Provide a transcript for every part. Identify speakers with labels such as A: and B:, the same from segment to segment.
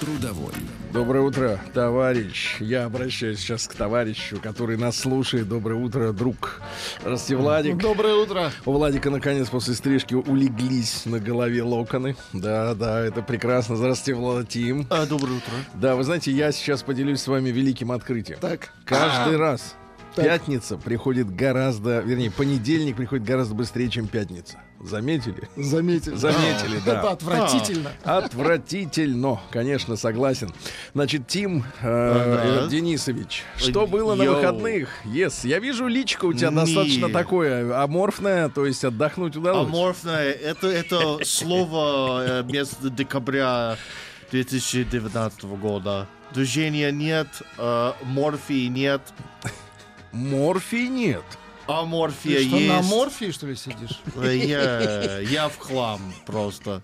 A: Трудовой.
B: Доброе утро, товарищ. Я обращаюсь сейчас к товарищу, который нас слушает. Доброе утро, друг. Здравствуйте, Владик.
C: Доброе утро.
B: У Владика, наконец, после стрижки улеглись на голове локоны. Да, да, это прекрасно. Здравствуйте, Владим.
C: А, доброе утро.
B: Да, вы знаете, я сейчас поделюсь с вами великим открытием.
C: Так.
B: Каждый
C: А,
B: раз
C: Так.
B: пятница приходит гораздо, вернее, понедельник приходит гораздо быстрее, чем пятница. Заметили?
C: Заметили.
B: Заметили, да.
C: Это отвратительно.
B: Отвратительно, конечно, согласен. Значит, Тим э,
D: Ага.
B: э, Денисович, что было на
D: Йоу.
B: выходных? Yes, я вижу личко у тебя
D: Не.
B: достаточно такое аморфное, то есть отдохнуть удалось.
D: Аморфное, это, это слово э, вместо декабря 2019 года. Движения нет, э, морфии нет,
B: Морфий нет.
D: Аморфия
C: Ты что,
D: есть.
C: на морфии, что ли, сидишь?
D: Э, Я, я в хлам просто.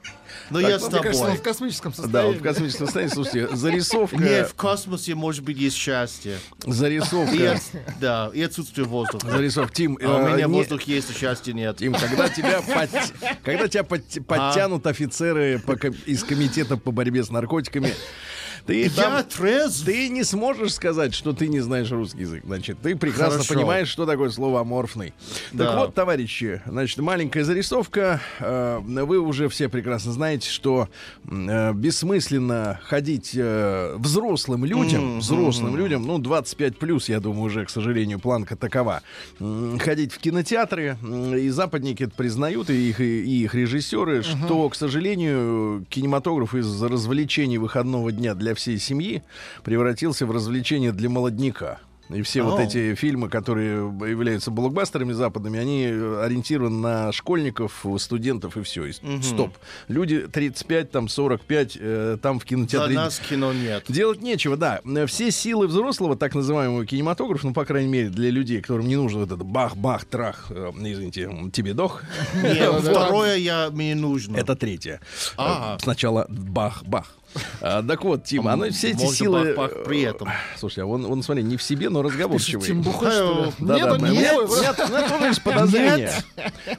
D: Но
B: Так,
D: я
B: ну,
D: с
C: Мне кажется, он
D: тобой.
C: в космическом
B: Да,
C: состоянии.
B: вот в космическом состоянии, слушайте, зарисовка,
D: Не, в космосе, может быть, есть счастье. И,
B: зарисовка,
D: от- да, и отсутствие воздуха.
B: зарисовка. Тим,
D: А у
B: э,
D: меня
B: не-
D: воздух есть, а счастья нет.
B: Тим, когда тебя, под- когда тебя под- подтянут офицеры по из комитета по борьбе с наркотиками, ты там-
D: трезв.
B: Ты не сможешь сказать, что ты не знаешь русский язык. Значит, ты прекрасно
D: Хорошо.
B: понимаешь, что такое слово аморфный. Так
D: Да.
B: вот, товарищи, значит, маленькая зарисовка. Э, Вы уже все прекрасно знаете, что э, бессмысленно ходить э, взрослым людям, взрослым людям, ну, 25 плюс, я думаю, уже, к сожалению, планка такова, ходить в кинотеатры, и западники это признают, и их, и их режиссеры, что, к сожалению, кинематограф из развлечений выходного дня для всей семьи превратился в развлечение для молодняка. И все вот
D: О.
B: эти фильмы, которые являются блокбастерами западными, они ориентированы на школьников, студентов и все. Стоп. Люди 35, там 45, э, там в
D: За
B: кинотеатре
D: нас кино нет.
B: Делать нечего, да. Все силы взрослого, так называемого кинематографа, ну, по крайней мере, для людей, которым не нужно вот это бах-бах-трах, э, извините, тебе дох.
D: Нет, второе я, мне нужно.
B: Это третье. Э, Сначала бах-бах. А, так вот, Тим, оно все эти силы...
D: бах-бах при этом.
B: Слушай, а он, он, смотри, не в себе, но разговорчивый.
C: Тим бухой, что ли?
B: Да,
C: Нет,
B: да,
C: он
B: да.
C: не
B: У меня-
C: бухой.
B: у меня- у меня тоже есть подозрение.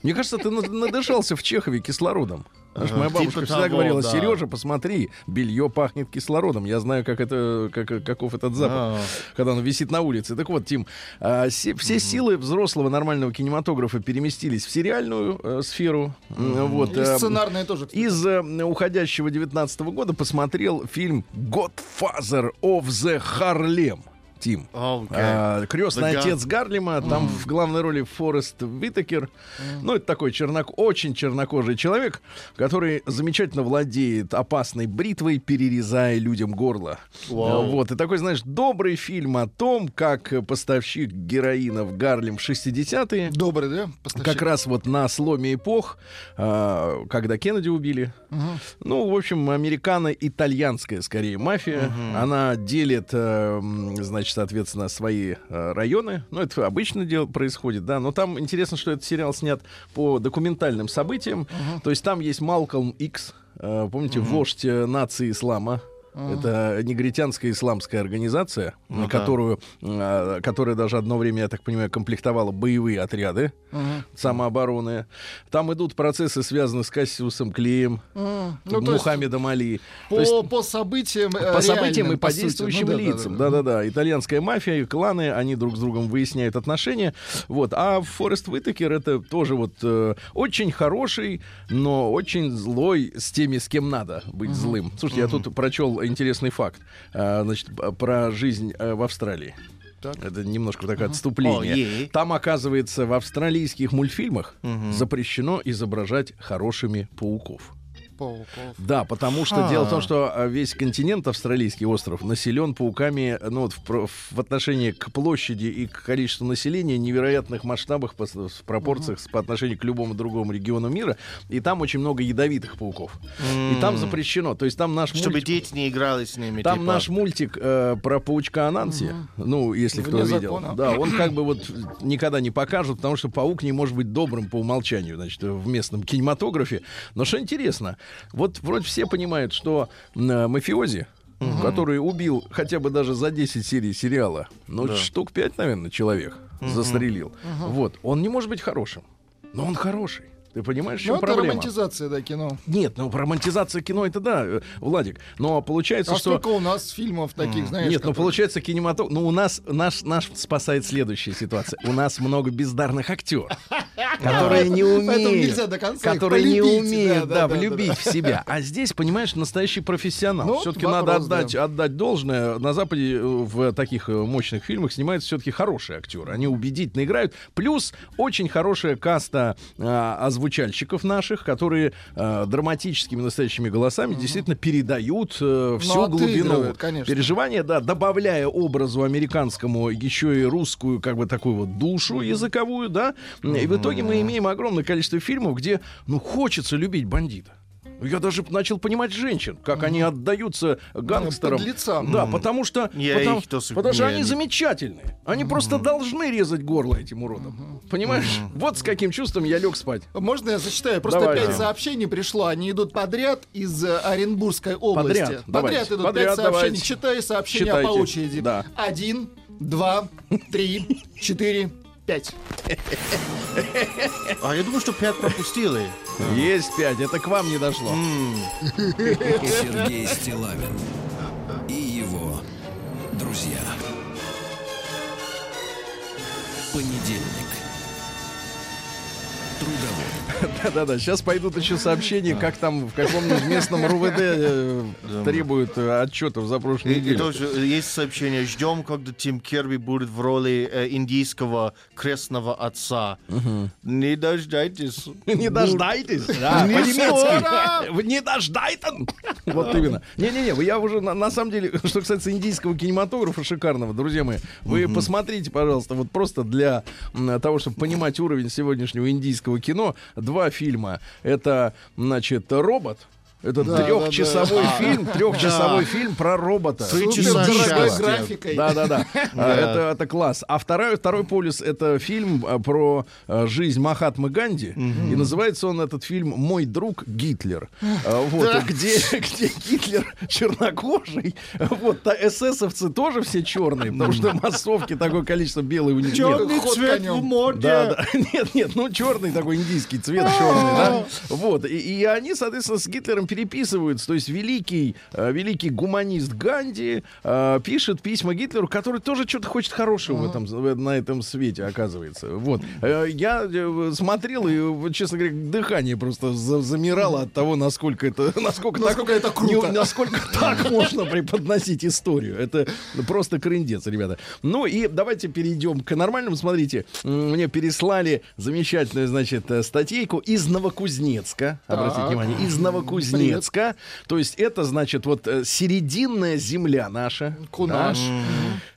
B: Мне кажется, ты над- надышался в Чехове кислородом. Знаешь, моя
D: Ага,
B: бабушка
D: типа
B: всегда
D: того,
B: говорила,
D: да.
B: Сережа, посмотри, белье пахнет кислородом. Я знаю, как это, как, каков этот запах,
D: А.
B: когда оно висит на улице. Так вот, Тим, а, се- все силы взрослого нормального кинематографа переместились в сериальную э, сферу. Вот,
C: И
B: э,
C: сценарные тоже. кстати.
B: из э, уходящего 19 года посмотрел фильм Godfather of the Harlem. Тим.
D: Окей.
B: А, крестный
D: The
B: отец Гарлема, там в главной роли Форест Витакер. Ну, это такой чернок, очень чернокожий человек, который замечательно владеет опасной бритвой, перерезая людям горло. А, Вот, и такой, знаешь, добрый фильм о том, как поставщик героина в Гарлем в 60-е
C: Добрый, да? поставщик?
B: как раз вот на сломе эпох, а, когда Кеннеди убили. Ну, в общем, американо-итальянская, скорее, мафия. Она делит, э, м, значит, соответственно, свои э, районы. Ну, это обычно дело происходит, да. Но там интересно, что этот сериал снят по документальным событиям. То есть там есть Малкольм Икс, э, помните, вождь э, нации ислама. Это негритянская исламская организация,
D: да.
B: которую, э, которая даже одно время, я так понимаю, комплектовала боевые отряды самообороны. Там идут процессы, связанные с Кассиусом Клеем,
C: М, ну,
B: Мухаммедом Али.
C: По,
B: есть
C: по событиям э,
B: по событиям и по
C: сути.
B: действующим
C: Ну, да, да,
B: лицам.
C: да, да.
B: Да-да-да. Итальянская мафия и кланы, они друг с другом выясняют отношения. Вот. А Форест Уитакер это тоже вот э, очень хороший, но очень злой с теми, с кем надо быть злым. Слушайте, я тут прочел интересный факт. э, значит, про жизнь э, в Австралии.
C: Так.
B: Это немножко такое отступление.
D: О, ей.
B: Там, оказывается, в австралийских мультфильмах запрещено изображать хорошими пауков.
C: Пауков.
B: Да, потому что
D: А.
B: дело в том, что а, весь континент австралийский остров населен пауками, ну вот в, в отношении к площади и к количеству населения невероятных масштабах по, в пропорциях с- по отношению к любому другому региону мира, и там очень много ядовитых пауков, и там запрещено, то есть там наш
D: Чтобы
B: мультик,
D: дети не играли с ними.
B: там
D: типа.
B: наш мультик э, про паучка Ананси, ну если кто
C: Вне
B: видел,
C: закона.
B: да, он как бы вот никогда не покажут, потому что паук не может быть добрым по умолчанию, значит, в местном кинематографе. Но что интересно, вот вроде все понимают, что м, мафиози, который убил хотя бы даже за 10 серий сериала, ну,
D: Да.
B: штук 5, наверное, человек застрелил. Вот, он не может быть хорошим, но он хороший. Ты понимаешь, в чем
C: Ну, это
B: проблема?
C: романтизация, да, кино.
B: Нет, ну про романтизацию кино это да, э, Владик. Но получается,
C: А
B: что
C: сколько у нас фильмов таких, знаешь,
B: нет, ну
C: которые-
B: получается кинематограф. Ну, у нас наш, наш спасает следующая ситуация. У нас много бездарных актеров, которые не умеют. Которые не умеют,
C: да,
B: влюбить в себя. А здесь, понимаешь, настоящий профессионал.
C: Ну,
B: все-таки надо отдать,
C: да.
B: отдать должное. На Западе э, в таких э, мощных фильмах снимаются все-таки хорошие актеры. Они убедительно играют. Плюс очень хорошая каста а, озвучальщиков наших, которые а, драматическими настоящими голосами действительно передают э, всю глубину
C: Ну, отыгрывают, конечно.
B: переживания, да, добавляя образу американскому еще и русскую, как бы такую вот душу языковую, да. И в итоге мы имеем огромное количество фильмов, где, ну, хочется любить бандита. Я даже начал понимать женщин, как они отдаются гангстерам.
C: подлецам.
B: Да, потому что,
D: Я
B: потому,
D: их тоже-
B: потому что
D: не,
B: они
D: не-
B: замечательные. Они просто должны резать горло этим уродам. Понимаешь? Вот с каким чувством я лег спать.
C: Можно я зачитаю? Просто
B: Давай.
C: пять сообщений пришло. Они идут подряд из э, Оренбургской области.
B: Подряд, давайте.
C: идут
B: Подряд,
C: пять сообщений.
B: давайте.
C: Читай сообщения
B: Читайте.
C: по очереди.
B: Да.
C: Один, два, три, четыре, пять.
D: А я думаю, что пять пропустили.
B: Есть пять, это к вам не дошло.
A: Сергей Стилавин и его друзья. Понедельник.
B: Да-да-да, сейчас пойдут еще сообщения, как там в каком-нибудь местном РУВД э, требуют э, отчетов за прошлую неделю.
D: тоже есть сообщение. Ждем, когда Тим Керби будет в роли э, индийского крестного отца. Не дождайтесь.
B: Не дождайтесь. Да, по-немецки. Не дождайтесь. Вот именно. Не-не-не, я уже на, самом деле, что касается индийского кинематографа шикарного, друзья мои, вы посмотрите, пожалуйста, вот просто для того, чтобы понимать уровень сегодняшнего индийского кино, два фильма. Это, значит, робот. Это
C: Да,
B: трехчасовой
C: да,
B: фильм, трехчасовой фильм про робота.
D: Часа
C: дорогой графикой.
B: Да, да, да. Это, это класс. А второй, второй полюс это фильм а, про а, жизнь Махатмы Ганди. И называется он этот фильм Мой друг Гитлер. А, Вот, где, где Гитлер чернокожий. Вот, эсэсовцы тоже все черные, потому что массовки такое количество белой у них нет.
D: Черный
C: Ход
D: цвет в моде.
B: Да, да. Нет, нет, ну черный такой индийский цвет черный, да. Вот. И, и они, соответственно, с Гитлером переписываются. То есть великий, э, великий гуманист Ганди э, пишет письма Гитлеру, который тоже что-то хочет хорошего в этом, в- на этом свете, оказывается. Вот. Э, Я смотрел, и, честно говоря, дыхание просто за- замирало от того, насколько это, насколько,
C: Насколько
B: так,
C: это круто.
B: не- насколько так можно преподносить историю. Это просто крындец, ребята. Ну и давайте перейдем к нормальному. Смотрите, мне переслали замечательную, значит, статейку из Новокузнецка. Обратите внимание, из Новокузнецка. То есть это, значит, вот э, серединная земля наша.
C: Кунаш.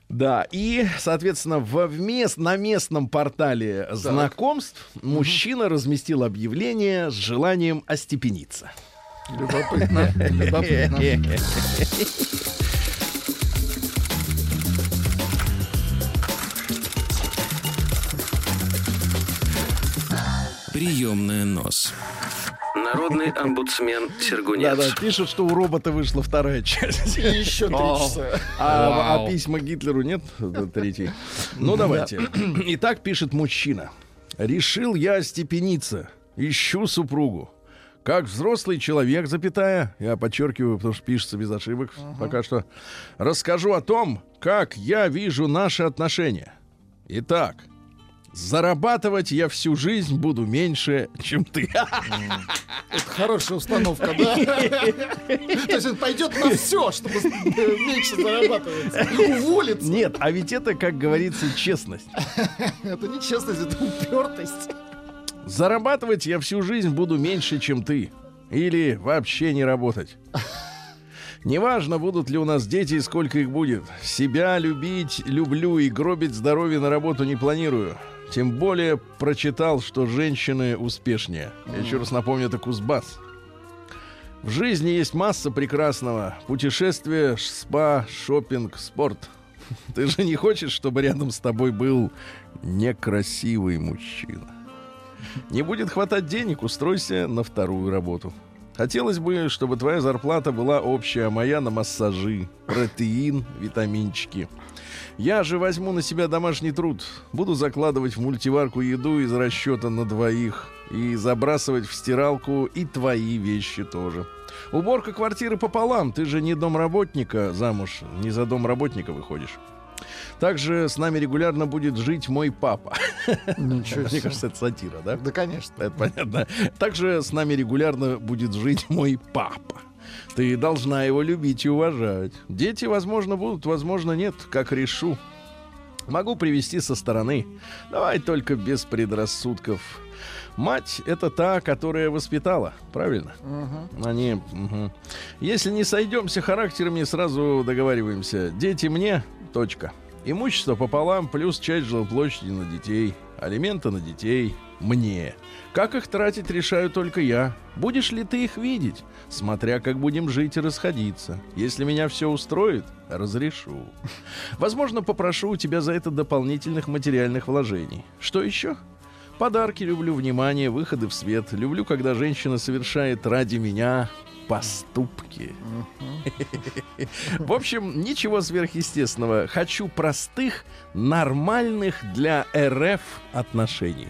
B: Да, и, соответственно, в мест, на местном портале знакомств мужчина разместил объявление с желанием остепениться.
C: Любопытно. Любопытно.
A: Приемная нос. Народный омбудсмен Сергунец.
B: Да-да, пишут, что у робота вышла вторая часть.
C: И еще три часа.
B: А, а письма Гитлеру нет? Третий. Ну, давайте. Итак, пишет мужчина. Решил я остепениться. Ищу супругу. Как взрослый человек, запятая, я подчеркиваю, потому что пишется без ошибок пока что, расскажу о том, как я вижу наши отношения. Итак, зарабатывать я всю жизнь буду меньше, чем ты.
C: Это хорошая установка, да? То есть он пойдет на все, чтобы меньше зарабатывать. Уволится.
B: Нет, а ведь это, как говорится, честность.
C: Это не честность, это упертость.
B: Зарабатывать я всю жизнь буду меньше, чем ты. или вообще не работать. Неважно, будут ли у нас дети и сколько их будет. Себя любить люблю и гробить здоровье на работу не планирую. Тем более прочитал, что женщины успешнее. Я еще раз напомню, это Кузбасс. В жизни есть масса прекрасного. Путешествие, спа, шопинг, спорт. Ты же не хочешь, чтобы рядом с тобой был некрасивый мужчина. Не будет хватать денег, устройся на вторую работу. Хотелось бы, чтобы твоя зарплата была общая, а моя на массажи, протеин, витаминчики. Я же возьму на себя домашний труд. Буду закладывать в мультиварку еду из расчета на двоих и забрасывать в стиралку и твои вещи тоже. Уборка квартиры пополам. Ты же не домработника замуж, не за домработника выходишь. Также с нами регулярно будет жить мой папа.
C: Ничего
B: Мне
C: себе.
B: кажется, это сатира, да?
C: Да, конечно.
B: Это понятно. Также с нами регулярно будет жить мой папа. Ты должна его любить и уважать. Дети, возможно, будут, возможно, нет, как решу. Могу привести со стороны. Давай только без предрассудков. Мать — это та, которая воспитала, правильно? Они... мгм. Если не сойдемся характерами, сразу договариваемся. Дети мне, точка. Имущество пополам, плюс часть жилплощади на детей. Алименты на детей. Мне. Как их тратить, решаю только я. Будешь ли ты их видеть? Смотря как будем жить и расходиться. Если меня все устроит, разрешу. Возможно, попрошу у тебя за это дополнительных материальных вложений. Что еще? Подарки люблю, внимание, выходы в свет. Люблю, когда женщина совершает ради меня поступки. В общем, ничего сверхъестественного. Хочу простых, нормальных для РФ отношений.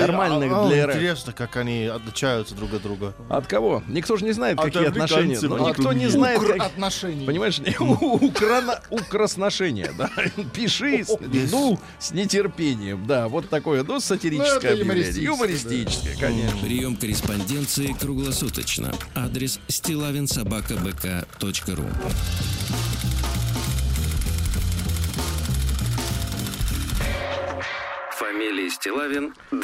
B: Нормальных
D: А, а,
B: для РФ.
D: Интересно, как они отличаются друг от друга.
B: От кого? Никто же не знает,
D: От
B: какие отношения.
D: американцев,
B: Ну, никто не знает,
C: Укр
B: как-
C: отношений.
B: Понимаешь, украна, украсношение, да. Пиши, с- жду с нетерпением, да, вот такое, ну, сатирическое
C: Ну,
B: объявление.
C: юмористическое,
B: Юмористическое, конечно.
A: Прием корреспонденции круглосуточно. Адрес стилавинсобакабк.ру Фамилия Стилавин 2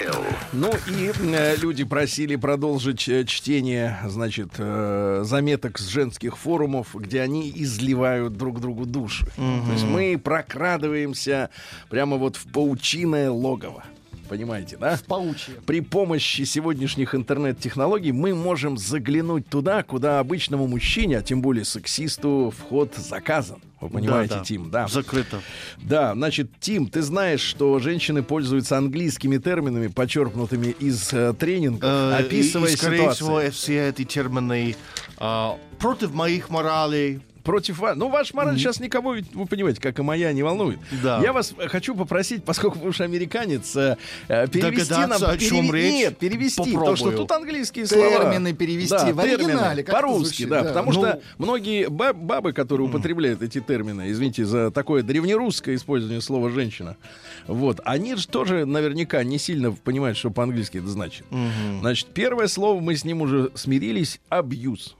A: Л.
B: Ну и э, люди просили продолжить э, чтение, значит, э, заметок с женских форумов, где они изливают друг другу души. То есть мы прокрадываемся прямо вот в паучиное логово. Понимаете, да?
C: Паучье.
B: При помощи сегодняшних интернет-технологий мы можем заглянуть туда, куда обычному мужчине, а тем более сексисту, вход заказан. Вы понимаете,
D: Да, да.
B: Тим, да?
D: Закрыто.
B: Да, значит, Тим, ты знаешь, что женщины пользуются английскими терминами, почерпнутыми из э, тренингов,
D: Э,
B: описывая
D: и, и, скорее
B: ситуацию.
D: всего, все эти термины а, против моих моралей.
B: Против вас. Ну, ваш мораль сейчас никого, ведь, вы понимаете, как и моя, не волнует.
D: Да.
B: Я вас э, хочу попросить, поскольку вы уж американец, э, э, перевести нам...
D: О чем речь?
B: Нет, перевести,
D: Попробую.
B: что тут английские слова.
C: Термины перевести в оригинале,
B: по-русски, да,
C: да.
B: потому
D: Ну-
B: что многие ба- бабы, которые употребляют эти термины, извините за такое древнерусское использование слова «женщина», вот, они же тоже наверняка не сильно понимают, что по-английски это значит. Значит, первое слово, мы с ним уже смирились, «абьюз».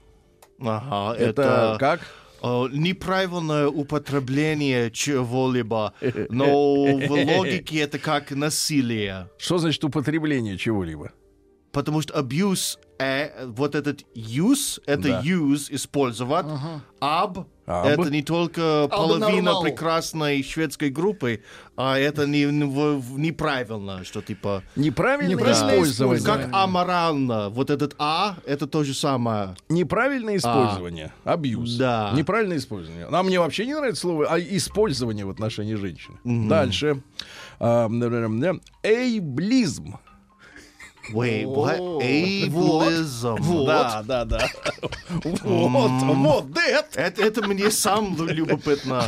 D: Ага,
B: Это,
D: это,
B: как?
D: А, неправильное употребление чего-либо, но в логике это как насилие.
B: Что значит употребление чего-либо?
D: Потому что abuse, э, вот этот use, это
B: Да.
D: use, использовать, ab,
B: Аб.
D: это не только половина
C: нормал.
D: прекрасной шведской группы, а это не, неправильно, что типа...
B: Неправильное
C: Неправильное
B: использование.
C: использование.
D: Как аморально. Вот этот а, это то же самое.
B: Неправильное использование. Абьюз.
D: Да.
B: Неправильное использование. А мне вообще не нравится слово а использование в отношении женщины. Дальше. А, м-м-м, Эйблизм.
D: Wait, what? Ableism.
B: Да, да, да. Вот, вот.
D: Это, это мне сам
C: Ну,
D: любопытно.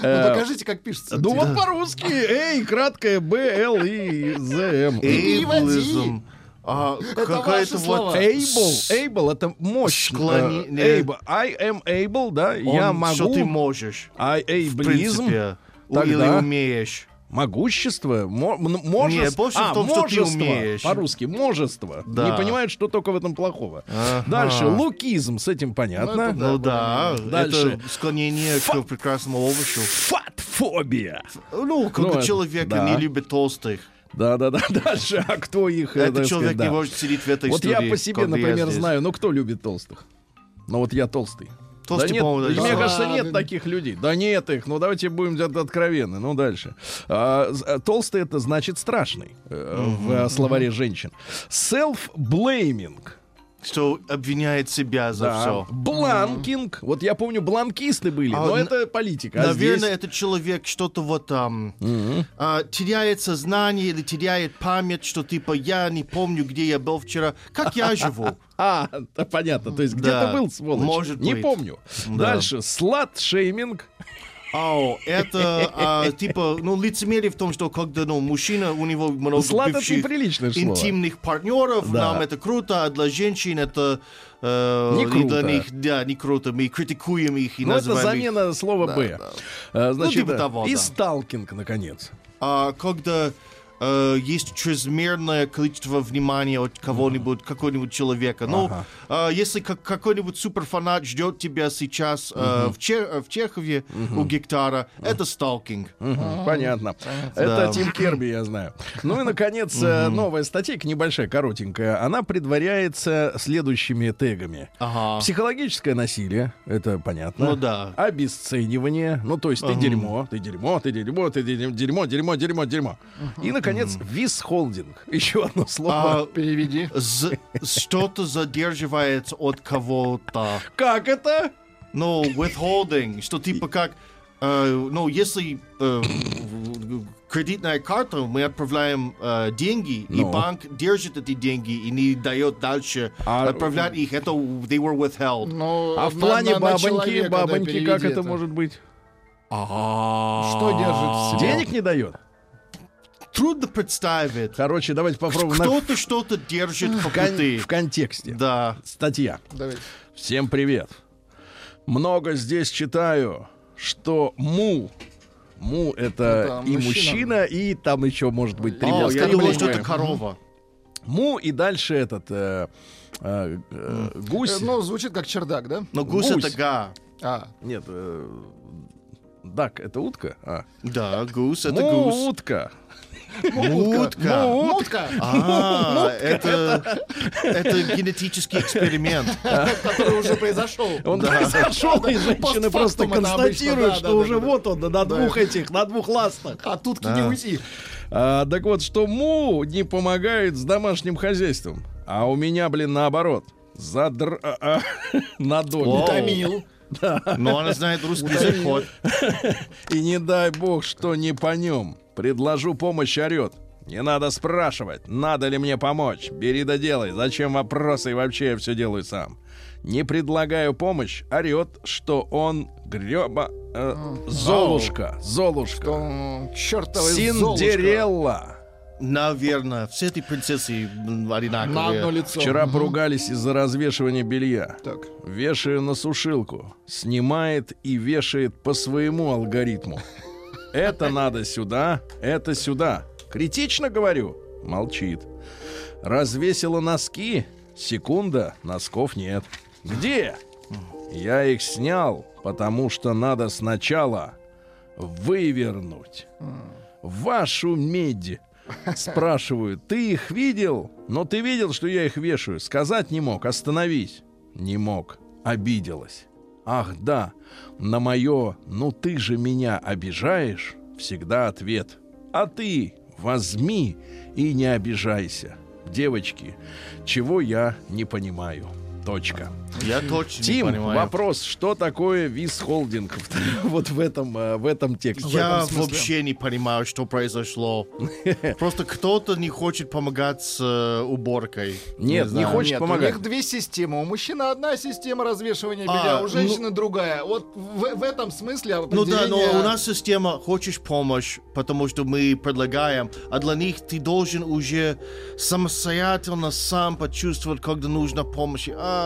C: покажите, как пишется.
B: Ну вот по-русски. Эй, краткое Б, Л и З, М.
D: Ableism. А, какая-то вот...
B: Able, able это мощь.
D: Склони-
B: Э. Able. I am able, да, я
D: он- Что ты
B: могу.
D: можешь.
B: I ableism.
D: Или умеешь.
B: Могущество, мо- м- можество.
D: Нет, больше в
B: а,
D: том.
B: По-русски, множество.
D: Да.
B: Не понимают, что только в этом плохого.
D: Ага.
B: Дальше, лукизм, с этим понятно.
C: Ну, это
D: Ну да,
B: Дальше.
D: это склонение
B: Фа-
D: к прекрасному овощу.
B: Фатфобия.
D: Ну, когда
B: это-
D: человек
B: да.
D: не любит толстых.
B: Да-да-да, дальше. А кто их... э,
D: Этот
B: так
D: человек
B: сказать, да.
D: не может сидеть в этой
B: Вот
D: студии.
B: я по себе, например,
D: здесь.
B: знаю, ну кто любит толстых? Ну вот я толстый.
D: Толстый,
B: да нет,
D: по-моему, даже
B: мне кажется, нет
C: Ладно.
B: таких людей. Да нет их. Ну давайте будем откровенны. Ну дальше. А, а, толстый это значит страшный э, в э, словаре женщин. Self-blaming.
D: Что обвиняет себя за
B: Да.
D: все.
B: Бланкинг. Вот я помню, бланкисты были,
D: А,
B: но это политика. А
D: Наверное,
B: здесь-
D: этот человек что-то вот там а, теряет сознание или теряет память, что типа я не помню, где я был вчера. Как я живу?
B: А, да, понятно. То есть где-то
D: Да,
B: был, сволочь.
D: может
B: Не
D: быть.
B: помню.
D: Да.
B: Дальше. Слат-шейминг.
D: Ау, это а, типа, ну, лицемерие в том, что когда, ну, мужчина, у него много
B: это
D: бывших
B: слово.
D: интимных партнеров,
B: Да.
D: нам это круто, а для женщин это э,
B: Не круто.
D: для них, да, не круто. Мы критикуем их и
B: Ну, это
D: называем их
B: замена слова «б». А, Значит,
D: типа
B: да.
D: того,
B: и
D: да.
B: сталкинг, наконец.
D: а, когда э, есть чрезмерное количество внимания от кого-нибудь, какого-нибудь человека. Ну, а, если как, какой-нибудь суперфанат ждет тебя сейчас э, в, Че- э, в Чехове у гектара, это сталкинг.
B: Мгм, Понятно.
D: Да.
B: Это Тим Керби, я знаю. Ну и, наконец, э, новая статейка, небольшая, коротенькая. Она предваряется следующими тегами.
D: Ага.
B: Психологическое насилие, это понятно.
D: Ну да.
B: Обесценивание, ну то есть ты дерьмо, ты дерьмо, ты дерьмо, ты дерьмо, дерьмо, дерьмо, дерьмо, дерьмо. И, наконец, висхолдинг. Еще одно слово.
D: А,
C: Переведи.
D: з- что-то задерживается от кого-то.
B: Как это?
D: Ну, withholding, что типа как, э, ну, если э, кредитная карта, мы отправляем э, деньги, и
B: Ну.
D: банк держит эти деньги и не дает дальше
B: А-
D: отправлять их, это they were withheld.
C: Ну,
B: А в
C: на-
B: плане
C: на- на
B: бабоньки,
C: человека,
B: бабоньки, как это может быть?
C: Что держит в себе?
B: Денег не дает?
D: Трудно представить.
B: Короче, давайте попробуем на-
D: Кто-то что-то держит
B: в, кон- в контексте.
D: Да.
B: Статья.
C: Давайте.
B: Всем привет. Много здесь читаю, что му. Му это
C: Это
B: и
C: мужчина.
B: мужчина, и там еще может быть три
D: О,
B: места.
D: я думал, что это корова.
B: Му и дальше этот э, э, э, гусь.
C: Э, Ну, звучит как чердак, да?
D: Но гусь,
B: Гусь.
D: это га.
C: А,
B: Нет, э, дак это утка. А.
D: Да, гусь это
B: Му
D: гусь.
B: утка.
D: Утка.
C: мутка,
D: А, это, это генетический эксперимент.
C: который уже произошел.
B: Он произошел, и женщины просто констатируют,
C: да,
B: что
C: да,
B: уже
C: да, да.
B: вот он, на двух этих, на двух ластах.
C: А тут не уйти.
B: А, так вот, что му не помогает с домашним хозяйством. А у меня, блин, наоборот. Задр... а, а, на доме.
D: Воу.
C: Томил.
D: Но она знает русский язык.
B: И не дай бог, что не по нем. Предложу помощь, орет. Не надо спрашивать, надо ли мне помочь. Бери да делай. Зачем вопросы и вообще я все делаю сам. Не предлагаю помощь, орет, что он греба... э, Золушка. Золушка.
C: Чертовый
B: Синдерелла.
D: Наверное, все эти принцессы м,
C: На одно
D: одинаковые.
C: лицо.
B: Вчера поругались из-за развешивания белья.
C: Так.
B: Вешаю на сушилку. Снимает и вешает по своему алгоритму. Это надо сюда, это сюда. Критично говорю. Молчит. Развесила носки. Секунда, носков нет. Где? Я их снял, потому что надо сначала вывернуть. Вашу медь. Спрашиваю, ты их видел? Но ты видел, что я их вешаю? Сказать не мог, остановись. Не мог. Обиделась. Ах, да, на мое «ну ты же меня обижаешь» всегда ответ. А ты возьми и не обижайся. Девочки, чего я не понимаю. Точка.
D: Я точно не
B: Тим,
D: понимаю.
B: вопрос, что такое виз-холдинг вот в этом, э, в этом тексте?
D: Я
C: этом смысле.
D: вообще не понимаю, что произошло. Просто кто-то не хочет помогать с э, уборкой.
B: Нет, не
D: знаю.
B: хочет
C: Нет,
B: помогать.
C: у них две системы. У мужчины одна система развешивания
D: А,
C: белья, у
D: ну-
C: женщины другая. Вот в, в этом смысле
D: Ну да, но
C: определение-
D: у нас система «хочешь помощь», потому что мы предлагаем, а для них ты должен уже самостоятельно сам почувствовать, когда нужна помощь. А.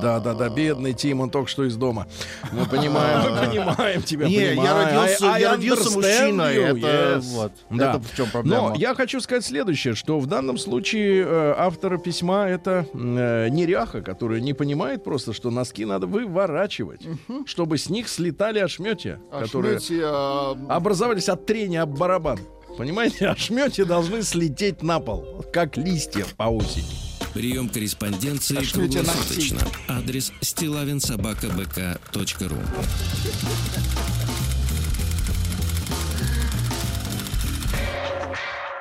B: Да, да, да, бедный Тим, он только что из дома. Мы понимаем, мы понимаем тебя,
D: Не, я родился,
B: I
D: я родился мужчиной. Это вот.
B: Да.
D: Это в чем проблема.
B: Но я хочу сказать следующее, что в данном случае э, автор письма это э, неряха, которая не понимает просто, что носки надо выворачивать, чтобы с них слетали ошметья, которые
C: а,
B: образовались от трения об барабан. понимаете, ошметья должны слететь на пол, как листья по осени.
A: Прием корреспонденции
C: Пошлите
A: круглосуточно. Адрес стилавинсобакабк.ру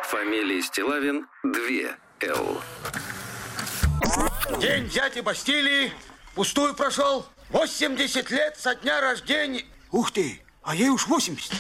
A: Фамилия Стилавин 2 Л.
E: День дяди Бастилии пустую прошел. 80 лет со дня рождения. Ух ты, а ей уж 80.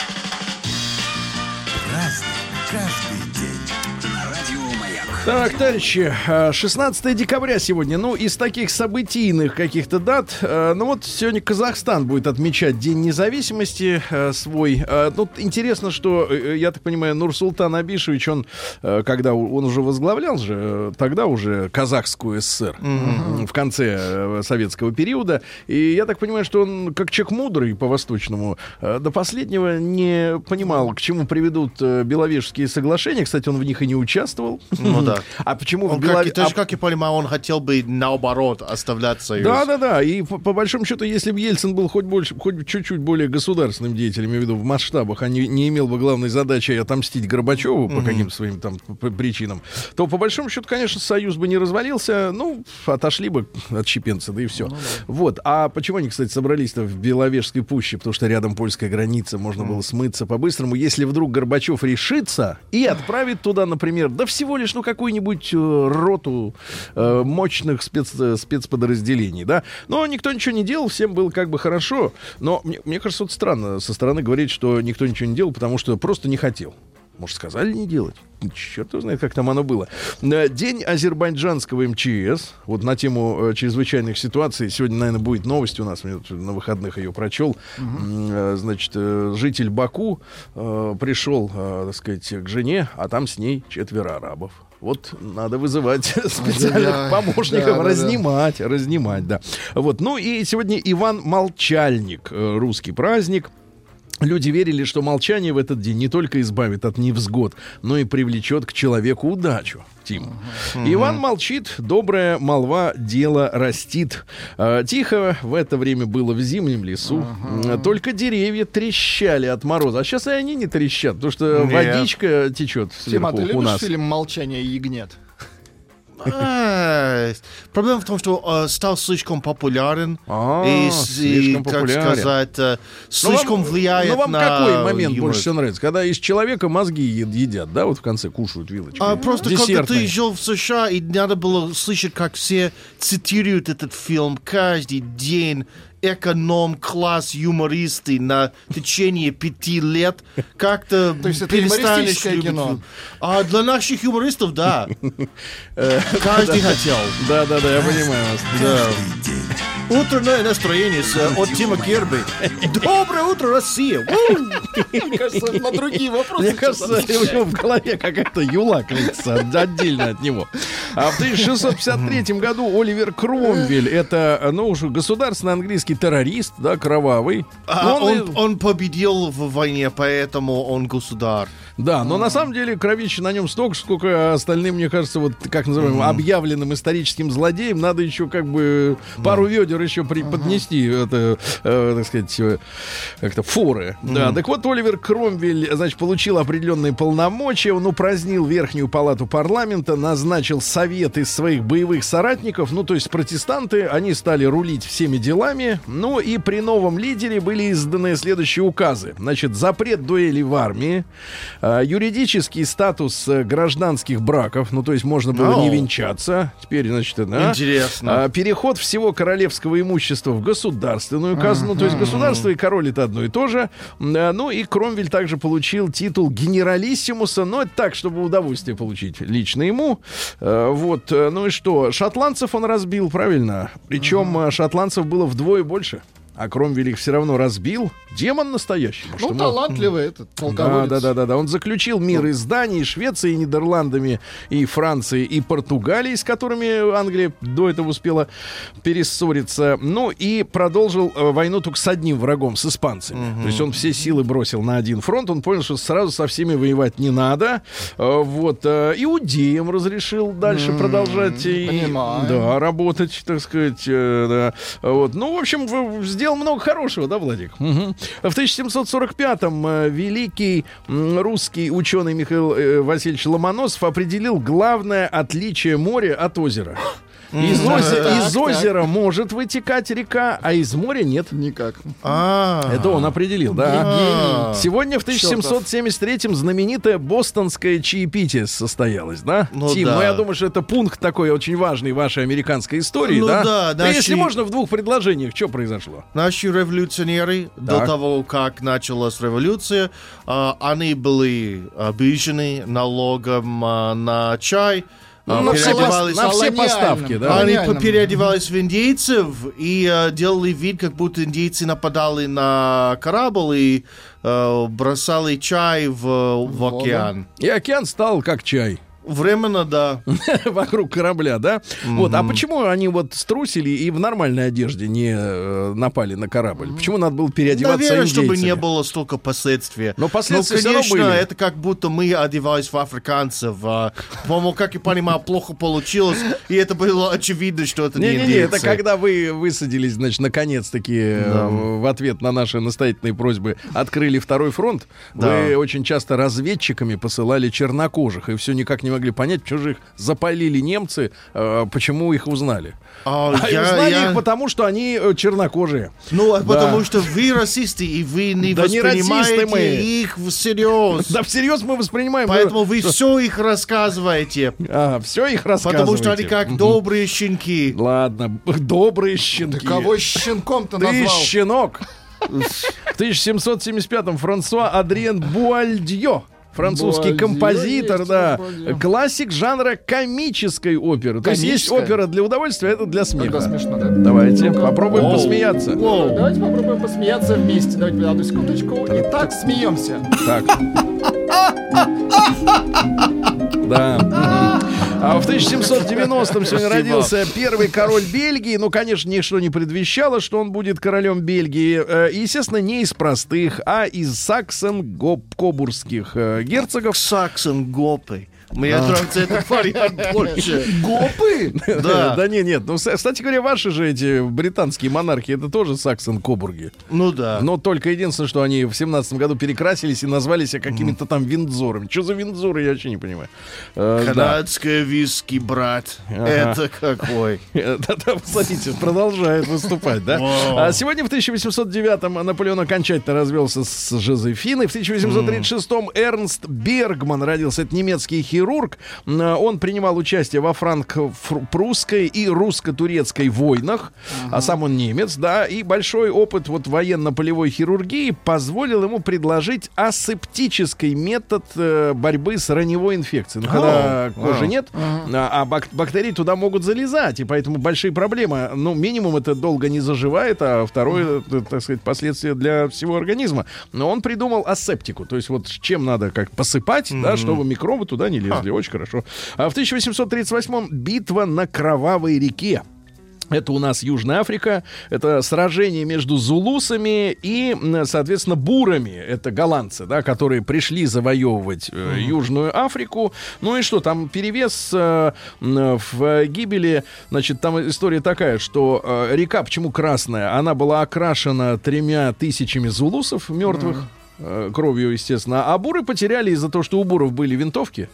B: Так, товарищи, э, 16 декабря сегодня. Ну, из таких событийных каких-то дат, э, ну вот сегодня Казахстан будет отмечать День независимости э, свой. Э, Ну, интересно, что, я так понимаю, Нурсултан Абишевич, он, когда он уже возглавлял же, тогда уже Казахскую ССР м, в конце советского периода. И я так понимаю, что он, как человек мудрый по-восточному, до последнего не понимал, к чему приведут Беловежские соглашения. Кстати, он в них и не участвовал.
D: Ну да.
B: А почему в
D: Он, как,
B: Белове-
D: и- тоже,
B: а-
D: как я понимаю, он хотел бы наоборот оставлять союз.
B: Да, да, да. И по, по большому счету, если бы Ельцин был хоть больше, хоть чуть-чуть более государственным деятелем, я имею в виду в масштабах, а не, не имел бы главной задачи отомстить Горбачеву по каким-то своим там причинам, то по большому счету, конечно, союз бы не развалился. Ну, отошли бы отщепенцы, да и все. Вот. А почему они, кстати, собрались-то в Беловежской пуще? Потому что рядом польская граница, можно было смыться по-быстрому. Если вдруг Горбачев решится и отправит туда, например, да всего лишь, ну, какую-нибудь э, роту э, мощных спец, э, спецподразделений, да. Но никто ничего не делал, всем было как бы хорошо. Но мне, мне кажется, вот странно со стороны говорить, что никто ничего не делал, потому что просто не хотел. Может, сказали не делать? Черт его знает, как там оно было. Э, День азербайджанского МЧС. Вот на тему чрезвычайных ситуаций. Сегодня, наверное, будет новость у нас. Я на выходных ее прочел. Э, Значит, житель Баку пришел, так сказать, к жене, а там с ней четверо арабов. Вот надо вызывать специальных
C: Да,
B: помощников,
C: да, да, да.
B: разнимать, разнимать, да. Вот, ну и сегодня Иван Молчальник, э, русский праздник. Люди верили, что молчание в этот день не только избавит от невзгод, но и привлечет к человеку удачу. Тим. Иван молчит, добрая молва дело растит. А, тихо в это время было в зимнем лесу. М, Только деревья трещали от мороза. А сейчас и они не трещат, потому что
D: Нет.
B: водичка течет
C: Тима,
B: сверху
C: ты
B: у
C: любишь
B: нас.
C: фильм «Молчание ягнет»?
D: Проблема в том, что э, стал слишком популярен.
B: А,
D: и, как сказать, э, слишком
B: вам-
D: влияет
B: вам
D: на
B: какой момент
D: юмор.
B: больше всего нравится? Когда из человека мозги едят, да, вот в конце кушают вилочкой.
D: А просто когда ты жил в США, и надо было слышать, как все цитируют этот фильм каждый день, эконом-класс юмористы на течение пяти лет, как-то
C: То есть это юмористическое
D: любить
C: кино?
D: А для наших юмористов, да. Каждый хотел.
B: Да, да, да, я понимаю вас.
D: Да. Утреннее настроение э, от Тима Керби. Доброе утро, Россия!
C: Мне кажется, на другие вопросы.
B: Мне кажется, у него в голове какая-то юла крутится от- отдельно от него. А в 1653 году Оливер Кромвель, это, ну уж государственный английский террорист, да, кровавый.
D: А,
B: и-
D: он, он победил в войне, поэтому он государь.
B: Да, но на самом деле кровища на нем столько, сколько остальным, мне кажется, вот как называемым объявленным историческим злодеем, надо еще как бы пару ведер еще преподнести, это, э, так сказать, э, как-то форы. Да, так вот Оливер Кромвель, значит, получил определенные полномочия, он упразднил верхнюю палату парламента, назначил совет из своих боевых соратников, ну, то есть протестанты, они стали рулить всеми делами, ну, и при новом лидере были изданы следующие указы. Значит, запрет дуэли в армии, а, юридический статус э, гражданских браков, ну, то есть можно было не
D: Ау.
B: венчаться, теперь, значит, да.
D: Интересно.
B: А, переход всего королевского имущества в государственную казну, то есть государство и король это одно и то же. А, Ну и Кромвель также получил титул генералиссимуса, но это так, чтобы удовольствие получить лично ему. Вот, э, ну и что, шотландцев он разбил, правильно? Причем э, шотландцев было вдвое больше. А Кромвель их все равно разбил. Демон настоящий.
C: Ну,
B: ему-
C: талантливый этот
B: да,
C: полководец.
B: да, да, да, да. Он заключил мир из Дании, Швеции, Нидерландами и Франции и Португалии, с которыми Англия до этого успела перессориться. Ну и продолжил э, войну только с одним врагом, с испанцами. То есть он все силы бросил на один фронт. Он понял, что сразу со всеми воевать не надо. Э, Вот. э, Иудеям разрешил дальше продолжать и, да, работать, так сказать. да. Вот. Ну, в общем, сделал сделал много хорошего, да, Владик? Мгм. В 1745-м э, великий русский ученый Михаил э, Васильевич Ломоносов определил главное отличие моря от озера. Из, озе-
C: Так,
B: из
C: так.
B: озера может вытекать река, а из моря нет.
C: Никак.
D: А,
B: Это он определил, да. Сегодня в 1773-м знаменитая бостонская чаепитие состоялось, да?
D: Ну
B: Тим,
D: да.
B: ну я думаю, что это пункт такой очень важный в вашей американской истории,
D: Ну
B: да?
D: да,
B: Ну, Если можно, в двух предложениях, что произошло?
D: Наши революционеры, до
B: Так.
D: того, как началась революция, а, они были обижены налогом а, на чай,
B: на все,
D: переодевались-
B: на все поставки, да?
D: Они переодевались в индейцев и э, делали вид, как будто индейцы нападали на корабль и э, бросали чай в, в океан.
B: И океан стал как чай.
D: Временно, да.
B: вокруг корабля, да? Вот, а почему они вот струсили и в нормальной одежде не э, напали на корабль? Почему надо было переодеваться
D: Наверное, чтобы не было столько последствий.
B: Но последствия
D: Ну,
B: всё равно
D: конечно,
B: были.
D: это как будто мы одевались в африканцев. а, По-моему, как я понимаю, плохо получилось. И это было очевидно, что это не
B: Не-не-не,
D: индейцы.
B: это когда вы высадились, значит, наконец-таки э, в ответ на наши настоятельные просьбы открыли второй фронт. Вы
D: Да.
B: очень часто разведчиками посылали чернокожих, и все никак не могли понять, почему же их запалили немцы, э, почему их узнали.
D: А,
B: А
D: я-
B: узнали
D: я-
B: их потому, что они э, чернокожие.
D: Ну, а
B: Да.
D: потому что вы расисты, и вы не
B: Да не
D: воспринимаете
B: расисты мы.
D: их всерьез.
B: Да всерьез мы воспринимаем.
D: Поэтому вы все их рассказываете.
B: все их рассказываете.
D: Потому что они как добрые щенки.
B: Ладно, добрые щенки.
C: Ты кого щенком-то
B: Ты
C: назвал?
B: щенок. В 1775-м Франсуа Адриен Буальдьо. Французский
C: Буальдьё
B: композитор,
C: есть,
B: да.
C: Буальдьё.
B: Классик жанра комической оперы. То есть есть
C: Комическая?
B: опера для удовольствия, а это для
C: Тогда
B: смеха.
C: смешно, да?
B: Давайте попробуем
D: Оу.
B: посмеяться.
D: Воу.
C: Давайте попробуем посмеяться вместе. Давайте одну секундочку. Итак, смеемся.
B: Так. Да. А в 1790-м сегодня родился первый король Бельгии. Ну, конечно, ничто не предвещало, что он будет королем Бельгии. Э, естественно, не из простых, а из саксон-кобурских э, герцогов.
D: Саксон гопы. Мне нравится этот вариант больше.
C: Гопы?
D: Да.
B: Да не, нет. Ну, кстати говоря, ваши же эти британские монархи, это тоже саксон-кобурги.
D: Ну да.
B: Но только единственное, что они в семнадцатом году перекрасились и назвали себя какими-то там Виндзорами. Что за Виндзоры, я вообще не понимаю. Э, да.
D: Канадская виски, брат. Это какой?
B: Да-да, смотрите, продолжает выступать, да? А сегодня в 1809-м Наполеон окончательно развелся с Жозефиной. В 1836-м Эрнст Бергман родился. Это немецкий хирург. М, Он принимал участие во франко-прусской и русско-турецкой войнах. А сам он немец, да. И большой опыт вот военно-полевой хирургии позволил ему предложить асептический метод э, борьбы с раневой инфекцией. Ну, когда кожи нет, а, а бак- бактерии туда могут залезать, и поэтому большие проблемы. Ну, минимум это долго не заживает, а второе, это, так сказать, последствия для всего организма. Но он придумал асептику, то есть вот чем надо как посыпать, да, чтобы микробы туда не лезли. Очень хорошо. А в 1838-м битва на Кровавой реке. Это у нас Южная Африка. Это сражение между зулусами и, соответственно, бурами. Это голландцы, да, которые пришли завоевывать э, Южную Африку. Ну и что, там перевес э, в гибели. Значит, там история такая, что э, река, почему красная? Она была окрашена тремя тысячами зулусов мертвых. э, Кровью, естественно. А буры потеряли из-за того, что у буров были винтовки,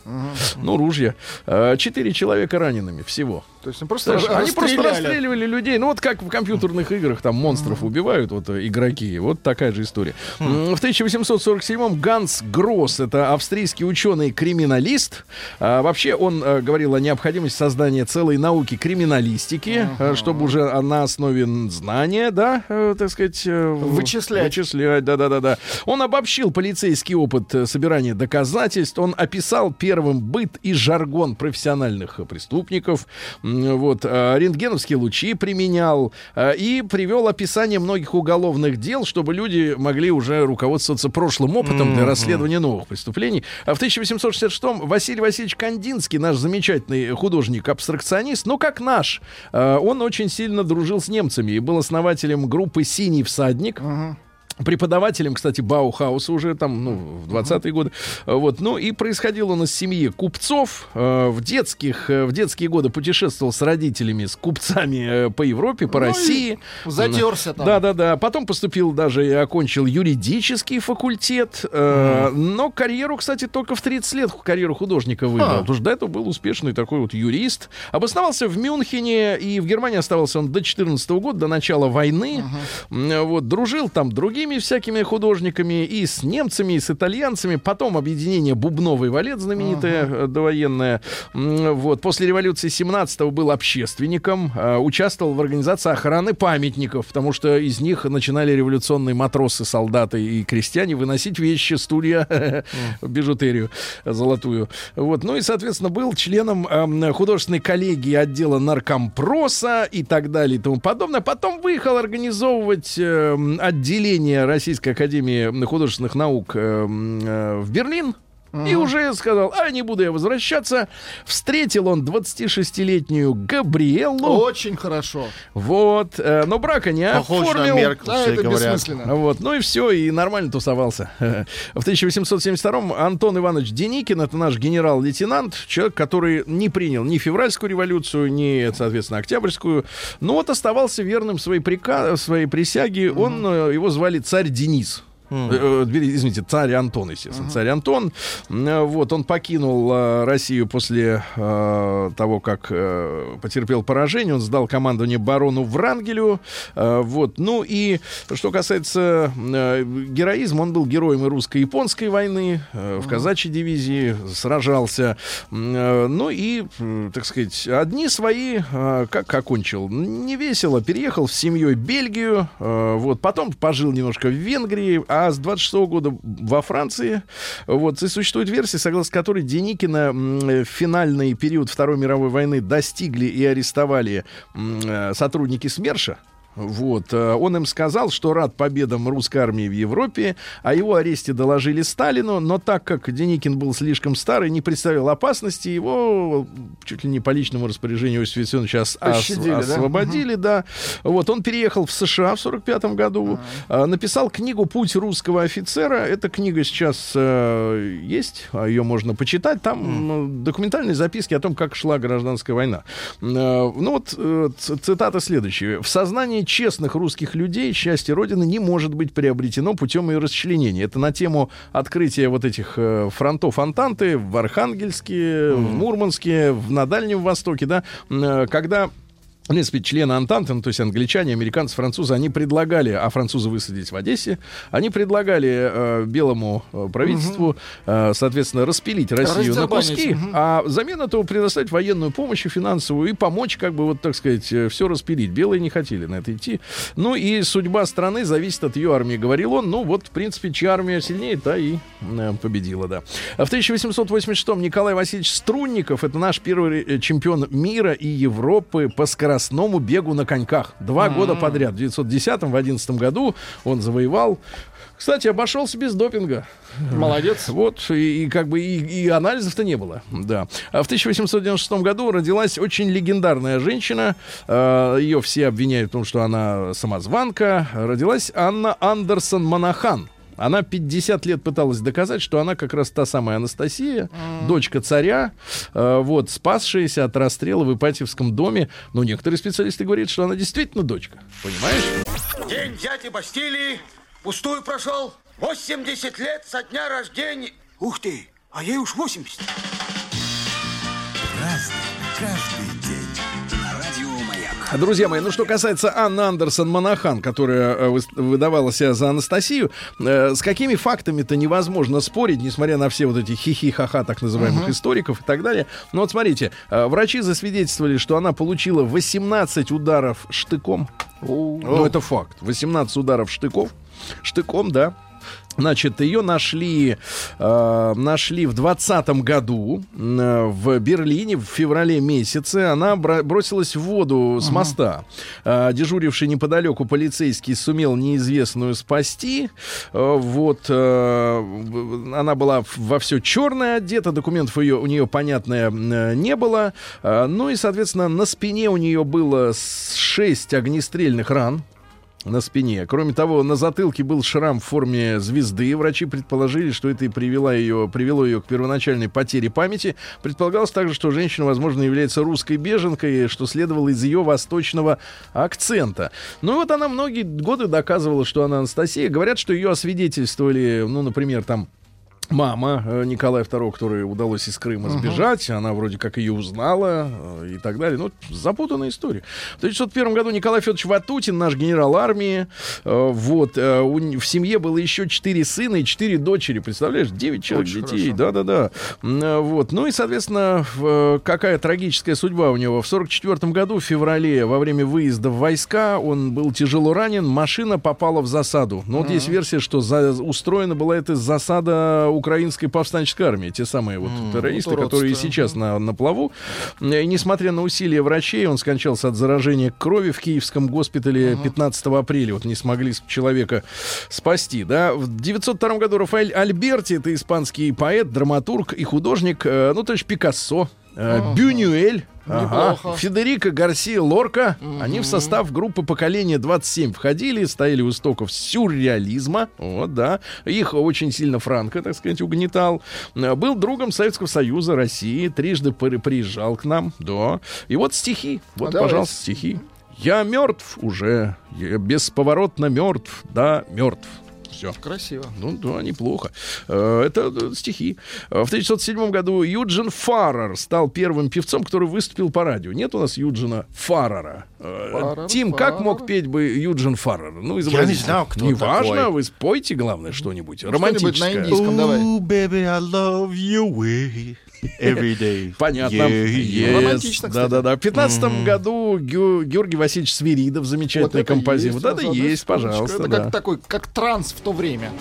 B: ну, ружья. Э, Четыре человека ранеными всего.
C: То есть они просто
B: Знаешь, они просто расстреливали людей. Ну, вот как в компьютерных играх там монстров убивают вот э, игроки. Вот такая же история. М, В 1847-м Ганс Гросс, это австрийский ученый-криминалист. А, вообще он э, говорил о необходимости создания целой науки криминалистики, э, чтобы уже а, на основе знания, да, э, так сказать... э,
C: Вычислять.
B: Вычислять, да-да-да. Он обобщил полицейский опыт э, собирания доказательств. Он описал первым быт и жаргон профессиональных э, преступников. Вот, э, рентгеновские лучи применял и привел описание многих уголовных дел, чтобы люди могли уже руководствоваться прошлым опытом для расследования новых преступлений. А в 1866-м Василий Васильевич Кандинский, наш замечательный художник-абстракционист, ну как наш, он очень сильно дружил с немцами и был основателем группы «Синий всадник». Преподавателем, кстати, Баухауса уже там, ну, в 20-е годы. Вот. Ну, и происходил он из семьи купцов. Э, В детских, э, в детские годы путешествовал с родителями, с купцами э, по Европе, по
C: Ну
B: России.
C: затерся там.
B: Да, да, да. Потом поступил даже и окончил юридический факультет. Э, Но карьеру, кстати, только в 30 лет карьеру художника выбрал.
C: А.
B: Потому что до этого был успешный такой вот юрист. Обосновался в Мюнхене, и в Германии оставался он до 14 года, до начала войны. М, Вот, дружил там другими всякими художниками, и с немцами, и с итальянцами. Потом объединение «Бубновый валет» знаменитое, э, довоенное. Вот, после революции 17-го был общественником, э, участвовал в организации охраны памятников, потому что из них начинали революционные матросы, солдаты и крестьяне выносить вещи, стулья, бижутерию золотую. Вот. Ну и, соответственно, был членом эм, художественной коллегии отдела наркомпроса и так далее и тому подобное. Потом выехал организовывать эм, Российской Академии художественных наук эм, э, в Берлин. И уже сказал, а не буду я возвращаться. Встретил он 26-летнюю Габриэлу.
C: Очень хорошо.
B: Вот. э, но брака не
D: Похож
B: оформил.
D: на Меркель,
C: Да, это
D: говорят.
C: бессмысленно.
B: Вот, ну и все, и нормально тусовался. В 1872-м Антон Иванович Деникин, это наш генерал-лейтенант, человек, который не принял ни февральскую революцию, ни, соответственно, октябрьскую, но вот оставался верным своей, прика... своей присяге. Он, э, его звали царь Денис. Э, э, Извините, царь Антон, естественно. Царь Антон. М, Вот, он покинул э, Россию после э, того, как э, потерпел поражение. Он сдал командование барону Врангелю. Э, Вот, ну и что касается э, героизма, он был героем и русско-японской войны. э, В казачьей дивизии сражался. Э, Ну и, так сказать, одни свои, э, как окончил, не весело, переехал с семьей в Бельгию. э, Вот, потом пожил немножко в Венгрии, а с 26 года во Франции. Вот, и существует версия, согласно которой Деникина в финальный период Второй мировой войны достигли и арестовали э, сотрудники СМЕРШа. Вот. э, Он им сказал, что рад победам русской армии в Европе, о его аресте доложили Сталину, но так как Деникин был слишком старый, не представил опасности, его чуть ли не по личному распоряжению Иосифа Виссарионовича ос- ос-
C: Пощадили, да?
B: освободили, да. Вот. Он переехал в США в 45 году, э, написал книгу «Путь русского офицера». Эта книга сейчас э, есть, а ее можно почитать. Там э, документальные записки о том, как шла гражданская война. Э, ну вот э, цитата следующая. «В сознании честных русских людей счастье Родины не может быть приобретено путем ее расчленения». Это на тему открытия вот этих э, фронтов Антанты в Архангельске, в Мурманске, в, на Дальнем Востоке, да, э, когда в принципе, члены Антанты, ну, то есть англичане, американцы, французы, они предлагали, а французы высадились в Одессе, они предлагали э, белому э, правительству, э, соответственно, распилить Россию на куски,
C: мгм.
B: а взамен этого предоставить военную помощь и финансовую и помочь, как бы, вот, так сказать, все распилить. Белые не хотели на это идти. Ну и судьба страны зависит от ее армии, говорил он. Ну вот, в принципе, чья армия сильнее, та и э, победила, да. А В 1886-м Николай Васильевич Струнников, это наш первый э, чемпион мира и Европы по скоростному бегу на коньках. Два года подряд. В 1910-м, в 11 году он завоевал. Кстати, обошелся без допинга.
C: Молодец.
B: Вот, и, и как бы и, и анализов-то не было, да. А в 1896 году родилась очень легендарная женщина. э, Ее все обвиняют в том, что она самозванка. Родилась Анна Андерсон Монахан. Она 50 лет пыталась доказать, что она как раз та самая Анастасия, дочка царя, э, вот, спасшаяся от расстрела в Ипатьевском доме. Но некоторые специалисты говорят, что она действительно дочка. Понимаешь?
E: День дяди Бастилии пустую прошел. 80 лет со дня рождения. Ух ты, а ей уж 80.
B: Друзья мои, ну что касается Анны Андерсон Монахан, которая э, выдавала себя за Анастасию, э, с какими фактами-то невозможно спорить, несмотря на все вот эти хихи-ха-ха так называемых историков и так далее. Но вот смотрите, э, врачи засвидетельствовали, что она получила 18 ударов штыком. Ну, это факт. 18 ударов штыков. Штыком, да. Значит, ее нашли, э, нашли в двадцатом году э, в Берлине в феврале месяце. Она бра- бросилась в воду с моста. Э, дежуривший неподалеку полицейский сумел неизвестную спасти. Э, вот э, она была во все черное одета, документов ее, у нее, понятное, э, не было. Э, ну и, соответственно, на спине у нее было с- шесть огнестрельных ран. На спине. Кроме того, на затылке был шрам в форме звезды. Врачи предположили, что это и привело ее, привело ее к первоначальной потере памяти. Предполагалось также, что женщина, возможно, является русской беженкой, что следовало из ее восточного акцента. Ну и вот она многие годы доказывала, что она Анастасия. Говорят, что ее освидетельствовали, ну, например, там мама э, Николая II, которой удалось из Крыма сбежать, она вроде как ее узнала э, и так далее. Ну, запутанная история. В 1901 году Николай Федорович Ватутин, наш генерал армии, э, вот, у в семье было еще четыре сына и четыре дочери, представляешь, девять человек
C: Очень
B: детей, да-да-да. Вот, ну и, соответственно, какая трагическая судьба у него. В 1944 году, в феврале, во время выезда в войска, он был тяжело ранен, машина попала в засаду. Но вот есть версия, что за, устроена была эта засада украинской повстанческой армии, те самые вот террористы,
C: вот
B: которые сейчас на, на плаву. И несмотря на усилия врачей, он скончался от заражения крови в киевском госпитале 15 апреля. Вот не смогли человека спасти, да. В 902 году Рафаэль Альберти, это испанский поэт, драматург и художник, э, ну, то есть Пикассо, э, Бюнюэль, ага. Федерико Гарсия Лорка. Они в состав группы поколения 27 входили, стояли у истоков сюрреализма. Вот, да. Их очень сильно Франко, так сказать, угнетал. Э, Был другом Советского Союза, России. Трижды при- приезжал к нам. Да. И вот стихи. Вот,
C: давайте.
B: пожалуйста, стихи. Я мертв уже. Я бесповоротно мертв. Да, мертв. Все.
C: Красиво.
B: Ну да, неплохо. Э, Это э, стихи. Э, В 1907 году Юджин Фаррер стал первым певцом, который выступил по радио. Нет у нас Юджина Фаррера.
C: Фаррер,
B: Тим, как
C: Фаррер.
B: мог петь бы Юджин Фаррер? Ну, изобразите.
D: не знаю, кто
B: Неважно,
D: такой.
B: вы спойте, главное, что-нибудь.
C: Что-нибудь на
B: Романтическое.
C: индийском давай.
D: Ooh, baby, I love you way every day.
B: Понятно. Yes.
C: Романтично, кстати.
B: Да-да-да. В 15 году Гео- Георгий Васильевич Свиридов, замечательный
C: это
B: композитор. Вот это есть, пожалуйста.
C: Это
B: да.
C: как такой, как транс в то время.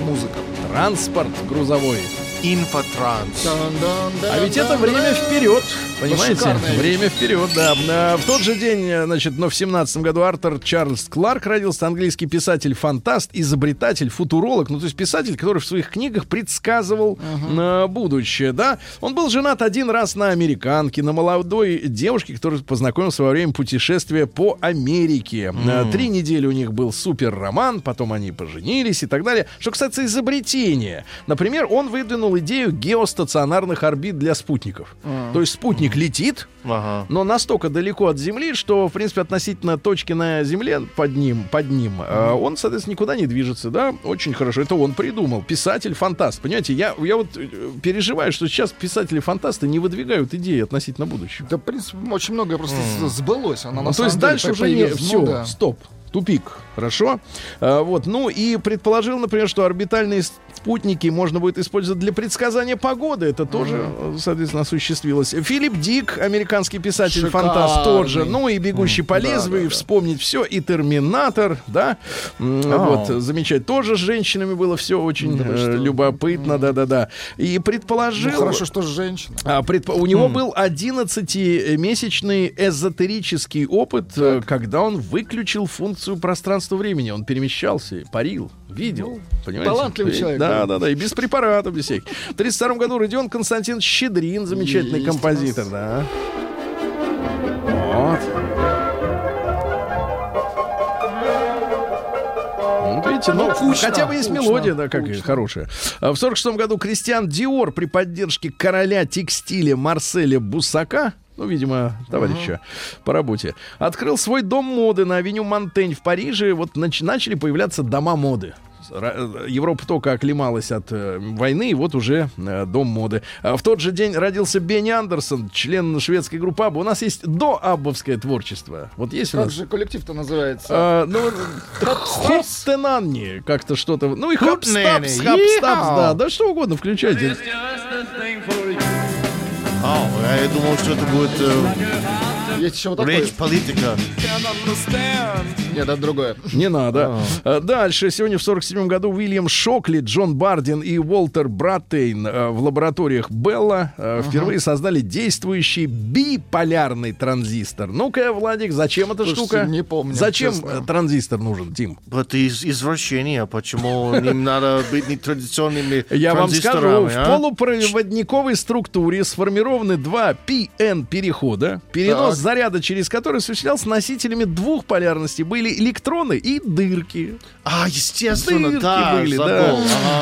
C: Музыка.
B: Транспорт грузовой.
D: Инфотранс.
B: А ведь это время вперед, понимаете? Время вперед, да. А, В тот же день, э, значит, но в семнадцатом году Артур Чарльз Кларк родился, английский писатель-фантаст, изобретатель, футуролог, ну, то есть писатель, который в своих книгах предсказывал э, будущее, да. Он был женат один раз на американке, на молодой девушке, которая познакомился во время путешествия по Америке. Э, Три недели у них был супер роман, потом они поженились и так далее. Что касается изобретения, например, он выдвинул идею геостационарных орбит для спутников. То есть спутник летит,
D: Ага.
B: но настолько далеко от Земли, что, в принципе, относительно точки на Земле под ним, под ним, э, он, соответственно, никуда не движется, да? Очень хорошо. Это он придумал. Писатель, фантаст. Понимаете, я, я вот э, переживаю, что сейчас писатели-фантасты не выдвигают идеи относительно будущего.
C: Да, в принципе, очень многое просто с- сбылось. Она, на
B: Ну, то
C: самом
B: есть дальше уже не все,
C: Ну, да.
B: стоп, тупик, хорошо. А, вот, ну и предположил, например, что орбитальные спутники можно будет использовать для предсказания погоды. Это тоже, э, соответственно, осуществилось. Филипп Дик, американский писатель, фантаст, тот же. Ну и бегущий по
C: да,
B: лезвию,
C: да, да.
B: вспомнить все. И Терминатор, да. М, Вот, замечательно. Тоже с женщинами было все очень
C: Да вы
B: э, любопытно, да-да-да. И предположил.
C: Ну, хорошо, что женщина.
B: А, предпо- У него был 11-месячный эзотерический опыт, э, когда он выключил функцию пространства-времени. Он перемещался, парил, видел. понимаете?
C: Ну, талантливый
B: И-
C: человек,
B: Да,
C: да.
B: да. И без препаратов, без всяких. В 1932 году Родион Константин Щедрин, замечательный
C: Есть
B: композитор,
C: нас.
B: да. Вот. Ну, вот видите, ну,
C: Кучно,
B: хотя бы есть
C: кучно,
B: мелодия, да, как
C: кучно.
B: хорошая. А В 46 году Кристиан Диор при поддержке короля текстиля Марселя Бусака ну, видимо, товарища по работе, открыл свой дом моды на авеню Монтень в Париже. Вот нач- начали появляться дома моды. Э, Европа только оклемалась от э, войны, и вот уже э, дом моды. А в тот же день родился Бенни Андерсон, член шведской группы Абба. У нас есть до аббовское творчество. Вот есть у
C: Как
B: нас...
C: же коллектив-то называется?
B: А, ну, Хоптенанни, как-то что-то. Ну и хапстапс,
D: еу.
B: да, да что угодно, включайте.
D: А, я думал, что это будет э,
C: Есть еще вот такой.
D: речь политика.
C: Нет, это другое.
B: Не надо. А, Дальше. Сегодня в 47 году Уильям Шокли, Джон Бардин и Уолтер Браттейн э, в лабораториях Белла э, впервые создали действующий биполярный транзистор. Ну-ка, Владик, зачем эта
C: Слушайте,
B: штука?
C: не помню,
B: Зачем
C: честно.
B: э, транзистор нужен, Тим?
D: Это из извращение. Почему им надо быть нетрадиционными
B: Я вам скажу, в
D: а?
B: полупроводниковой структуре сформированы два PN перехода, перенос
C: Так.
B: заряда через который осуществлялся носителями двух полярностей, были электроны и дырки.
D: А, естественно,
B: Дырки
D: да,
B: были,
D: забыл.
B: да.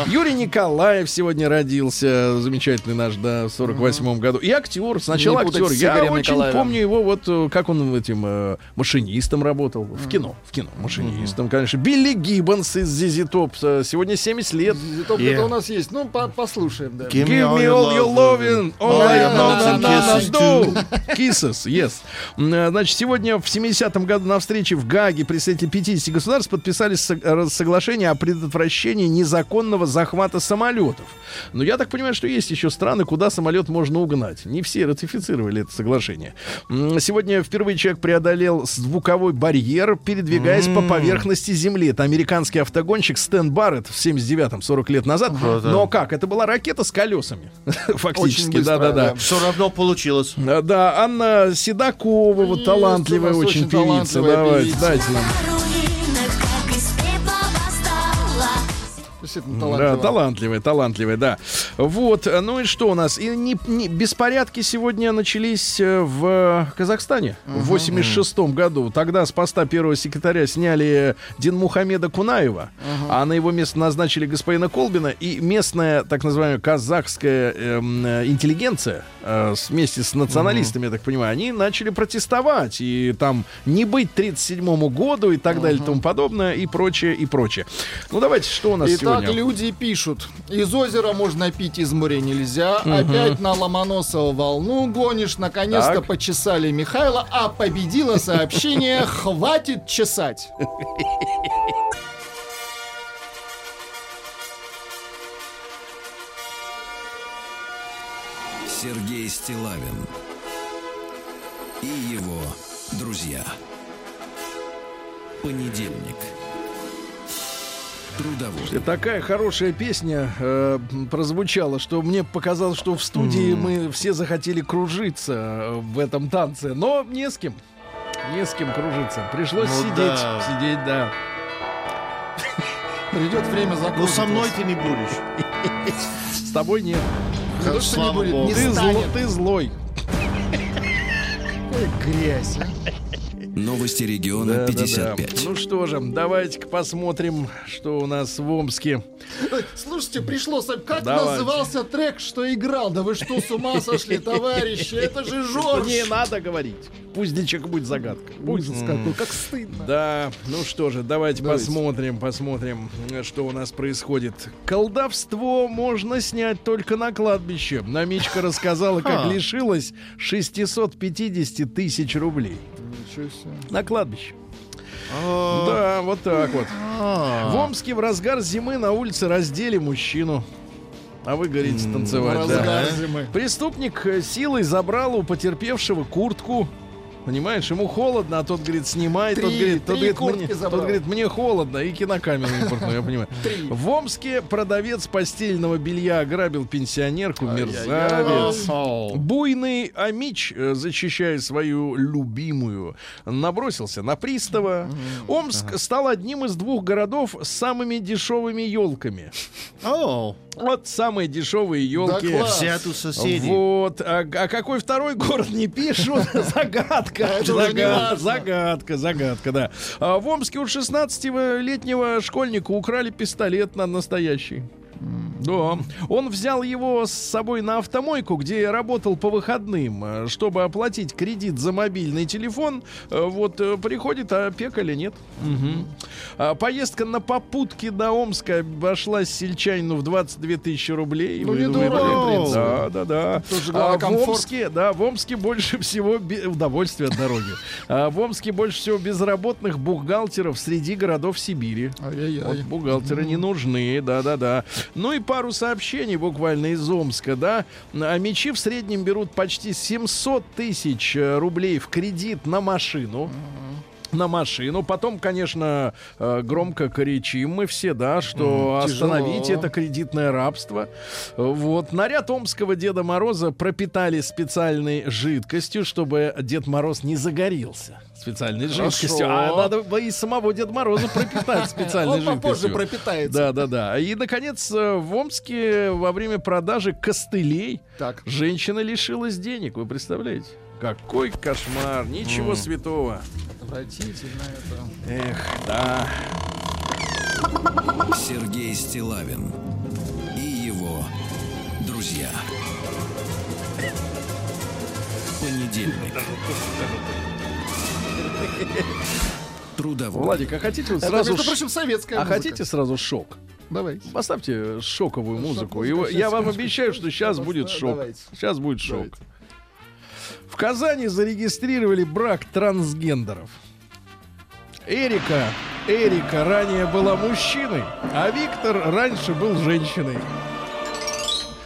D: Ага.
B: Юрий Николаев сегодня родился, замечательный наш, да, в 48-м году. И актер, сначала
C: Не
B: актер. Я
C: Игорем
B: очень
C: Николаевым.
B: помню его, вот э, как он этим э, машинистом работал. В кино, в кино, машинистом, конечно. Билли Гиббонс из Зизи Топ. э, Сегодня 70 лет.
C: Топ
D: Yeah.
C: это у нас есть. Ну, по- послушаем, да.
D: Give
B: Give me all your loving, all I know. Kisses, yes. Э, Значит, сегодня в 70-м году на встрече в Гаге представители 50 государств подписали э, соглашение о предотвращении незаконного захвата самолетов. Но я так понимаю, что есть еще страны, куда самолет можно угнать. Не все ратифицировали это соглашение. Сегодня впервые человек преодолел звуковой барьер, передвигаясь по поверхности Земли. Это американский автогонщик Стэн Барретт в 79-м, 40 лет назад. Но как? Это была ракета с колесами. Фактически, да-да-да.
C: да.
D: Все равно получилось.
B: Да, Анна
C: Есть
B: талантливая очень певица. Давайте, дайте нам.
C: Действительно
B: Да,
C: талантливо.
B: талантливая, талантливая, да. Вот, ну и что у нас? И не, не- беспорядки сегодня начались э, в Казахстане в 86 году. Тогда с поста первого секретаря сняли Динмухамеда Кунаева, а на его место назначили господина Колбина. И местная, так называемая, казахская э, интеллигенция э, вместе с националистами, я так понимаю, они начали протестовать. И там не быть 37 году и так далее и тому подобное, и прочее, и прочее. Ну давайте, что у нас
C: Итак,
B: сегодня?
C: Люди пишут. Из озера можно пить, из моря нельзя. Опять на Ломоносова волну гонишь. Наконец-то
B: Так.
C: почесали Михайла, а победило сообщение «Хватит чесать».
A: Сергей Стилавин и его друзья. Понедельник. Трудовой.
B: Такая хорошая песня э, прозвучала, что мне показалось, что в студии мы все захотели кружиться э, в этом танце, но не с кем. Не с кем кружиться. Пришлось
D: Ну
B: сидеть.
D: да.
B: Сидеть, да.
C: Придет время
D: Ну,
C: закрутить
D: со мной ты не будешь.
B: С тобой нет.
C: Не то, что не
D: Слава
C: будет, не
B: Ты, зло-
C: станет.
B: ты злой.
C: Ой, Грязь. а.
A: Новости региона
B: Да-да-да.
A: 55.
B: Ну что же, давайте-ка посмотрим, что у нас в Омске.
C: Слушайте, пришло, как
B: Давайте.
C: назывался трек, что играл? Да вы что, с ума сошли, товарищи? Это же Жорж.
B: Не надо говорить. Пусть для человека будет загадка. Пусть.
C: Ужас какой, как стыдно.
B: Да, ну что же, давайте,
C: Давайте.
B: посмотрим, посмотрим, что у нас происходит. Колдовство можно снять только на кладбище. Намичка рассказала, как лишилась 650 тысяч рублей.
C: Ничего себе.
B: На кладбище.
D: А,
B: Да, вот так вот.
D: а.
B: В Омске в разгар зимы на улице раздели мужчину. А вы говорите танцевать, да. Преступник э, силой забрал у потерпевшего куртку. Понимаешь, ему холодно, а тот говорит, снимай. тот
C: Три-
B: говорит, тот говорит, мне,
C: забрал.
B: тот говорит, мне холодно. И кинокамеру импортную, я понимаю.
C: Три.
B: В Омске продавец постельного белья ограбил пенсионерку, мерзавец. Буйный Амич, э, защищая свою любимую, набросился на пристава. Омск стал одним из двух городов с самыми дешевыми елками.
D: О,
B: Вот самые дешевые елки.
C: класс.
D: взят у соседей.
B: Вот. А, а какой второй город не пишут? Загадка. Загадка, загадка, да. А в Омске у 16-летнего школьника украли пистолет на настоящий. Да. Он взял его с собой на автомойку, где работал по выходным, э, чтобы оплатить кредит за мобильный телефон. Э, Вот э, приходит, а пекали нет. А Поездка на попутке до Омска обошлась сельчанину в 22 тысячи рублей.
C: Ну,
B: Вы-
C: не в принципе.
B: Да, да, да. А в
C: комфорт.
B: Омске, да, в Омске больше всего бе- удовольствия от дороги. А в Омске больше всего безработных бухгалтеров среди городов Сибири. Вот
C: Ай-яй-яй.
B: бухгалтеры не нужны, да-да-да. Ну и пару сообщений буквально из Омска, да. А мечи в среднем берут почти 700 тысяч э, рублей в кредит на машину. На машину. Потом, конечно, э, громко кричим мы все, да, что
C: М, тяжело.
B: остановите это кредитное рабство. Вот. Наряд омского Деда Мороза пропитали специальной жидкостью, чтобы Дед Мороз не загорелся. Специальной
C: Хорошо.
B: жидкостью. А надо бы и самого Деда Мороза пропитать специальной
C: Он попозже
B: жидкостью.
C: пропитается.
B: Да, да, да. И, наконец, э, в Омске во время продажи костылей
C: Так.
B: женщина лишилась денег. Вы представляете? Какой кошмар, ничего святого.
C: Отвратительно это.
B: Эх, да.
A: Сергей Стилавин и его друзья. Понедельник. Трудовой.
B: Владик, а хотите вот
C: Это,
B: сразу...
C: между
B: ш-
C: прочим, советская
B: А
C: музыка.
B: хотите сразу шок?
C: Давайте.
B: Поставьте шоковую музыку. И
C: музыка,
B: я вам обещаю, что сейчас будет шок.
C: давайте.
B: Сейчас будет шок.
C: Давайте.
B: В Казани зарегистрировали брак трансгендеров. Эрика, Эрика ранее была мужчиной, а Виктор раньше был женщиной.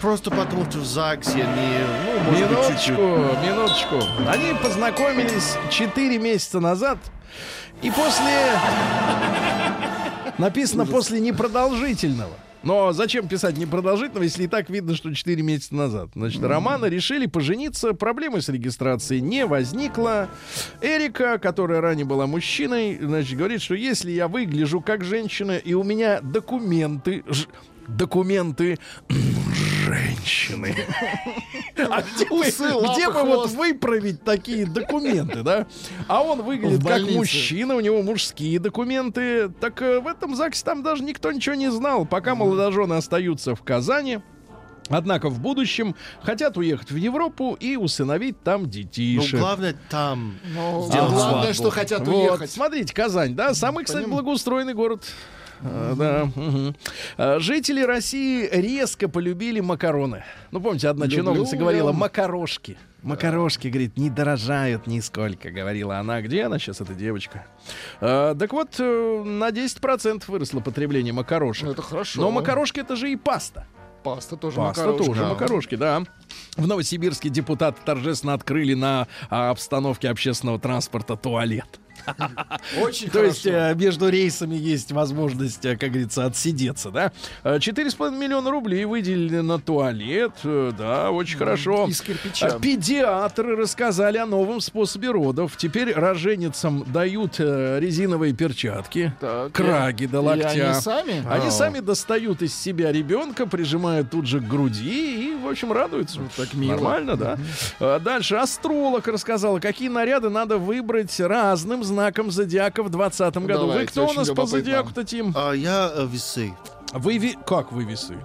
D: Просто потому, что в ЗАГСе они, ну, может быть, чуть-чуть.
B: Минуточку, минуточку. Они познакомились 4 месяца назад. И после... Написано после непродолжительного. Но зачем писать непродолжительного, если и так видно, что 4 месяца назад? Значит, Романа решили пожениться, проблемы с регистрацией не возникло. Эрика, которая ранее была мужчиной, значит, говорит, что если я выгляжу как женщина, и у меня документы, ж- документы женщины. А где
C: лапы,
B: где бы вот выправить такие документы, да? А он выглядит как мужчина, у него мужские документы. Так э, в этом ЗАГСе там даже никто ничего не знал. Пока молодожены остаются в Казани, Однако в будущем хотят уехать в Европу и усыновить там
D: Ну,
B: детишек.
D: главное там.
C: Ну,
D: Сделать
C: главное,
D: свадьбу.
C: что хотят
B: Вот,
C: уехать.
B: смотрите, Казань, да, самый, кстати, благоустроенный город. А, Да. А, Жители России резко полюбили макароны. Ну, помните, одна
C: Люблю
B: чиновница
C: я.
B: говорила макарошки. Макарошки, говорит, не дорожают нисколько, говорила она. Где она сейчас, эта девочка? А, так вот, э, на 10% выросло потребление макарошек.
C: Ну, это хорошо.
B: Но макарошки это же и паста.
C: Паста тоже
B: Паста
C: макарошка.
B: тоже, макарошки, да. В Новосибирске депутаты торжественно открыли на а, обстановке общественного транспорта туалет.
C: Очень
B: То есть э, между рейсами есть возможность, э, как говорится, отсидеться, да? Э, 4,5 миллиона рублей выделили на туалет, э, да, очень хорошо.
C: из кирпича.
B: Педиатры рассказали о новом способе родов. Теперь роженицам дают э, резиновые перчатки,
C: Так,
B: краги до
C: и
B: локтя.
C: они сами?
B: Они сами достают из себя ребенка, прижимают тут же к груди и, в общем, радуются.
C: так мило.
B: Нормально, да. Дальше астролог рассказала, какие наряды надо выбрать разным знаком зодиака в 2020 году. Вы
C: Давайте,
B: кто у нас по зодиаку-то, Тим?
D: А я э, весы.
B: Вы ви- Как вы весы?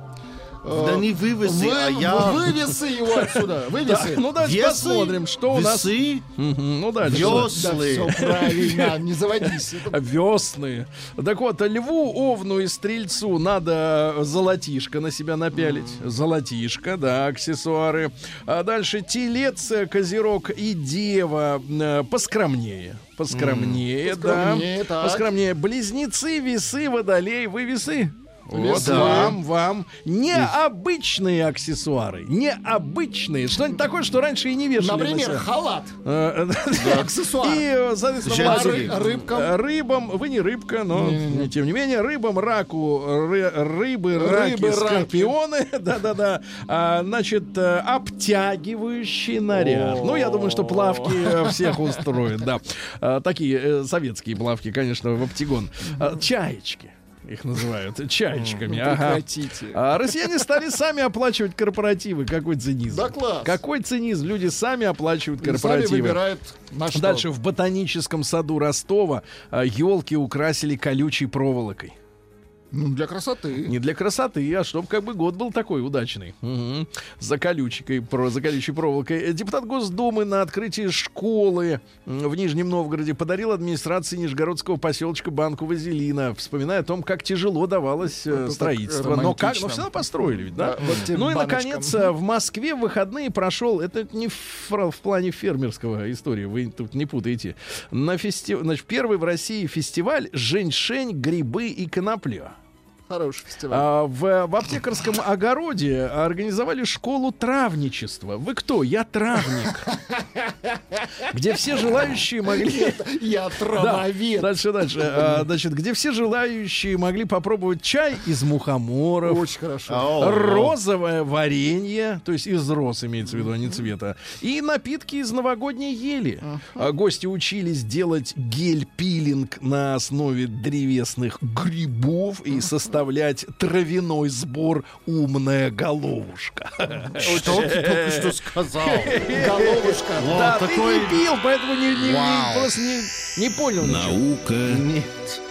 D: Да не вы весы,
C: Вы,
D: а я...
C: Вывесы его отсюда. Вывесы.
B: Ну,
D: Весы,
B: посмотрим, что у нас...
D: Весы,
B: Ну, дальше.
C: Да
D: веслы.
C: правильно, не заводись.
B: Весны. Так вот, льву, овну и стрельцу надо золотишко на себя напялить. Золотишко, да, аксессуары. А дальше телец, э, козерог и дева э, поскромнее. Поскромнее, да.
C: Поскромнее, так.
B: Поскромнее. Близнецы, весы, водолей. Вы весы? Вот
C: Весы.
B: вам, вам необычные аксессуары. Необычные. Что-нибудь такое, что раньше и не вешали. на
C: Например, халат.
B: Э, э,
C: Аксессуар.
B: И, э, соответственно,
C: Рыбкам.
B: Рыбам, вы не рыбка, но тем не менее, рыбам, раку, ры- рыбы, раки, скорпионы, да-да-да, А, значит, обтягивающий наряд. Ну, я думаю, что плавки всех устроят, да. Такие советские плавки, конечно, в оптигон. Чаечки. Их называют чаечками. ага.
C: Прекратите.
B: А россияне стали сами оплачивать корпоративы. Какой цинизм.
C: Да класс.
B: Какой цинизм. Люди сами оплачивают
C: И сами
B: корпоративы.
C: выбирают на что.
B: Дальше в ботаническом саду Ростова елки украсили колючей проволокой.
C: Ну, для красоты.
B: Не для красоты, а чтобы как бы год был такой удачный. Мгм. За колючкой, про, за колючей проволокой. Э, Депутат Госдумы на открытии школы в Нижнем Новгороде подарил администрации Нижегородского поселочка банку вазелина, вспоминая о том, как тяжело давалось э,
C: Это так
B: строительство. Но как, но все равно построили ведь, да?
C: Да, вот
B: ну и, наконец, э, в Москве в выходные прошел, это не в, в плане фермерского истории, вы тут не путаете, на фести... Значит, первый в России фестиваль «Женьшень, грибы и конопля».
C: Хороший фестиваль.
B: А, в, в аптекарском огороде организовали школу травничества. Вы кто? Я травник. Где все желающие могли...
C: Я
B: Да,
C: травовед.
B: дальше, дальше. А, Значит, где все желающие могли попробовать чай из мухоморов,
C: Очень хорошо.
D: Ау.
B: розовое варенье, то есть из роз имеется в виду, а не цвета, и напитки из новогодней ели. А Гости учились делать гель-пилинг на основе древесных грибов и составлять травяной сбор «Умная головушка».
D: Что ты только что сказал?
C: Головушка.
B: Да, ты
D: такой-
B: не пил, поэтому просто не, понял.
A: Наука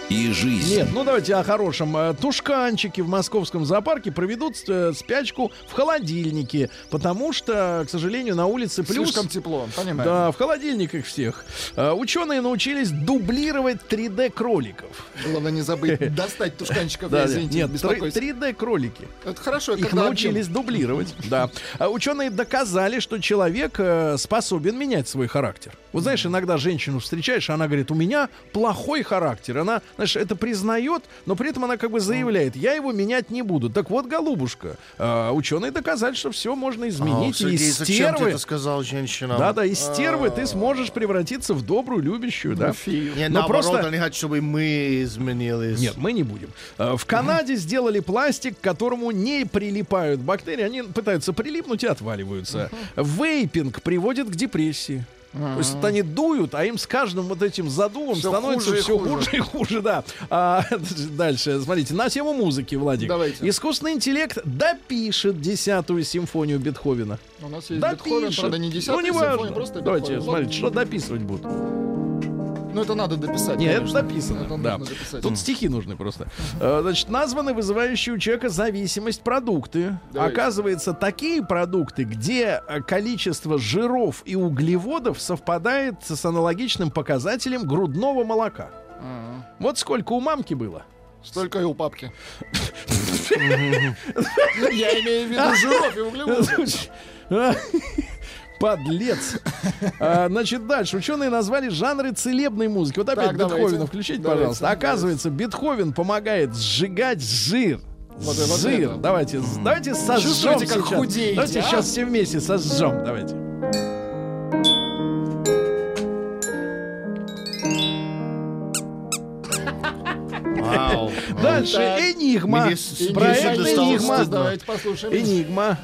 A: и жизнь.
B: Нет, ну давайте о хорошем. Э, Тушканчики в московском зоопарке проведут э, спячку в холодильнике, потому что, к сожалению, на улице плюс...
C: Слишком тепло, понимаю.
B: Да, в холодильниках всех. Э, Ученые научились дублировать 3D-кроликов.
C: Главное не забыть достать тушканчиков,
B: Да,
C: я, извините,
B: нет,
C: беспокоюсь.
B: 3D-кролики.
C: Это хорошо,
B: Их научились дублировать. Да. А ученые доказали, что человек э, способен менять свой характер. Вот знаешь, иногда женщину встречаешь, и она говорит, у меня плохой характер. Она, знаешь, это признает, но при этом она как бы заявляет, я его менять не буду. Так вот, голубушка, э, ученые доказали, что все можно изменить.
D: О,
B: и
D: ты
B: стервы,
D: это сказал женщинам?
B: да, да, из стервы ты сможешь превратиться в добрую, любящую, да.
D: Нет,
B: Но
D: наоборот,
B: просто-
D: они хотят, чтобы мы изменились.
B: Нет, мы не будем. Э, В Канаде сделали пластик, к которому не прилипают бактерии. Они пытаются прилипнуть и отваливаются. Вейпинг приводит к депрессии. То есть вот они дуют, а им с каждым вот этим задувом
C: Всё
B: становится
C: хуже
B: все
C: хуже.
B: хуже и хуже, да. А, дальше, смотрите, на тему музыки, Владик.
C: Давайте.
B: Искусственный интеллект допишет десятую симфонию Бетховена.
C: У нас есть Бетховен,
B: Допишет.
C: правда, не десятая
B: ну, не важно.
C: просто
B: Давайте,
C: Бетховен.
B: смотрите, что дописывать будут.
C: Ну, это надо дописать,
B: Нет,
C: конечно.
B: это написано.
C: Это
B: да.
C: дописать.
B: Тут стихи нужны просто. Э, Значит, названы вызывающие у человека зависимость продукты.
C: Давайте.
B: Оказывается, такие продукты, где э, количество жиров и углеводов совпадает с аналогичным показателем грудного молока.
C: Ага.
B: Вот сколько у мамки было.
C: Столько и у папки. Я имею в виду жиров и углеводов.
B: Подлец. А, значит, дальше. Ученые назвали жанры целебной музыки. Вот опять
C: Так, давайте.
B: Бетховена включите,
C: Давайте,
B: пожалуйста.
C: давайте.
B: Оказывается, Бетховен помогает сжигать жир.
C: Вот
B: жир.
C: это.
B: Давайте, с- давайте сожжем
C: Чувствуете, как
B: сейчас.
C: худеете,
B: Давайте
C: а?
B: сейчас все вместе сожжем. Давайте.
D: Вау.
B: Дальше. Энигма. Проект Энигма.
C: Давайте послушаем.
B: Энигма.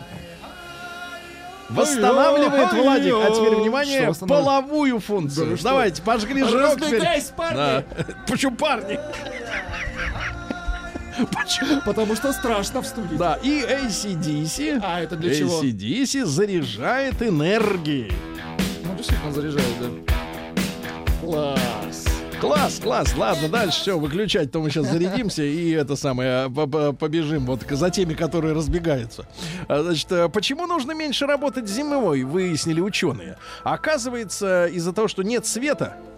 B: Восстанавливает Владик. А теперь внимание, половую функцию.
C: Да?
B: Давайте, пожгли жирок.
C: Разбегайся, парни!
B: Да. Почему парни? Почему?
C: Потому что страшно в студии.
B: Да, и ACDC.
C: А, это для чего?
B: ACDC заряжает энергией.
C: Ну, действительно заряжает, да. Класс.
B: Класс, класс. Ладно, дальше все, выключать, то мы сейчас зарядимся и это самое, по- побежим вот за теми, которые разбегаются. А, Значит, э, почему нужно меньше работать зимой, выяснили ученые. Оказывается, из-за того, что нет света, э,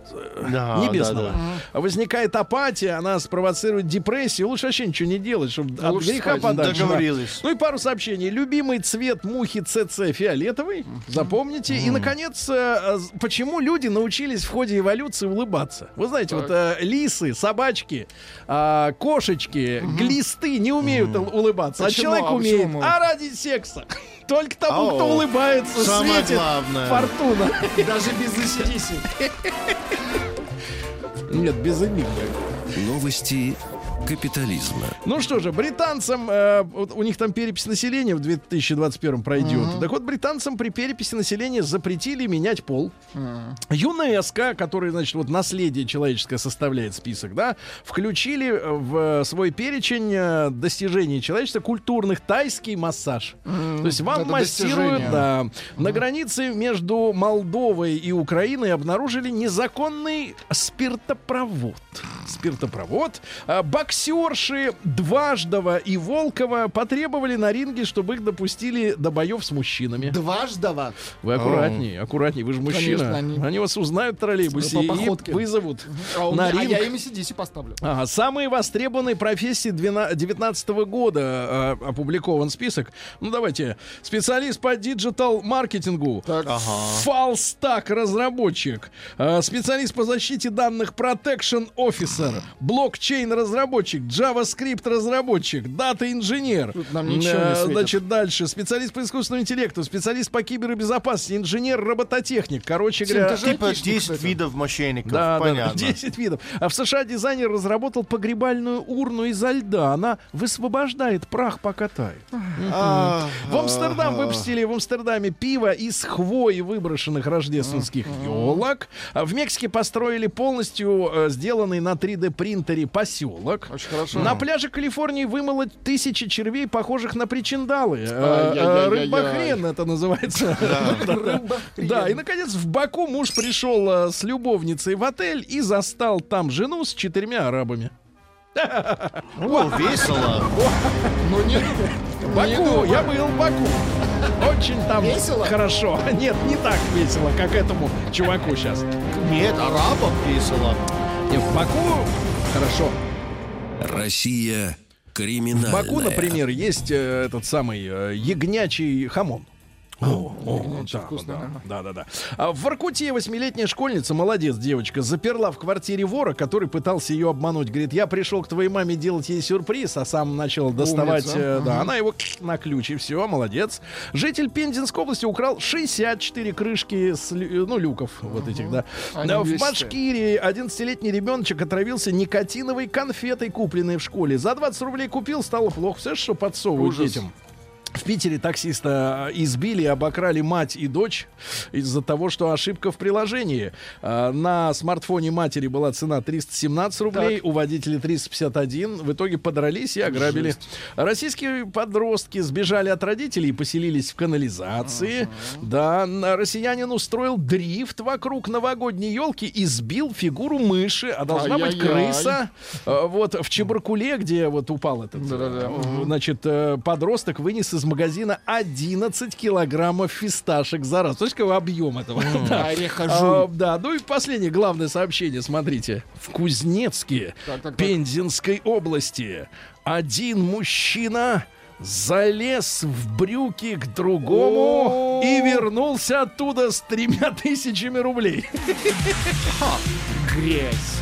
D: Да,
B: небесного.
D: да, да.
B: Возникает апатия, она спровоцирует депрессию. Лучше вообще ничего не делать, чтобы от
C: лучше
B: греха
C: спать.
B: подальше. да.
D: Договорились.
B: Ну и пару сообщений. Любимый цвет мухи ЦЦ фиолетовый. Запомните. И, наконец, э, почему люди научились в ходе эволюции улыбаться? Вы знаете, вот э, лисы, собачки, а, кошечки, глисты не умеют ул- улыбаться, а
C: Почему?
B: человек
C: А
B: умеет.
C: почему?
B: А ради секса. Только тому, кто
D: Ау.
B: улыбается,
D: Самое
B: светит
D: главное.
B: фортуна.
C: Даже без ACDC.
B: Нет, без энигмы.
A: Новости капитализма.
B: Ну что же, британцам, э, вот у них там перепись населения в 2021 пройдет. Так вот, британцам при переписи населения запретили менять пол. ЮНЕСКО, который, значит, вот наследие человеческое составляет список, да, включили в свой перечень э, достижений человечества культурных тайский массаж. То есть вам
C: это
B: массируют,
C: достижение.
B: да. На границе между Молдовой и Украиной обнаружили незаконный спиртопровод. Спиртопровод. А, Боксерши Дваждова и Волкова потребовали на ринге, чтобы их допустили до боев с мужчинами.
C: Дваждова.
B: Вы аккуратнее, аккуратнее, вы же мужчина.
C: Конечно,
B: они...
C: они-
B: вас узнают в троллейбусе
C: По
B: и вызовут
C: А, у
B: на
C: меня- а
B: ринг.
C: я им ACDC поставлю.
B: Ага, самые востребованные профессии 2019 года э, опубликован список. Ну давайте. Специалист по диджитал-маркетингу.
C: Так.
B: Фалстак разработчик. Э, специалист по защите данных Protection Officer. Блокчейн разработчик. JavaScript разработчик. Дата инженер.
C: Тут нам ничего не светит.
B: Значит, дальше. Специалист по искусственному интеллекту. Специалист по кибербезопасности. Инженер-робототехник. Короче
C: Тим,
B: говоря.
D: Типа
C: айтишник,
D: 10
C: кстати.
D: видов мошенников.
B: Да, да,
D: Понятно.
B: 10 видов. А в США дизайнер разработал погребальную урну изо льда. Она высвобождает прах, пока тает. В Амстердам выпустили в Амстердаме пиво из хвои выброшенных рождественских елок. А В Мексике построили полностью э, сделанный на 3D принтере поселок.
C: Очень хорошо.
B: На пляже Калифорнии вымыло тысячи червей, похожих на причиндалы. Э, э,
C: Ай-яй-яй-яй-яй.
B: Рыбохрен это называется. Да, и, наконец, в Баку муж пришел э, с любовницей в отель и застал там жену с четырьмя арабами.
D: О, весело.
C: Ну нет.
B: Баку, я был в Баку. Очень там
C: Весело?
B: хорошо. Нет, не так весело, как этому чуваку сейчас.
D: Нет, арабам весело.
B: Нет, в Баку хорошо.
A: Россия криминальная.
B: В Баку, например, есть э, этот самый э, ягнячий хамон. О, о, да,
C: вкусно,
B: да, да, да, да. А в Воркуте восьмилетняя школьница, молодец девочка, заперла в квартире вора, который пытался ее обмануть. Говорит, я пришел к твоей маме делать ей сюрприз, а сам начал доставать.
C: Умница.
B: э, да, она его на ключ и все, молодец. Житель Пензенской области украл 64 крышки с лю- ну, люков вот этих, да.
C: Они
B: В. Башкирии 11-летний ребеночек отравился никотиновой конфетой, купленной в школе. За 20 рублей купил, стало плохо. Представляешь, что подсовывают
C: Ужас.
B: детям? В Питере таксиста э, избили и обокрали мать и дочь из-за того, что ошибка в приложении. Э, На смартфоне матери была цена 317 рублей, у водителя 351. В итоге подрались и ограбили. Российские подростки сбежали от родителей и поселились в канализации. Да, на- россиянин устроил дрифт вокруг новогодней елки и сбил фигуру мыши, а должна быть крыса. Э, Вот в Чебаркуле, где вот упал этот,
C: Да-да-да.
B: значит, подросток вынес из магазина 11 килограммов фисташек за раз. Есть какой объем этого? Да.
C: Ореха
B: А. Да, ну и последнее главное сообщение, смотрите. В Кузнецке,
C: Так, так, так.
B: Пензенской области, один мужчина залез в брюки к другому и вернулся оттуда с тремя тысячами рублей.
C: Грязь.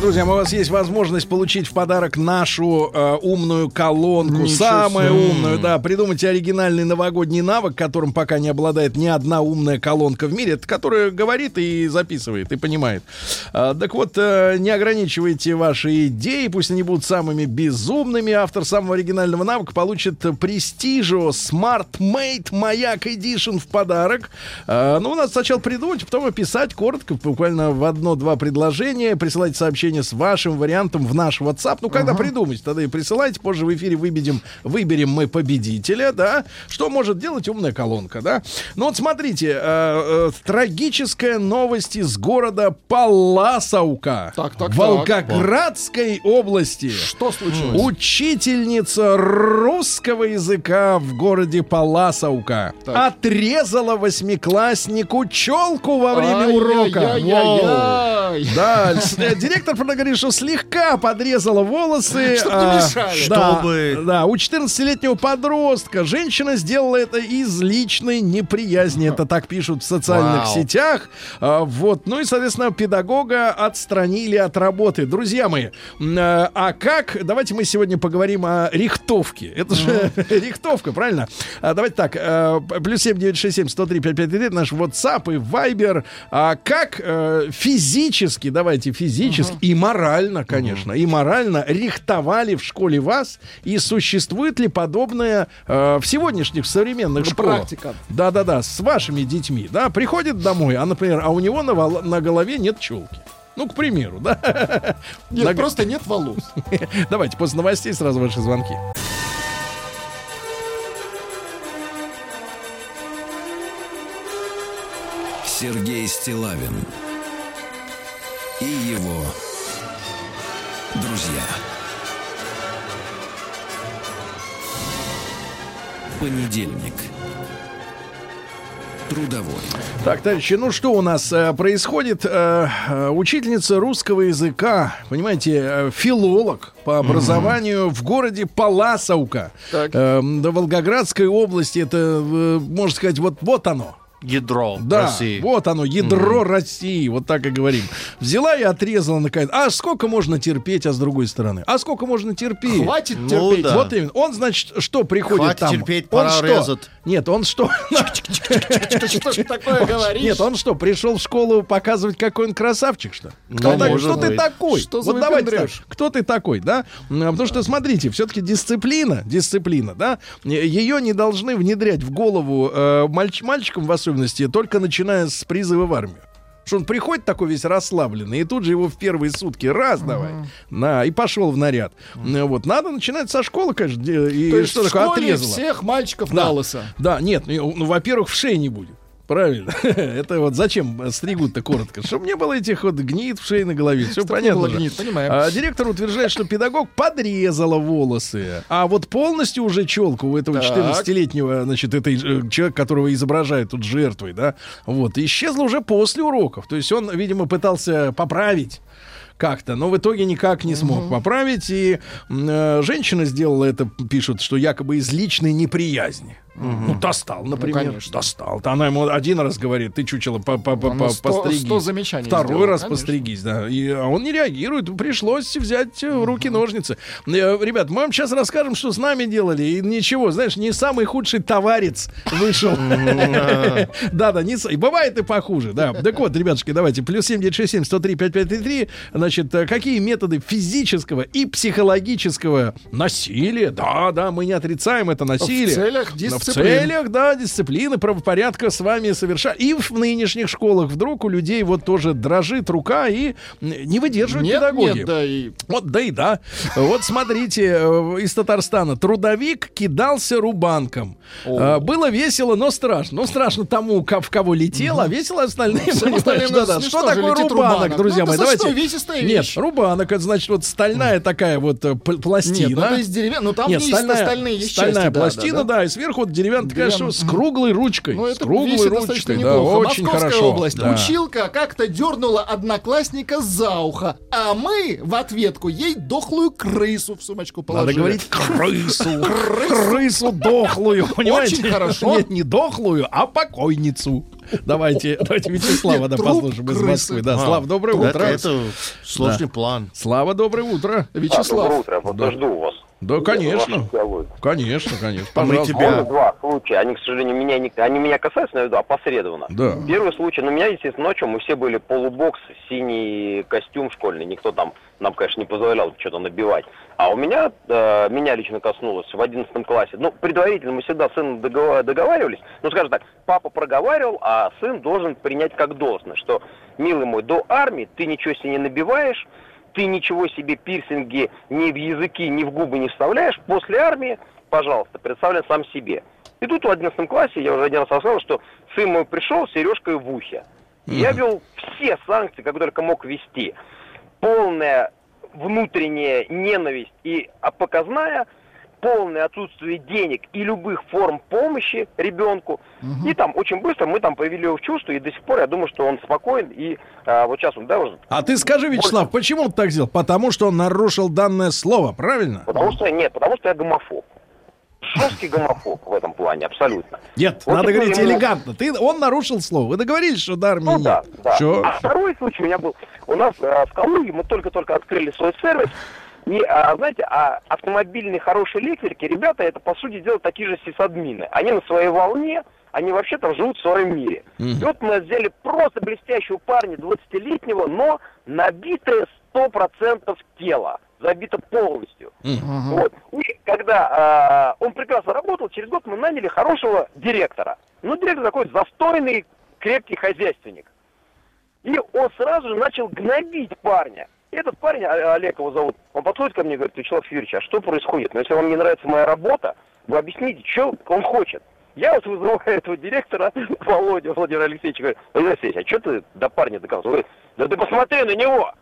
B: Друзья, у вас есть возможность получить в подарок нашу э, умную колонку.
C: Ничего
B: самую
C: себе.
B: умную, да. Придумайте оригинальный новогодний навык, которым пока не обладает ни одна умная колонка в мире, которая говорит и записывает, и понимает. А, так вот, э, не ограничивайте ваши идеи, пусть они будут самыми безумными. Автор самого оригинального навыка получит Prestigio Smart Mate Маяк Edition в подарок. А, ну, надо сначала придумать, потом описать коротко, буквально в одно-два предложения. Присылайте сообщение с вашим вариантом в наш WhatsApp. Ну, когда придумаете, тогда и присылайте. Позже в эфире выберем, выберем мы победителя, да. Что может делать умная колонка, да? Ну, вот смотрите, э, э, трагическая новость из города Паласаука.
C: Так, так, так.
B: Волгоградской области.
C: Что случилось?
B: Учительница русского языка в городе Паласаука
C: Так.
B: отрезала восьмикласснику челку во время урока. Вау.
C: Ай-яй-яй-яй.
B: Да, с- э, директор говорит, что слегка подрезала волосы.
C: Чтоб не
B: а,
C: мешали.
B: Да,
D: Чтобы-
B: да, у 14-летнего подростка женщина сделала это из личной неприязни. Это так пишут в социальных
D: Вау.
B: сетях. А, вот, ну и, соответственно, педагога отстранили от работы. Друзья мои, а а как? Давайте мы сегодня поговорим о рихтовке. Это же рихтовка, правильно? Давайте так, плюс 7967 103 5533, наш WhatsApp и Viber. А как э, физически, давайте физически и морально, конечно, и морально рихтовали в школе вас? И существует ли подобное э, в сегодняшних современных
C: Ну,
B: школах?
C: практика.
B: Да-да-да, с вашими детьми, да, приходит домой, а, например, а у него на, вол- на голове нет челки. Ну, к примеру, да.
C: Нет,
B: На-
C: просто нет волос.
B: Давайте после новостей сразу ваши звонки.
A: Сергей Стилавин и его друзья. Понедельник. Трудовой.
B: Так, товарищи, ну что у нас э, происходит? Э, э, учительница русского языка, понимаете, э, филолог по образованию в городе Паласовка.
C: Так.
B: Э, до Волгоградской области, это, э, можно сказать, вот, вот оно.
D: Ядро
B: Да,
D: России.
B: вот оно, ядро России, вот так и говорим. Взяла и отрезала наконец. А сколько можно терпеть, а с другой стороны? А сколько можно терпеть?
C: Хватит
D: Ну
C: терпеть.
D: да.
B: Вот именно. Он, значит, что приходит
D: Хватит
B: там?
D: терпеть,
B: Он
D: пора
B: что?
D: резать.
B: Нет, он что?
C: Что ж такое говоришь?
B: Нет, он что, пришел в школу показывать, какой он красавчик, что? Кто, ты такой?
C: Что за
B: вот давайте кто ты такой, да? Потому что, смотрите, все-таки дисциплина, дисциплина, да, ее не должны внедрять в голову мальч- мальчикам в особенности, только начиная с призыва в армию. Что он приходит такой весь расслабленный, и тут же его в первые сутки раз давай, на, и пошел в наряд. М, Вот, надо начинать со школы, конечно, и
C: То есть
B: что такое отрезало.
C: всех мальчиков
B: Да.
C: на лысо.
B: Да, нет, ну, ну, во-первых, в шее не будет. Правильно. Это вот зачем стригут-то коротко? Чтобы не было этих вот гнит в шее на голове. Все понятно.
C: гнит, понимаем.
B: А, директор утверждает, что педагог подрезала волосы. А вот полностью уже челку у этого
C: Так.
B: 14-летнего, значит, этой э, человека, которого изображают тут жертвой, да, вот, исчезла уже после уроков. То есть он, видимо, пытался поправить как-то, но в итоге никак не смог поправить. И э, женщина сделала это, пишут, что якобы из личной неприязни. Ну, достал, например.
C: конечно.
B: достал. То она ему один раз говорит, ты чучело, по- по- по-
C: Она
B: по- постригись.
C: сто замечаний
B: Второй
C: сделала,
B: раз
C: конечно.
B: постригись, да. И, а он не реагирует. Пришлось взять э, в руки ножницы. Э, Ребят, мы вам сейчас расскажем, что с нами делали. И ничего, знаешь, не самый худший товарец вышел. Да-да, не бывает и похуже, да. Так вот, ребятушки, давайте, плюс 7967 103 5533. Значит, э, какие методы физического и психологического насилия, да-да, мы не отрицаем это насилие.
C: В целях
B: Но В
C: дисциплины.
B: целях, да, дисциплины, правопорядка с вами совершать. И в нынешних школах вдруг у людей вот тоже дрожит рука и не выдерживают
C: Нет,
B: педагоги.
C: нет, да, и
B: Вот, да и да. Вот смотрите, э, из Татарстана. Трудовик кидался рубанком. Э, Было весело, но страшно. Ну, страшно тому, в кого летело, а весело остальным. Понимаешь,
C: остальным
B: Что такое рубанок,
C: рубанок.
B: друзья
C: Ну,
B: мои? Давайте.
C: Увесистая
B: Нет,
C: вещь.
B: рубанок, это значит вот стальная такая вот э, пл- пластина.
C: Нет, ну, это из деревья- ну, там
B: Нет,
C: есть
B: стальная,
C: остальные есть
B: стальная
C: части, да,
B: пластина,
C: да,
B: да, и сверху вот деревянная такая,
C: Деревянная,
B: что с круглой ручкой.
C: Ну,
B: с круглой ручкой, да, очень
C: Московская
B: хорошо.
C: область.
B: да.
C: Училка как-то дернула одноклассника за ухо, а мы в ответку ей дохлую крысу в сумочку положили.
B: Надо говорить крысу. Крысу дохлую, понимаете?
C: хорошо.
B: Нет, не дохлую, а покойницу. Давайте, давайте Вячеслава да, послушаем из. Москвы. Да,
D: А,
B: Слав, доброе утро.
D: это сложный план.
B: Слава, доброе утро.
C: Вячеслав.
F: Доброе утро, подожду вас.
B: Да, конечно. Конечно, конечно.
D: А мы
B: Пожалуйста.
D: тебя-
F: Было два случая. Они, к сожалению, меня не, они меня касаются, но я веду опосредованно.
B: Да.
F: Первый случай, ну, меня, естественно, ночью мы все были полубокс, синий костюм школьный. Никто там нам, конечно, не позволял что-то набивать. А у меня, э, меня лично коснулось в 11 классе. Ну, предварительно мы всегда с сыном догова- договаривались. Ну, скажем так, папа проговаривал, а сын должен принять как должное, что, милый мой, до армии ты ничего себе не набиваешь, ты ничего себе пирсинги ни в языки, ни в губы не вставляешь. После армии, пожалуйста, представляй сам себе. И тут в 11 классе, я уже один раз рассказал, что сын мой пришел с сережкой в ухе. И Я вел все санкции, как только мог вести. Полная внутренняя ненависть и а, показная, полное отсутствие денег и любых форм помощи ребенку. И там очень быстро мы там повели его в чувство, и до сих пор я думаю, что он спокоен. И а, вот сейчас он, да, уже
B: А ты скажи, Вячеслав, почему ты так сделал? Потому что он нарушил данное слово, правильно?
F: Потому что нет, потому что я гомофоб. Жесткий гомофоб в этом плане, абсолютно.
B: Нет,
F: Вот
B: надо говорить
F: ему-
B: элегантно. Ты, он нарушил слово. Вы договорились, что до армии
F: Ну
B: нет?
F: да, да.
B: Всё.
F: А второй случай у меня был. У нас э, в Калуге мы только-только открыли свой сервис. И, а, знаете, а автомобильные хорошие электрики, ребята, это, по сути дела, такие же сисадмины. Они на своей волне, они вообще там живут в своем мире. И вот мы взяли просто блестящего парня, 20-летнего, но набитое 100% тело. Забито полностью. Вот. И когда а, он прекрасно работал, через год мы наняли хорошего директора. Ну, директор такой застойный, крепкий хозяйственник. И он сразу же начал гнобить парня. И этот парень, Олег его зовут, он подходит ко мне и говорит, Вячеслав Юрьевич, а что происходит? Ну, если вам не нравится моя работа, вы объясните, что он хочет. Я вот вызываю этого директора, Володя, Владимир Алексеевич, говорю, Владимир Алексеевич, а что ты до парня говорит, да ты посмотри на него!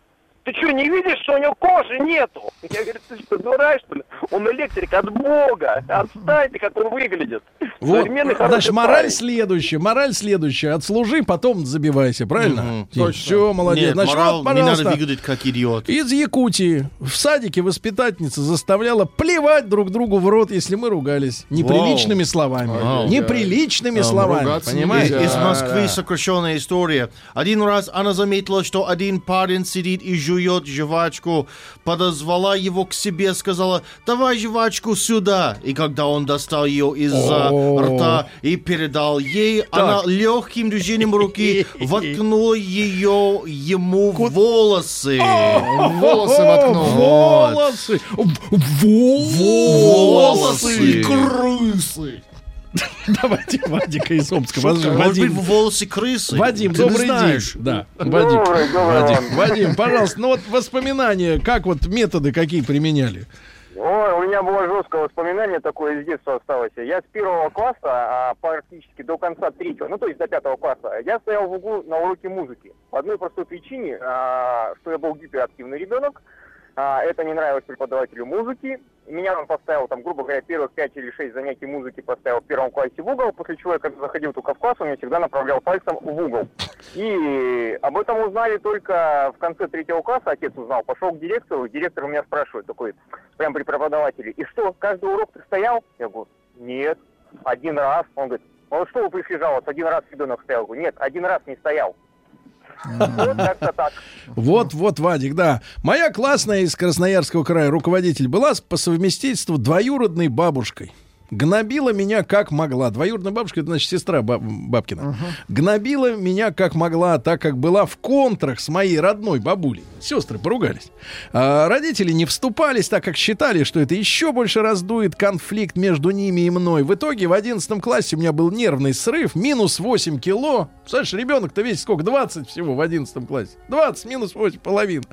F: Ты что, не видишь, что у него кожи нету? Я говорю, ты что, дурак, что ли? Он электрик от Бога. Отстань ты, как он выглядит.
B: Вот, значит, мораль
F: парень.
B: следующая, мораль следующая. Отслужи, потом забивайся, правильно?
D: Мгм.
B: Все, молодец.
D: Нет,
B: Значит,
D: морал,
B: вот,
D: не надо выглядеть как идиот.
B: Из Якутии в садике воспитательница заставляла плевать друг другу в рот, если мы ругались. Неприличными словами.
D: Вау.
B: Неприличными
C: Там
B: словами.
C: ругаться
B: Понимаете?
C: нельзя.
D: Из Москвы
B: Да.
D: сокращенная история. Один раз она заметила, что один парень сидит и жует жвачку, подозвала его к себе, сказала, давай жвачку сюда. И когда он достал ее из, рта и передал ей. Она легким движением руки воткнула ее ему в волосы.
C: Волосы воткнул.
B: Волосы!
D: Волосы.
C: Крысы.
B: Давайте Вадика из Омска. Вадим,
D: Может быть, волосы крысы?
B: Вадим,
D: Ты
B: добрый день. Да, Вадим.
G: Добрый, добрый
B: Вадим. Вадим, пожалуйста, ну вот воспоминания, как вот методы какие применяли?
G: Ой, у меня было жесткое воспоминание такое из детства осталось. Я с первого класса, а практически до конца третьего, ну то есть до пятого класса, я стоял в углу на уроке музыки. По одной простой причине, а, что я был гиперактивный ребенок, а, это не нравилось преподавателю музыки. Меня он поставил, там, грубо говоря, первых пять или шесть занятий музыки поставил в первом классе в угол, после чего я, когда заходил только в класс, он меня всегда направлял пальцем в угол. И об этом узнали только в конце третьего класса, отец узнал, пошел к директору, директор у меня спрашивает, такой, прям при преподавателе, и что, каждый урок ты стоял? Я говорю, нет, один раз. Он говорит, ну что вы пришли жаловаться, один раз ребенок стоял? Я говорю, нет, один раз не стоял. Вот.
B: Вот, Вадик, да. Моя классная из Красноярского края руководитель была по совместительству двоюродной бабушкой. Гнобила меня как могла. Двоюродная бабушка, это значит сестра баб- бабкина. Гнобила меня как могла, так как была в контрах с моей родной бабулей. Сестры поругались. А родители не вступались, так как считали, что это еще больше раздует конфликт между ними и мной. В итоге в 11 классе у меня был нервный срыв, минус 8 кило. Слышишь, ребенок-то весит сколько? 20 всего в 11 классе. 20 минус 8, половина.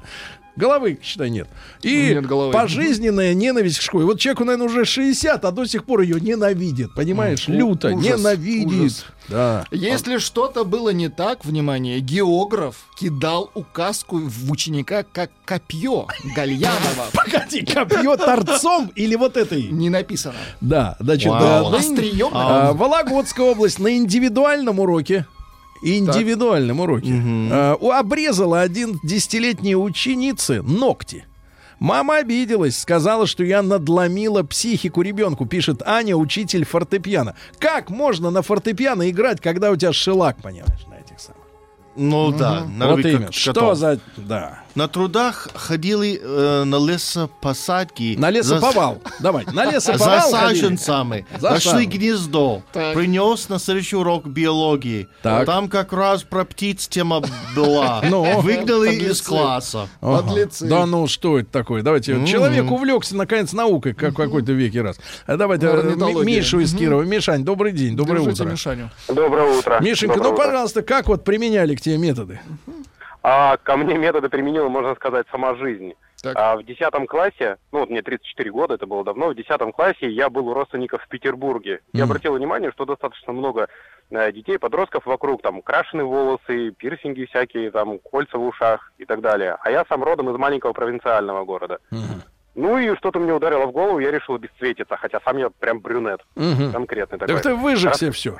B: Головы, считай, нет. И
C: Нет головы.
B: пожизненная ненависть к школе. Вот человеку, наверное, уже 60, а до сих пор ее ненавидит. Понимаешь? Люто.
C: ужас,
B: ненавидит.
C: ужас.
B: Да.
C: Если что-то было не так, внимание, географ кидал указку в ученика как копье Гальянова.
B: Погоди, копье торцом или вот этой?
C: Не написано.
B: Да, значит,
C: Острием.
B: А, Вологодская область на индивидуальном уроке. Индивидуальном уроке. а, у- обрезала один десятилетней ученицы ногти. Мама обиделась, сказала, что я надломила психику ребенку, пишет Аня, учитель фортепиано. Как можно на фортепиано играть, когда у тебя шелак, понимаешь, на этих самых?
D: Ну да, надо
B: вот именно. Что за... Да.
D: На трудах ходили э, на лесопосадки.
B: На лесоповал. Давай, на
D: За,
B: лесоповал
D: за саженцами.
B: За
D: Нашли гнездо.
C: Так.
D: Принес на следующий урок биологии.
B: Так.
D: Там как раз про птиц тема была.
B: Ну.
D: Выгнали из
C: Подлецы.
D: класса.
B: Ага.
C: Подлецы.
B: Да ну что это такое? Давайте. Человек увлекся наконец наукой, как в какой-то веке раз. А давайте э, Мишу из Кирова. Мишань, добрый день, доброе
C: Держите
B: утро.
C: Мишаню.
G: Доброе утро.
B: Мишенька,
G: Доброе
B: ну
G: утро.
B: пожалуйста, как вот применяли к тебе методы?
G: А ко мне методы применила, можно сказать, сама жизнь.
C: Так.
G: А в 10 классе, ну вот мне 34 года, это было давно, в 10 классе я был у родственников в Петербурге. Я
B: Мгм.
G: обратил внимание, что достаточно много э, детей, подростков вокруг, там, крашеные волосы, пирсинги всякие, там, кольца в ушах и так далее. А я сам родом из маленького провинциального города. Ну и что-то мне ударило в голову, я решил обесцветиться, хотя сам я прям брюнет,
B: Мгм.
G: конкретный такой.
B: Так ты выжегся все.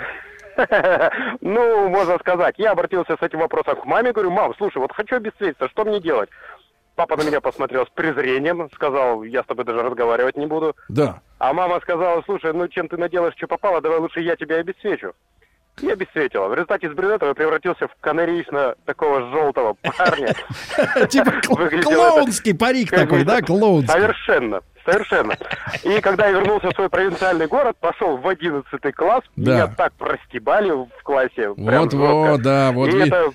G: Ну, можно сказать. Я обратился с этим вопросом к маме, говорю, мам, слушай, вот хочу обесцветиться, что мне делать? Папа на меня посмотрел с презрением, сказал, я с тобой даже разговаривать не буду.
B: Да.
G: А мама сказала, слушай, ну чем ты наделаешь, что попало, давай лучше я тебя обесцвечу. И обесцветила. В результате из брюнета я превратился в канарично такого желтого парня.
B: Типа клоунский парик такой, да, клоунский.
G: Совершенно. Совершенно. И когда я вернулся в свой провинциальный город, пошел в 11 класс,
B: Да.
G: меня так простебали в классе.
B: Вот, вот, да, вот.
G: И
B: ви-
G: это,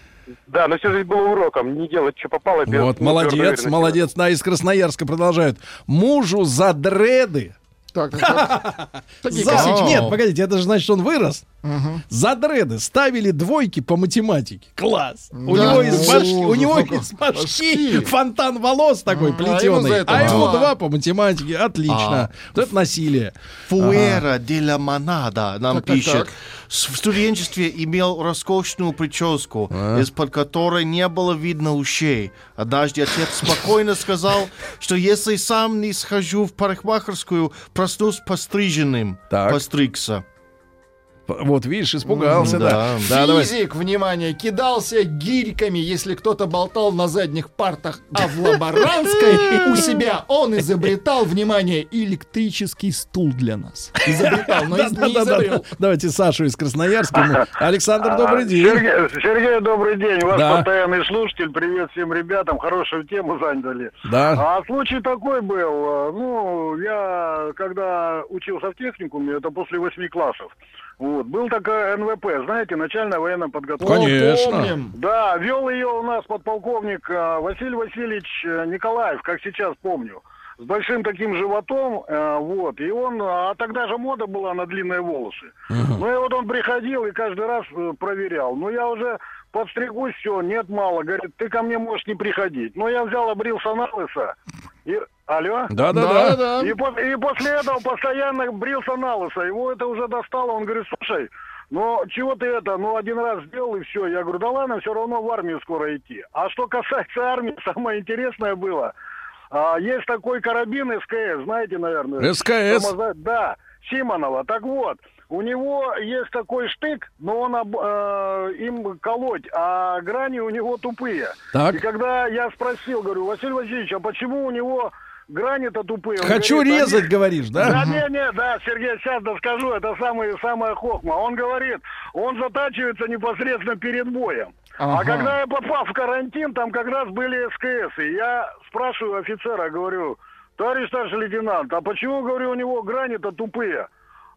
G: да, но всю жизнь было уроком, не делать, что попало. без
B: Вот, молодец, молодец. Да, из Красноярска продолжают. Мужу за дреды.
C: Так, так, так. Такие.
B: Нет, погодите, это же значит, что он вырос. За дреды ставили двойки по математике. Класс. У
C: Да
B: него из
C: ну,
B: башки, у него из башки
C: Башки.
B: фонтан волос такой
C: а ему
B: плетеный.
C: это
B: А ему
C: два.
B: по математике. Отлично. Вот это насилие.
D: Фуэра де ла Монада нам
C: Так, так,
D: пишет.
C: так.
D: С- В студенчестве имел роскошную прическу, из-под которой не было видно ушей. Однажды отец спокойно сказал, что если сам не схожу в парикмахерскую, проснусь постриженным.
B: Так.
D: Постригся.
B: Вот, видишь, испугался, да.
D: Да.
B: Да, давай.
C: Физик, внимание, кидался гирьками, если кто-то болтал на задних партах, а в Лаборанской у себя он изобретал, внимание, электрический стул для нас. Изобретал, но не изобрел.
B: Давайте Сашу из Красноярска. Мы- Александр, добрый день.
H: Сергей, Сергей, добрый день. У вас
B: Да.
H: постоянный слушатель. Привет всем ребятам. Хорошую тему заняли.
B: Да.
H: А случай такой был. Ну, я когда учился в техникуме, это после восьми классов. Вот, был такая НВП, знаете, начальная военная подготовка.
B: Конечно.
C: Помним.
H: Да, вел ее у нас подполковник э, Василий Васильевич э, Николаев, как сейчас помню. С большим таким животом, э, вот, и он, а тогда же мода была на длинные волосы. Ну и вот он приходил и каждый раз э, проверял. Ну я уже подстригусь, все, нет, мало. Говорит, ты ко мне можешь не приходить. Ну я взял, обрился на лысо. И... Алло?
B: Да-да-да.
C: Да-да.
H: И, по- и после этого постоянно брился на лысо. Его это уже достало. Он говорит, слушай, ну чего ты это, ну один раз сделал и все. Я говорю, да ладно, все равно в армию скоро идти. А что касается армии, самое интересное было, а, есть такой карабин СКС, знаете, наверное.
B: СКС.
H: Самоза- Да, Симонова. Так вот, у него есть такой штык, но он об- э, им колоть, а грани у него тупые.
B: Так.
H: И когда я спросил, говорю, Василий Васильевич, а почему у него грани-то тупые?
B: Хочу
H: говорит,
B: резать,
H: «Они-
B: говоришь,
H: да,
B: да?
H: не, не, да, Сергей, сейчас доскажу, это самый, самая хохма. Он говорит, он затачивается непосредственно перед боем. А
C: Ага.
H: когда я попал в карантин, там как раз были СКС. И я спрашиваю офицера, говорю, товарищ старший лейтенант, а почему, говорю, у него грани-то тупые?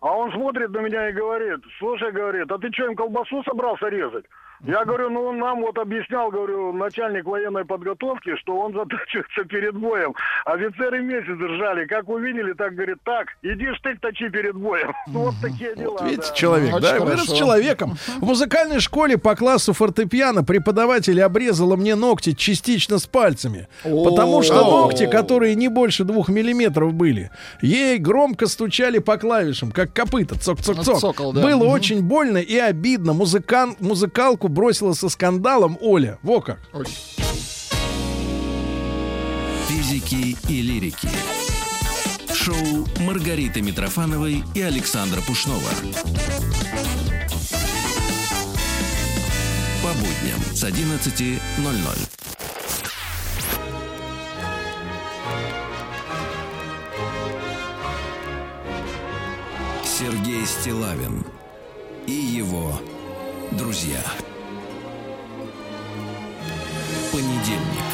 H: А он смотрит на меня и говорит, слушай, говорит, а ты что, им колбасу собрался резать? Я говорю, ну он нам вот объяснял, говорю, начальник военной подготовки, что он затачивается перед боем. Офицеры месяц ржали, как увидели, так говорит, так, иди штык точи перед боем. Ну, Вот такие дела.
B: Вот видите,
H: да.
B: человек,
C: Очень
B: да, вырос
C: хорошо.
B: человеком. В музыкальной школе по классу фортепиано преподаватель обрезала мне ногти частично с пальцами. Потому что ногти, которые не больше двух миллиметров были, ей громко стучали по клавишам, как копыта, цок-цок-цок.
C: Цокол, да.
B: Было очень больно и обидно. Музыкан, музыкалку бросила со скандалом Оля. Во как.
C: Очень.
A: Физики и лирики. Шоу Маргариты Митрофановой и Александра Пушнова. По будням с 11.00. Сергей Стилавин и его друзья. Понедельник.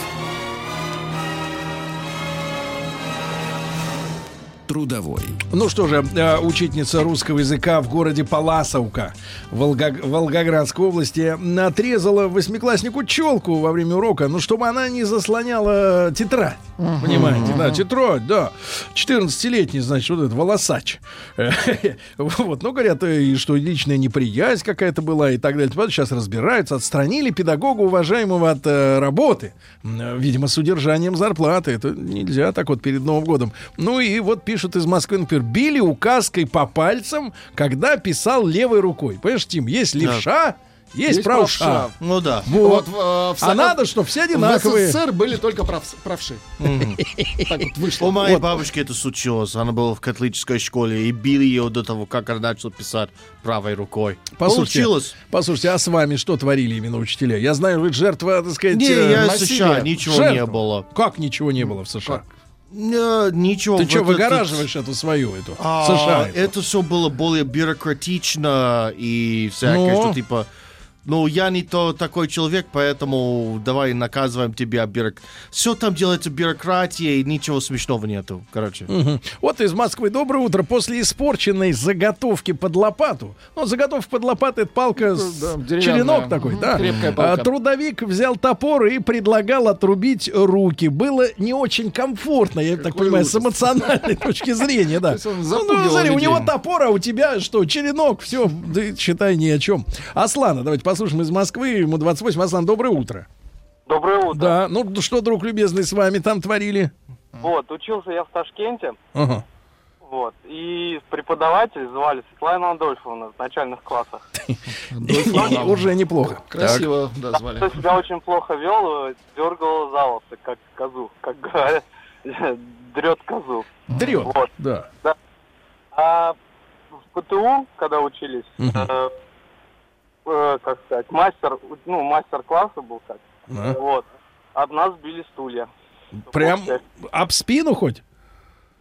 A: Трудовой.
B: Ну что же, э, учительница русского языка в городе Паласовка Волга- Волгоградской области отрезала восьмикласснику челку во время урока, ну, чтобы она не заслоняла тетрадь. Понимаете, да, тетрадь, да. 14-летний, значит, вот этот волосач. Вот, ну, говорят, э, и что личная неприязнь какая-то была и так далее. Сейчас разбираются, отстранили педагога, уважаемого от э, работы. Э, Видимо, с удержанием зарплаты. Это нельзя так вот перед Новым годом. Ну и вот пишут из Москвы, например, били указкой по пальцам, когда писал левой рукой. Понимаешь, Тим, есть левша, есть,
C: Есть
B: правша.
C: правша.
D: Ну да.
B: Вот.
C: Вот, э, в
B: А
C: Со-
B: надо, что все
C: В
B: одинаковые.
C: СССР были только прав- правши. Так вот вышло.
D: У моей бабушки это случилось. Она была в католической школе и били ее до того, как она начала писать правой рукой.
B: Послушайте,
D: Получилось.
B: послушайте, а с вами что творили именно учителя? Я знаю, вы жертва, так сказать,
D: Не,
B: э,
D: я
B: насилия.
D: США, ничего не было.
B: Как ничего не было в США?
D: Не, ничего.
B: Ты что, выгораживаешь эту свою, эту, США?
D: это все было более бюрократично и всякое,
B: Ну?
D: что типа... Ну, я не то такой человек, поэтому давай наказываем тебя. Бюрок... Все там делается бюрократией, ничего смешного нету, короче.
B: Мгм. Вот из Москвы. Доброе утро. После испорченной заготовки под лопату. Ну, заготовка под лопатой это палка с
C: да,
B: черенок такой, да.
C: крепкая
B: А,
C: палка.
B: трудовик взял топор и предлагал отрубить руки. Было не очень комфортно, я так
C: Какой
B: понимаю,
C: ужас.
B: с эмоциональной точки зрения, да. Ну, смотри, у него топор, а у тебя что, черенок, все, считай ни о чем. Аслана, давайте послушаем из Москвы, ему 28. Аслан, доброе утро.
F: Доброе утро.
B: Да, ну что, друг любезный, с вами там творили?
F: Вот, учился я в Ташкенте,
B: Ага.
F: вот, и преподаватель звали Светлана Адольфовна в начальных классах.
B: Уже неплохо.
C: Красиво, да, звали.
F: Кто себя очень плохо вел, дергал за волосы, как козу, как говорят, дрет козу.
B: Дрет,
F: Вот.
B: да.
F: А
I: ПТУ, когда учились, э, как сказать, мастер, ну, мастер-класса был как.
B: А.
I: Вот. Об нас били стулья.
B: Прям об спину хоть?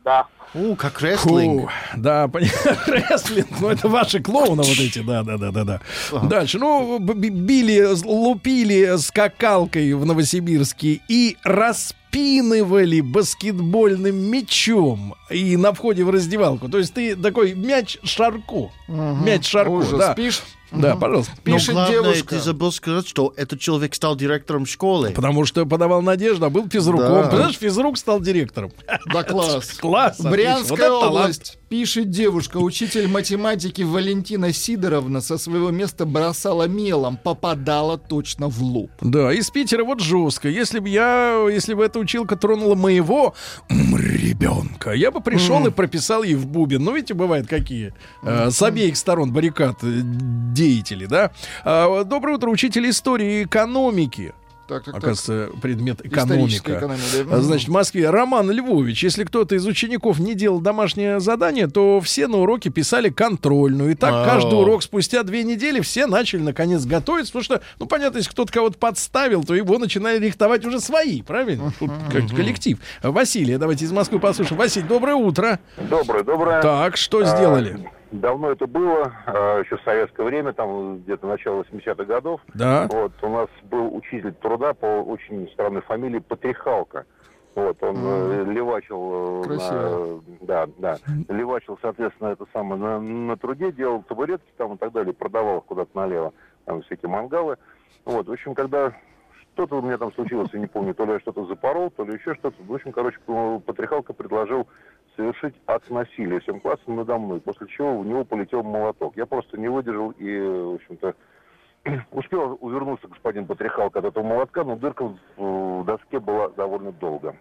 I: Да.
D: У, как рестлинг.
B: Фу, да, понятно. Рестлинг, ну это ваши клоуны вот эти, да, да, да, да, да. Дальше, ну, били, лупили скакалкой в Новосибирске и распинывали баскетбольным мячом и на входе в раздевалку. То есть ты такой мяч шарку. Мяч шарку,
C: Ужас.
B: да.
C: Пишет,
B: Да, пожалуйста.
D: Но
C: пишет
D: главное,
C: девушка.
D: ты забыл сказать, что этот человек стал директором школы.
B: Потому что подавал надежду, а был физруком.
D: Да.
B: Понимаешь, физрук стал директором.
C: Да класс.
B: Класс. Вот
C: Брянская
B: талант.
C: область. Пишет девушка, учитель математики Валентина Сидоровна со своего места бросала мелом, попадала точно в лоб.
B: Да, из Питера вот жестко. Если бы я, если бы эта училка тронула моего ребенка, я бы пришел и прописал ей в бубен. Ну, видите, бывают какие э, с обеих сторон баррикад э, деятели, да? А, доброе утро, учитель истории и экономики.
C: Так, так, так.
B: Оказывается, предмет
C: Историческая
B: экономика.
C: экономия, да.
B: Значит, в Москве Роман Львович, если кто-то из учеников не делал домашнее задание, то все на уроке писали контрольную. И так
D: Ау.
B: каждый урок спустя две недели все начали наконец готовиться, потому что, ну, понятно, если кто-то кого-то подставил, то его начинали рихтовать уже свои, правильно? Тут как коллектив. Василий, давайте из Москвы послушаем. Василий, доброе утро.
J: Доброе, доброе.
B: Так, что
J: А,
B: сделали?
J: Давно это было, а, еще в советское время, там где-то начало 80-х годов.
B: Да.
J: Вот, у нас был учитель труда по очень странной фамилии Патрихалка. Вот, он э, левачил... э,
C: Красиво.
J: на- да, да. Левачил, соответственно, это самое, на, на труде, делал табуретки там и так далее, продавал их куда-то налево, там всякие мангалы. Вот, в общем, когда что-то у меня там случилось, я не помню, то ли я что-то запорол, то ли еще что-то. В общем, короче, э, Патрихалка предложил совершить акт насилия всем классом надо мной, после чего у него полетел молоток. Я просто не выдержал и, в общем-то, успел увернуться господин Патрихалка от этого молотка, но дырка в в доске была довольно долго.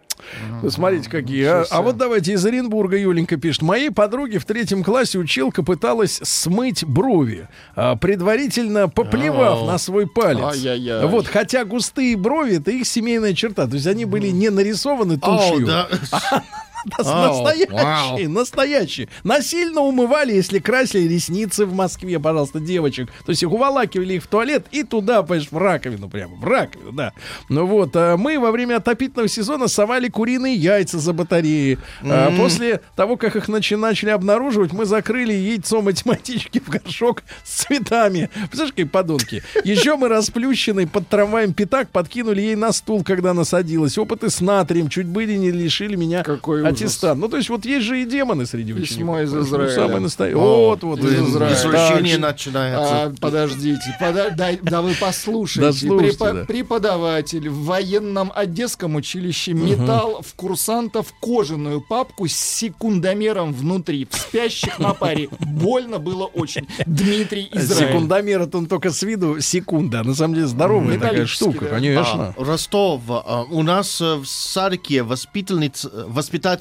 B: Смотрите, какие. А, а вот давайте из Оренбурга Юленька пишет. Моей подруге в третьем классе училка пыталась смыть брови, а, предварительно поплевав
D: Ау.
B: на свой палец.
C: Ай-яй-яй.
B: Вот, хотя густые брови это их семейная черта. То есть они были не нарисованы
D: Ау,
B: тушью.
D: да.
B: Да,
D: Ау,
B: настоящие, настоящие. Насильно умывали, если красили ресницы в Москве, пожалуйста, девочек. То есть их уволакивали их в туалет и туда, понимаешь, в раковину прямо, в раковину, да. Ну вот, а мы во время отопительного сезона совали куриные яйца за батареи. А После того, как их начали обнаруживать, мы закрыли яйцо математички в горшок с цветами. Представляешь, какие подонки. Еще мы расплющенный под трамваем пятак подкинули ей на стул, когда она садилась. Опыты с натрием чуть были не лишили меня
C: Какой
B: аттестат. Ну, то есть вот есть же и демоны среди
C: Письмо
B: учеников.
C: из
B: Ну,
C: Израиля.
B: Самое настоящее. Вот, вот.
C: из
B: из
C: Израиля.
D: Извращение начинается.
C: А, подождите, пода- да вы послушайте.
B: Да слушайте,
C: Препо-
B: да.
C: Преподаватель в военном одесском училище метал в курсантов кожаную папку с секундомером внутри, в спящих на паре. Больно было очень. Дмитрий Израиль.
B: Секундомер, это он только с виду секунда. На самом деле здоровая такая штука,
C: да.
B: конечно.
D: А, Ростов. а, у нас э, в садике воспитательница,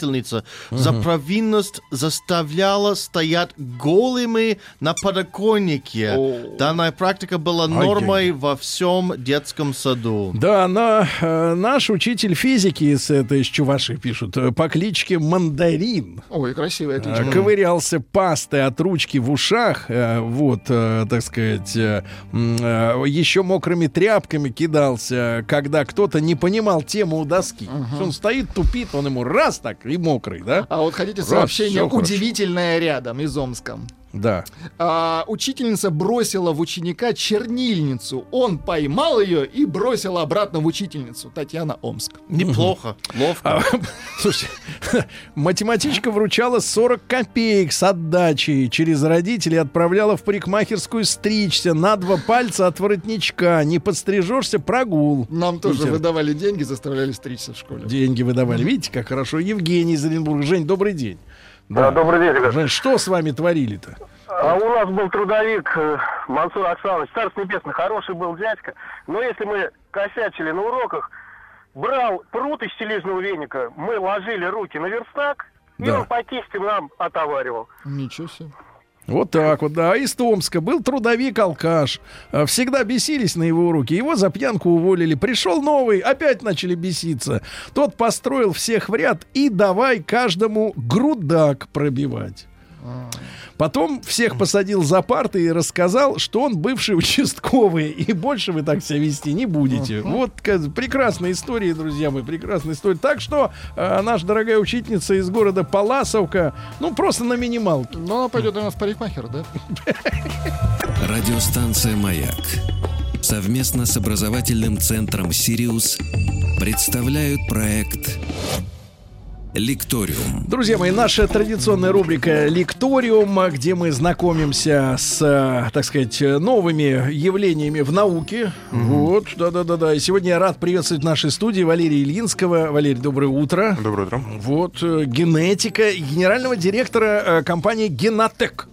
D: воспитательница за провинность заставляла стоять голыми на подоконнике.
C: О.
D: Данная практика была нормой во всем детском саду.
B: Да, но э, наш учитель физики из этой из Чуваши пишут э, по кличке Мандарин.
C: Ой, красивая
B: э,
C: кличка.
B: Ковырялся пастой от ручки в ушах, э, вот, э, так сказать, э, э, еще мокрыми тряпками кидался, когда кто-то не понимал тему у доски. Он стоит, тупит, он ему раз так и мокрый, да?
C: А вот хотите
B: Раз,
C: сообщение
B: всё хорошо.
C: удивительное рядом из Омска.
B: Да.
C: А, учительница бросила в ученика чернильницу. Он поймал ее и бросил обратно в учительницу. Татьяна Омск.
D: Неплохо, ловко.
B: А, Слушайте, математичка вручала 40 копеек с отдачей через родителей, отправляла в парикмахерскую стричься на два пальца от воротничка. Не подстрижешься, прогул.
C: Нам тоже
B: Питер.
C: выдавали деньги, заставляли стричься в школе.
B: Деньги выдавали. Видите, как хорошо. Евгений из Оренбурга. Жень, добрый день.
H: Да, добрый.
B: Жень, что с вами творили-то?
H: А у нас был трудовик э, Мансур Оксанович, царство небесное, хороший был дядька. Но если мы косячили на уроках, брал пруд из стилизного веника, мы ложили руки на верстак, и
B: Да.
H: он по кисти нам отоваривал.
C: Ничего себе.
B: Вот так вот, да. А Из Томска был трудовик-алкаш. А, Всегда бесились на его уроки. Его за пьянку уволили. Пришел новый, опять начали беситься. Тот построил всех в ряд и давай каждому грудак пробивать. Потом всех посадил за парты и рассказал, что он бывший участковый, и больше вы так себя вести не будете. Вот ка- прекрасная история, друзья мои, прекрасная история. Так что э, наша дорогая учительница из города Паласовка, ну, просто на минималке.
C: Ну, она пойдет, наверное, в парикмахер, да?
A: Радиостанция «Маяк» совместно с образовательным центром «Сириус» представляют проект «Лекториум».
B: Друзья мои, наша традиционная рубрика «Лекториум», где мы знакомимся с, так сказать, новыми явлениями в науке. Вот, да-да-да-да. И сегодня я рад приветствовать в нашей студии Валерия Ильинского. Валерий, доброе утро.
K: Доброе утро.
B: Вот, э, генетика генерального директора э, компании «Генотек».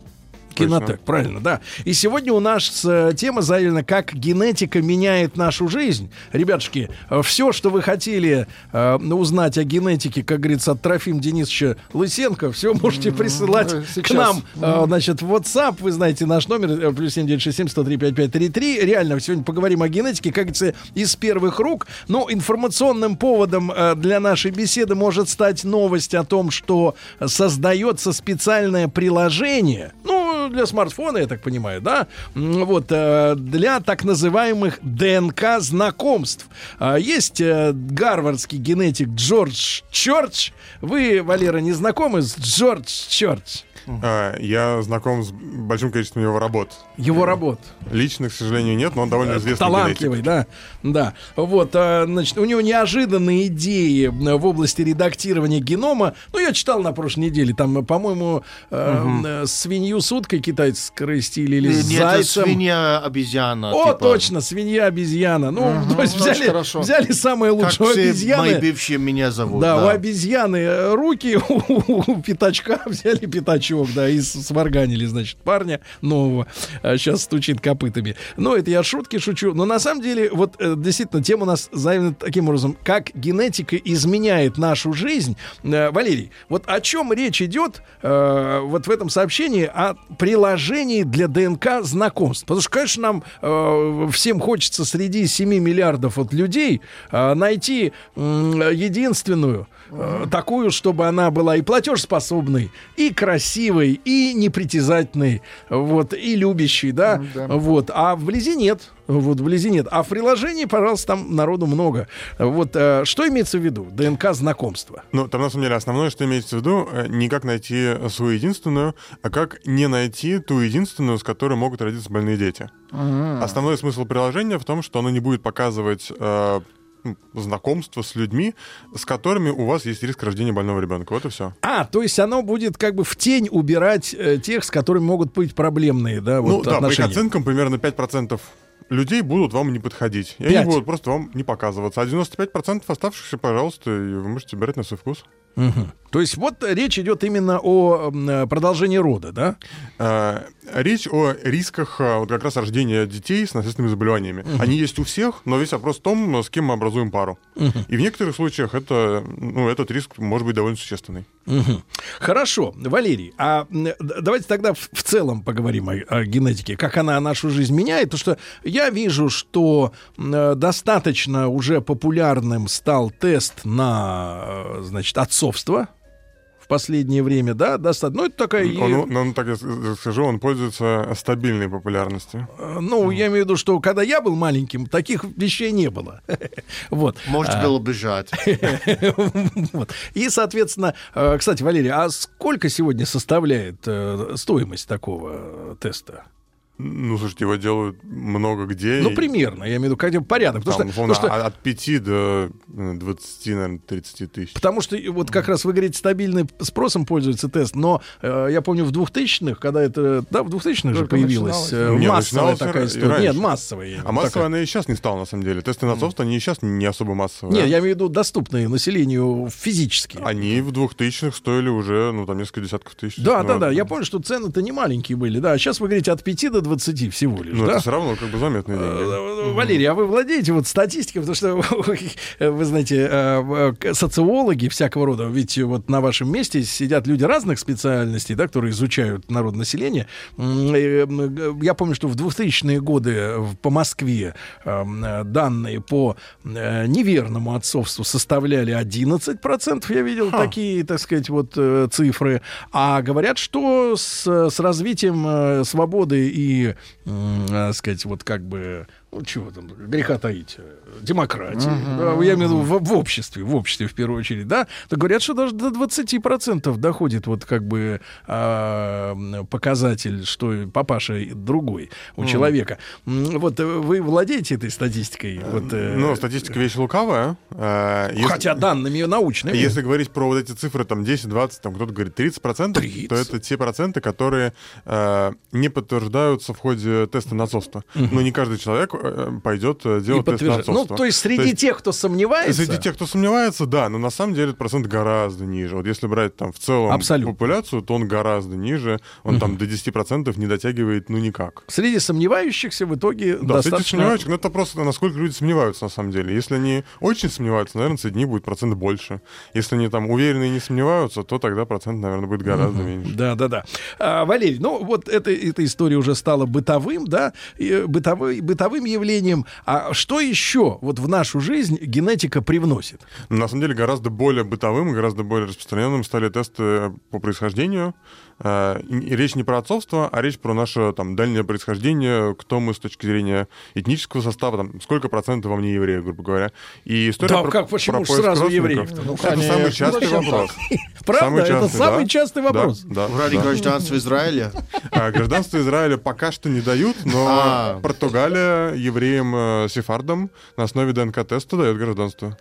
B: Генотек, правильно, да. И сегодня у нас э, тема заявлена, как генетика меняет нашу жизнь. Ребятушки, все, что вы хотели э, узнать о генетике, как говорится, от Трофим Денисовича Лысенко, все можете присылать
C: э,
B: к
C: сейчас.
B: нам. Э, значит, в WhatsApp, вы знаете наш номер, э, плюс 7967-103-5533. Реально, сегодня поговорим о генетике, как говорится, из первых рук. Но информационным поводом э, для нашей беседы может стать новость о том, что создается специальное приложение, ну, для смартфона, я так понимаю, да, вот, э, для так называемых ДНК-знакомств. А, Есть э, гарвардский генетик Джордж Чорч. Вы, Валера, не знакомы с Джордж Чорч?
K: А, Я знаком с большим количеством его работ.
B: Его работ.
K: Лично, к сожалению, нет, но он довольно известный
B: Талантливый, да, да. Вот, а, значит, у него неожиданные идеи э, в области редактирования генома. Ну, я читал на прошлой неделе, там, по-моему, э, э, свинью с уткой китайцы скрестили или с
D: Нет, это
B: зайцем.
D: свинья-обезьяна.
B: О,
D: типа.
B: точно, свинья-обезьяна. Ну, то есть
C: очень
B: взяли,
C: хорошо.
B: взяли самое лучшее
D: все мои
B: обезьяны.
D: бывшие меня зовут.
B: Да, у обезьяны э, руки, у, у пятачка взяли пятачок, да, и сварганили, значит, парня нового. Сейчас стучит копытами. Ну, это я шутки шучу. Но на самом деле, вот э, действительно, тема у нас заявлена таким образом, как генетика изменяет нашу жизнь. Э, Валерий, вот о чем речь идет э, вот в этом сообщении о приложении для ДНК знакомств? Потому что, конечно, нам э, всем хочется среди 7 миллиардов вот людей э, найти м, единственную э, такую, чтобы она была и платежеспособной, и красивой, и непритязательной, вот, и любящей, да,
C: Да.
B: вот, а вблизи нет, вот, вблизи нет, а в приложении, пожалуйста, там народу много, вот, э, что имеется в виду, ДНК знакомства?
K: Ну, там, на самом деле, основное, что имеется в виду, э, не как найти свою единственную, а как не найти ту единственную, с которой могут родиться больные дети. Основной смысл приложения в том, что оно не будет показывать э, знакомство с людьми, с которыми у вас есть риск рождения больного ребенка. Вот и все.
B: А, то есть оно будет как бы в тень убирать э, тех, с которыми могут быть проблемные, да, вот
K: ну, да, по их
B: отношения.
K: оценкам примерно 5% людей будут вам не подходить. И они будут просто вам не показываться. А 95% оставшихся, пожалуйста, и вы можете брать на свой вкус.
B: Мгм. То есть вот речь идет именно о э, продолжении рода, да?
K: Э, Речь о рисках э, вот как раз рождения детей с наследственными заболеваниями. Они есть у всех, но весь вопрос в том, с кем мы образуем пару. И в некоторых случаях это, ну, этот риск может быть довольно существенный.
B: Мгм. Хорошо, Валерий, а д- давайте тогда в, в целом поговорим о, о генетике, как она нашу жизнь меняет, потому что я вижу, что э, достаточно уже популярным стал тест на, э, значит, отцовство последнее время, да, достаточно. Ну, это такая...
K: Он, он, так я скажу, он пользуется стабильной популярностью.
B: э, Ну, я имею в виду, что когда я был маленьким, таких вещей не было. Вот.
D: Может
B: А,
D: было бежать.
B: Вот. И, соответственно, э, кстати, Валерий, а сколько сегодня составляет э, стоимость такого э, теста?
K: Ну, слушайте, его делают много где.
B: Ну,
K: и
B: примерно, я имею в виду, как порядок.
K: там,
B: Потому что, потому что-
K: от 5 до э, 20, наверное, 30 тысяч.
B: Потому что вот как раз вы говорите, стабильным спросом пользуется тест, но э, я помню в 2000-х, когда это, да, в 2000-х же появилась э.
K: Не,
B: массовая такая история.
K: раньше.
B: Нет, массовая.
K: А массовая
B: такая.
K: она и сейчас не стала, на самом деле. Тесты на отцовство, они и сейчас не особо массовые.
B: Не, я имею в виду доступные населению физически.
K: Они в 2000-х стоили уже, ну, там, несколько десятков тысяч.
B: Да,
K: Ну,
B: да, да. Я помню, что цены-то не маленькие были. Да, а сейчас вы говорите от 5 до 20 всего лишь,
K: Ну,
B: да?
K: это все равно как бы заметные деньги.
B: Э, Валерий, а вы владеете вот статистикой, потому что вы знаете, э, э, социологи всякого рода, ведь вот на вашем месте сидят люди разных специальностей, да, которые изучают э, м, Я помню, что в 2000-е годы по Москве э, данные по э, неверному отцовству составляли 11%. Я видел такие, так сказать, вот э, цифры. А говорят, что с, с развитием э, свободы и, э, сказать, вот как бы ну, чего там, греха таить, э, демократии, да, я имею в виду в, в обществе, в обществе в первую очередь, да, то говорят, что даже до 20% доходит вот как бы м, показатель, что папаша другой у
K: Мгм.
B: человека. Вот э, вы владеете этой статистикой? Вот, э,
K: Ну, статистика вещь лукавая. э, если-
B: Хотя данными научными.
K: Если говорить про вот эти цифры, там 10, 20, там кто-то говорит 30 процентов, то это те проценты, которые э, не подтверждаются в ходе теста на отцовство.
B: Мгм.
K: Но не каждый человек э, пойдет э,
B: И
K: делать тест на
B: подтверждает. Ну,
K: отцовство.
B: то есть среди тех, кто сомневается...
K: Среди тех, кто сомневается, да, но на самом деле процент гораздо ниже. Вот если брать там в целом
B: Абсолютно.
K: популяцию, то он гораздо ниже. Он там до 10% не дотягивает, ну никак.
B: Среди сомневающихся в итоге
K: Да, среди
B: достаточно...
K: сомневающихся, но это просто насколько люди сомневаются на самом деле. Если они очень сомневаются, наверное, среди них будет процент больше. Если они там уверены и не сомневаются, то тогда процент, наверное, будет гораздо меньше.
B: Да, да, да. А, Валерий, ну вот эта, эта история уже стала бытовым, да, и, бытовой, бытовым явлением. А что еще вот в нашу жизнь генетика привносит?
K: Но на самом деле гораздо более бытовым и гораздо более распространенным стали тесты по происхождению. Э, и Речь не про отцовство, а речь про наше там, дальнее происхождение, кто мы с точки зрения этнического состава, там, сколько процентов во мне евреев, грубо говоря. И история
B: Да,
K: про,
B: как, почему
K: про поиск
B: сразу евреев-то? Ну,
K: это
B: конечно.
K: самый частый вопрос.
B: Правда? Это самый
K: да.
B: частый вопрос.
K: Да, да,
D: Ради
K: да.
D: гражданства Израиля?
K: А, Гражданство Израиля пока что не дают, но
D: А.
K: Португалия евреям э, сефардам на основе ДНК-теста дает гражданство.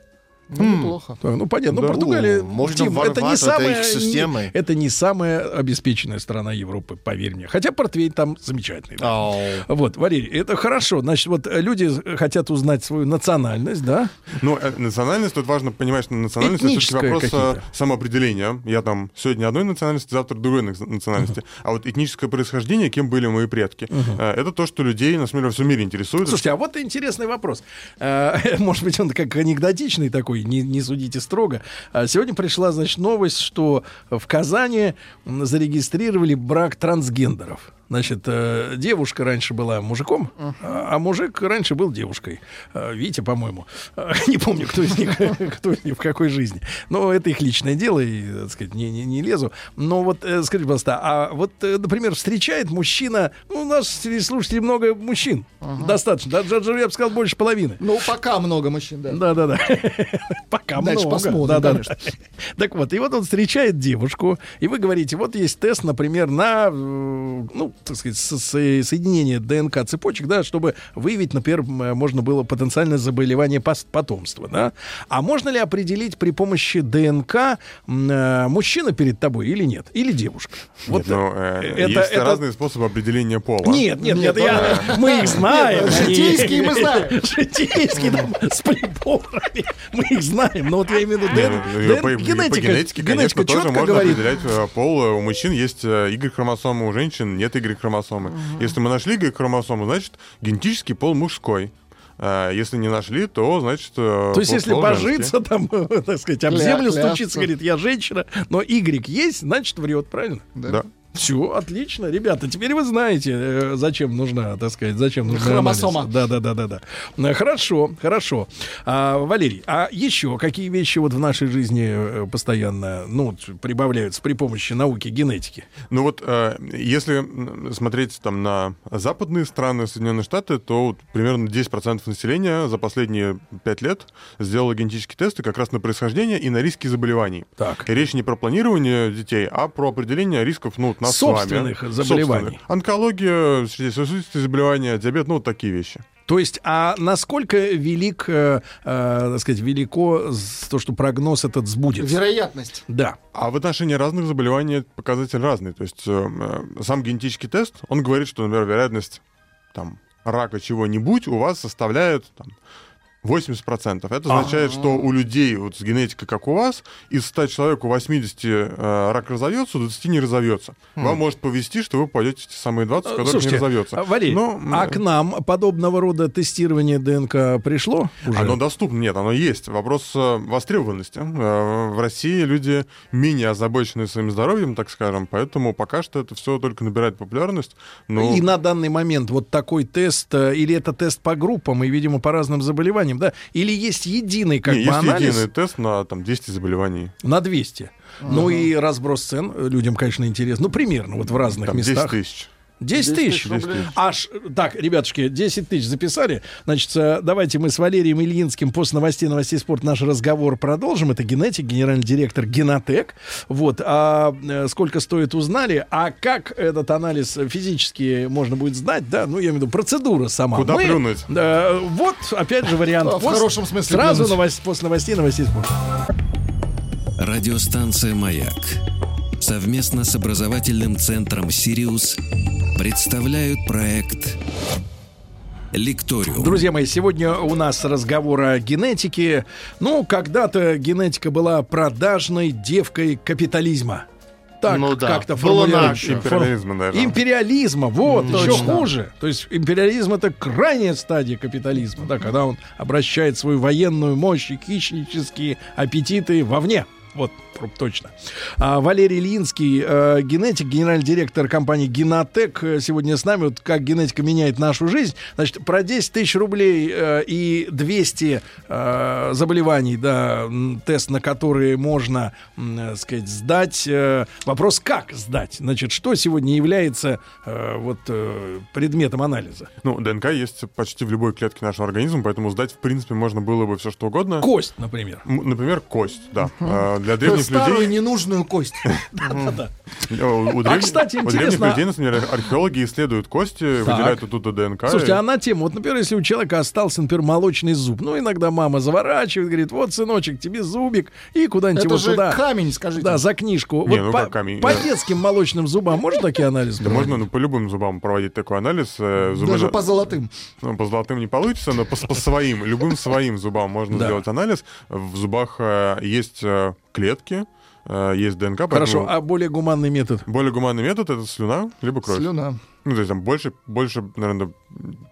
C: Ну, неплохо.
B: Так, ну понятно.
K: Да.
B: Ну, Португалия,
D: можно
B: Тим, это не самая, не- это не самая обеспеченная страна Европы, поверь мне. Хотя портвейн там замечательный. да. Вот, Валерий, это хорошо. Значит, вот э, люди хотят узнать свою национальность, да?
K: Ну, э, национальность, тут важно понимать, что национальность это все-таки
B: Этническая
K: вопрос э,
B: какие-то.
K: самоопределения. Я там сегодня одной национальности, завтра другой на- национальности. А вот этническое происхождение, кем были мои предки, э, это то, что людей, на самом деле, во всем мире интересует.
B: Слушайте, а вот интересный вопрос. Э, Может быть, он как анекдотичный такой, не, не судите строго. А Сегодня пришла, значит, новость, что в Казани зарегистрировали брак трансгендеров. Значит, э, девушка раньше была мужиком, а а мужик раньше был девушкой. Э, Витя, по-моему. Э, Не помню, кто из них, кто из них в какой жизни. Но это их личное дело, и, так сказать, не, не, не лезу. Но вот, э, скажите, пожалуйста, а вот, э, например, встречает мужчина, ну, у нас среди слушателей много мужчин, достаточно, даже, даже, я бы сказал, больше половины.
C: Ну, пока много мужчин, да.
B: Да, да, да. Пока
C: Дальше
B: много.
C: посмотрим,
B: Да, да, да. Так вот, и вот он встречает девушку, и вы говорите, вот есть тест, например, на, ну, так сказать, со- со- соединение ДНК цепочек, да, чтобы выявить, например, можно было потенциальное заболевание потомства, да. А можно ли определить при помощи ДНК э, мужчина перед тобой или нет, или девушка?
K: Нет, ну, э,
B: это-
K: есть
B: это-
K: разные способы определения пола.
B: Нет, нет, нет, я, мы их знаем.
C: Нет, житейские мы знаем.
B: Житейские там с приборами. Мы их знаем. Но вот я имею в виду ДНК.
K: ну,
B: Генетика,
K: генетике, конечно,
B: генетика
K: тоже можно определять э, пол. У мужчин есть э, Y-хромосомы, у женщин нет Y-хромосомы. Если мы нашли Y-хромосому, значит, генетический пол мужской. А Если не нашли, то значит... э,
B: То есть, если божиться, там, так сказать, об землю стучится, говорит, я женщина, но Y есть, значит, врет, правильно?
K: Да.
B: Все, отлично, ребята. Теперь вы знаете, э, зачем нужна, так сказать, зачем нужна
C: Хромосома.
B: Да, да, да, да, да. Э, Хорошо, хорошо. А, Валерий, а еще какие вещи вот в нашей жизни э, постоянно, ну, прибавляются при помощи науки генетики?
K: Ну вот, э, если смотреть там на западные страны, Соединенные Штаты, то вот примерно 10% населения за последние 5 лет сделало генетические тесты как раз на происхождение и на риски заболеваний.
B: Так.
K: И речь не про планирование детей, а про определение рисков, ну, вот нас
B: Собственных
K: с вами.
B: заболеваний.
K: Собственных. Онкология, сердечно-сосудистые заболевания, диабет, ну, вот такие вещи.
B: То есть, а насколько велик, э, э, так сказать, велико то, что прогноз этот сбудется?
C: Вероятность.
B: Да.
K: А в отношении разных заболеваний показатель разный. То есть э, э, сам генетический тест, он говорит, что, например, вероятность там, рака чего-нибудь у вас составляет там, 80%. Это означает, что у людей вот с генетикой, как у вас, из 100 человек у 80 э, рак разовьется, у 20 не разовьется. Вам может повезти, что вы пойдете в те самые 20, у которых
B: Слушайте,
K: не разовьется.
B: а, Валерий,
K: Но,
B: а к нам подобного рода тестирование ДНК пришло уже?
K: Оно доступно, нет, оно есть. Вопрос э, востребованности. Э, В России люди менее озабочены своим здоровьем, так скажем, поэтому пока что это все только набирает популярность. Но...
B: И на данный момент вот такой тест, э, или это тест по группам, и, видимо, по разным заболеваниям, да? Или есть единый как
K: Не,
B: бы
K: есть
B: анализ
K: единый тест на там, 200 заболеваний.
B: на 200? Ну и разброс цен э, людям, конечно, интересно. Ну, примерно, вот в разных
K: Там 10
B: местах.
K: тысяч.
B: 10 тысяч?
K: 10 тысяч.
B: Аж, так, ребятушки, 10 тысяч записали. Значит, э, давайте мы с Валерием Ильинским после новостей, новостей спорта наш разговор продолжим. Это генетик, генеральный директор Генотек. Вот, а э, сколько стоит, узнали. А как этот анализ физически можно будет сдать, да, ну, я имею в виду, процедура сама.
K: Куда
B: Мы-
K: плюнуть?
B: Да, вот, опять же, вариант.
C: В хорошем смысле
B: Сразу
C: плюнуть.
B: новость, после новостей, новостей спорта.
A: Радиостанция «Маяк» совместно с образовательным центром «Сириус» представляют проект «Лекториум».
B: Друзья мои, сегодня у нас разговор о генетике. Ну, когда-то генетика была продажной девкой капитализма. Так
D: Ну да,
B: как-то
D: наше.
K: Империализма, наверное.
B: Империализма, вот,
C: М,
B: еще
C: точно.
B: хуже. То есть империализм это крайняя стадия капитализма, да, когда он обращает свою военную мощь и хищнические аппетиты вовне. Вот, точно. А, Валерий Ильинский, э, генетик, генеральный директор компании Генотек, э, сегодня с нами. Вот как генетика меняет нашу жизнь. Значит, про 10 тысяч рублей э, и 200 э, заболеваний, да, тест на которые можно, э, сказать, сдать. Э, вопрос, как сдать? Значит, что сегодня является э, вот э, предметом анализа?
K: Ну, ДНК есть почти в любой клетке нашего организма, поэтому сдать, в принципе, можно было бы все что угодно.
B: Кость, например.
K: М, Например, кость, да. А, Для
C: есть
K: древних
C: Старую
K: людей...
C: ненужную кость.
K: Древних-
B: кстати,
K: у древних
B: интересно-
K: людей, например, археологи исследуют кости, выделяют оттуда ДНК.
B: Слушайте, а на тему, вот, например, если у человека остался, например, молочный зуб, ну, иногда мама заворачивает, говорит, вот, сыночек, тебе зубик, и куда-нибудь
C: Это
B: его
C: же
B: туда.
C: камень, скажите.
B: Да, за книжку.
K: Не,
B: вот
K: ну
B: по,
K: как камень?
B: по
K: Да.
B: детским молочным зубам можно такие анализы?
K: Да можно ну, по любым зубам проводить такой анализ. э,
C: Даже по золотым.
K: Ну, по золотым не получится, но по, своим, любым своим зубам можно сделать анализ. В зубах э, есть э, клетки, э, есть ДНК. поэтому
B: Хорошо, а более гуманный метод?
K: Более гуманный метод — это слюна, либо кровь.
C: Слюна.
K: Ну, то есть там больше, больше, наверное,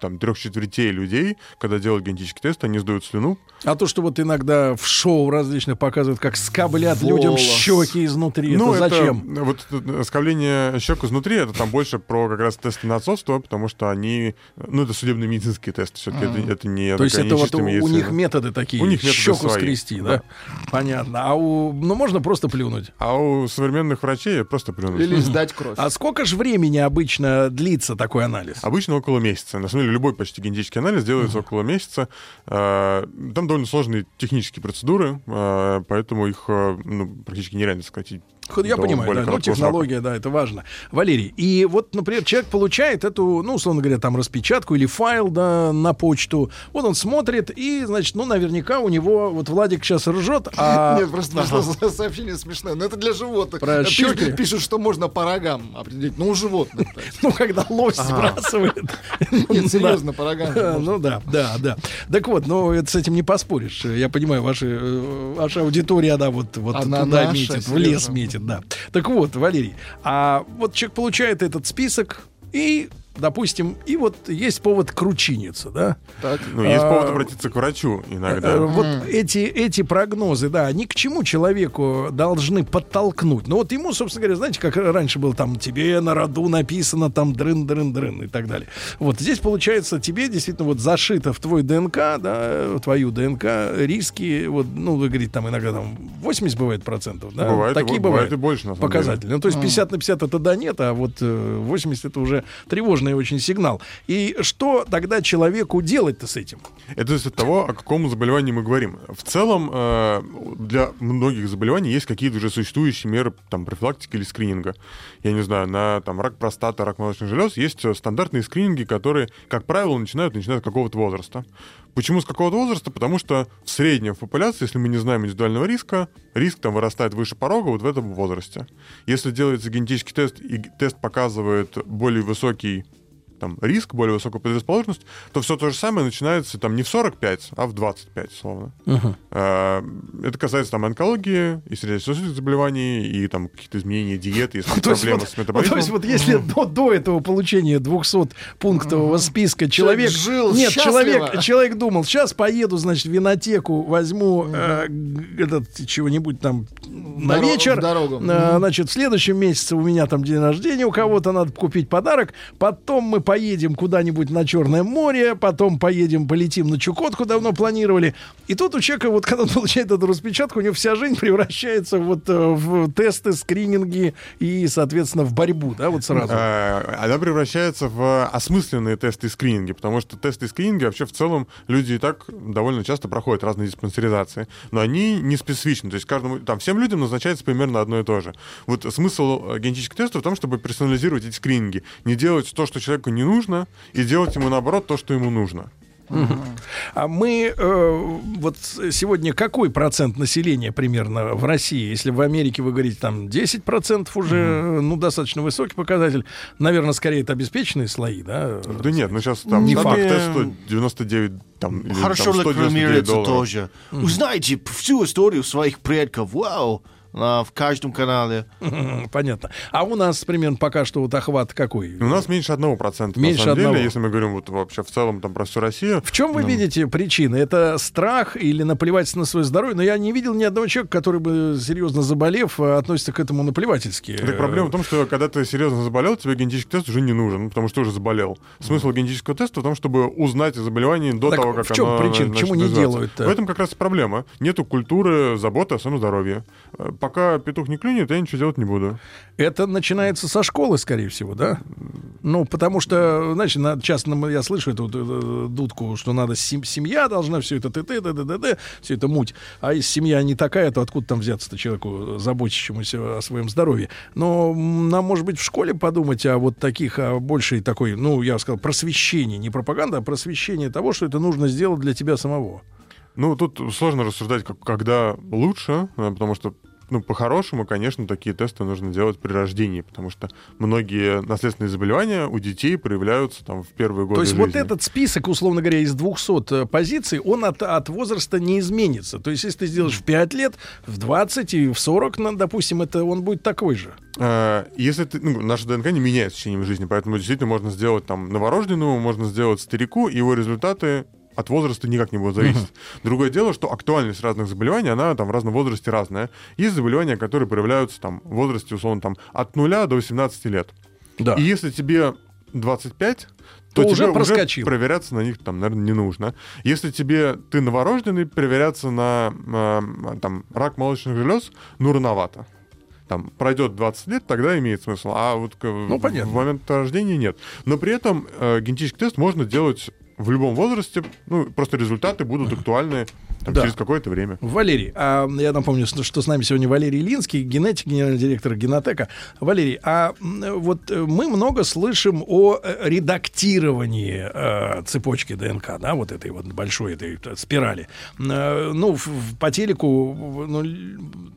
K: там трех четвертей людей, когда делают генетический тест, они сдают слюну.
B: А то, что вот иногда в шоу различных показывают, как скоблят людям
C: Волос.
B: щеки изнутри,
K: ну,
B: это зачем?
K: вот скобление щек изнутри, это там больше про как раз тесты на отцовство, потому что они, ну, это судебные медицинские тесты, все-таки это, это не
B: То есть это вот у, у них методы такие,
K: У них методы
B: щеку
K: свои,
B: скрести, да?
K: да.
B: Понятно. А у, ну, можно просто плюнуть.
K: А у современных врачей просто плюнуть.
C: Или сдать кровь.
B: А сколько же времени обычно длится такой анализ?
K: Обычно около месяца. На самом деле любой почти генетический анализ делается около месяца. Э, Там довольно сложные технические процедуры, э, поэтому их э, ну, практически нереально сократить.
B: Я понимаю, да, ну,
K: срока.
B: технология, да, это важно. Валерий, и вот, например, человек получает эту, ну, условно говоря, там распечатку или файл, да, на почту. Вот он смотрит, и, значит, ну, наверняка у него, вот Владик сейчас ржет, а...
C: Нет, просто сообщение смешное. Но это для животных.
B: Про щеки?
C: Пишут, что можно по рогам определить. Ну, у животных.
B: Ну, когда лось сбрасывает.
C: Нет, серьезно, по рогам.
B: Да. Ну да, да, да. Так вот, ну это с этим не поспоришь. Я понимаю, э, ваша аудитория, она вот, туда метит, в лес
C: Сережа.
B: Метит, да. Так вот, Валерий, а вот человек получает этот список и, допустим, и вот есть повод кручиниться, да?
C: Так.
K: Ну, есть
B: А,
K: повод обратиться к врачу
B: Э,
K: иногда.
B: Вот эти, эти прогнозы, да, они к чему человеку должны подтолкнуть? Ну вот ему, собственно говоря, знаете, как раньше было там, тебе на роду написано там дрын-дрын-дрын и так далее. Вот здесь, получается, тебе действительно вот зашито в твой ДНК, да, в твою ДНК риски, вот, ну, вы говорите, там иногда там 80 бывает процентов, да?
K: Бывает,
B: Такие бывают.
K: бывает и больше, на самом
B: Показатели. Ну, то есть 50 на 50 это да нет, а вот э, 80 это уже тревожный очень сигнал. И что тогда человеку делать-то с этим?
K: Это зависит от того, о каком заболевании мы говорим. В целом, э, для многих заболеваний есть какие-то уже существующие меры там, профилактики или скрининга. Я не знаю, на там, рак простаты, рак молочных желез есть э, стандартные скрининги, которые, как правило, начинают, начинают с какого-то возраста. Почему с какого-то возраста? Потому что в среднем в популяции, если мы не знаем индивидуального риска, риск там вырастает выше порога вот в этом возрасте. Если делается генетический тест, и тест показывает более высокий там, риск, более высокую предрасположенность, то все то же самое начинается там не в 45, а в 25, словно. Э, Это касается там онкологии и сердечно-сосудистых заболеваний, и там каких-то изменений диеты, если
B: То есть,
K: проблемы
B: вот,
K: с метаболизмом.
B: то есть вот если до, до этого получения 200-пунктового списка человек...
C: Жил
B: нет, человек, человек думал, сейчас поеду, значит, в винотеку, возьму э, этот чего-нибудь там на вечер.
C: дорогу.
B: Э, значит, в следующем месяце у меня там день рождения, у кого-то надо купить подарок. Потом мы поедем куда-нибудь на Черное море, потом поедем, полетим на Чукотку, давно планировали. И тут у человека, вот когда он получает эту распечатку, у него вся жизнь превращается вот э, в тесты, скрининги и, соответственно, в борьбу, да, вот сразу.
K: Э, Она превращается в осмысленные тесты и скрининги, потому что тесты и скрининги вообще в целом люди и так довольно часто проходят разные диспансеризации, но они не специфичны, то есть каждому, там, всем людям назначается примерно одно и то же. Вот смысл э, генетических тестов в том, чтобы персонализировать эти скрининги, не делать то, что человеку не нужно, и делать ему, наоборот, то, что ему нужно.
B: А мы э, вот сегодня какой процент населения примерно в России? Если в Америке вы говорите там 10% уже, э, ну, достаточно высокий показатель. Наверное, скорее это обеспеченные слои, да?
K: Да нет, ну сейчас там
B: Не факт.
K: тест 199 там,
D: Хорошо
K: там, 199
D: рекламируется тоже. Узнаете всю историю своих предков. Вау! А, в каждом канале.
B: Понятно. А у нас примерно пока что вот охват какой?
K: У нас меньше одного процента,
B: Меньше
K: на самом
B: одного.
K: деле, если мы говорим вот вообще в целом там про всю Россию.
B: В чем вы
K: Ну,
B: видите причины? Это страх или наплевательство на свое здоровье? Но я не видел ни одного человека, который бы, серьезно заболев, э, относится к этому наплевательски.
K: Так проблема в том, что когда ты серьезно заболел, тебе генетический тест уже не нужен, ну, потому что ты уже заболел. Смысл генетического теста в том, чтобы узнать о заболевании до
B: Так
K: того, как
B: в чем
K: оно
B: причина? Почему не делают-то?
K: В этом как раз и проблема. Нету культуры заботы о своем здоровье. Э, Пока петух не клюнет, я ничего делать не буду.
B: Это начинается со школы, скорее всего, да? Ну, потому что, значит, на, часто я слышу эту э, дудку, что надо сем- семья должна все это т т т т т т все это муть. А если семья не такая, то откуда там взяться-то человеку, заботящемуся о своем здоровье? Но нам, может быть, в школе подумать о вот таких, о большей такой, ну, я сказал, просвещении, не пропаганда, а просвещение того, что это нужно сделать для тебя самого.
K: Ну, тут сложно рассуждать, как, когда лучше, э, потому что ну, по-хорошему, конечно, такие тесты нужно делать при рождении, потому что многие наследственные заболевания у детей проявляются там в первые годы
B: То есть
K: жизни.
B: вот этот список, условно говоря, из 200 э, позиций, он от, от возраста не изменится. То есть если ты сделаешь в 5 лет, в 20 и в 40, ну, допустим, это он будет такой же.
K: Э, Если ты, ну, наша ДНК не меняется в течение жизни, поэтому действительно можно сделать там новорожденному, можно сделать старику, его результаты от возраста никак не будут зависеть. Другое дело, что актуальность разных заболеваний, она там в разном возрасте разная. Есть заболевания, которые проявляются там в возрасте, условно, там от 0 до 18 лет.
B: Да.
K: И если тебе 25,
B: То
K: то,
B: уже проскочил.
K: проверяться на них там, наверное, не нужно. Если тебе ты новорожденный, проверяться на э, там рак молочных желез, ну рановато. Там пройдет 20 лет, тогда имеет смысл. А вот к- в,
B: понятно.
K: в момент рождения нет. Но при этом э, генетический тест можно делать в любом возрасте. Ну, просто результаты будут актуальны там,
B: Да.
K: через какое-то время.
B: Валерий, а, я напомню, что, с нами сегодня Валерий Линский, генетик, генеральный директор Генотека. Валерий, а вот э, мы много слышим о э, редактировании э, цепочки ДНК, да, вот этой вот большой этой э, спирали. Э, ну, в- по телеку, ну,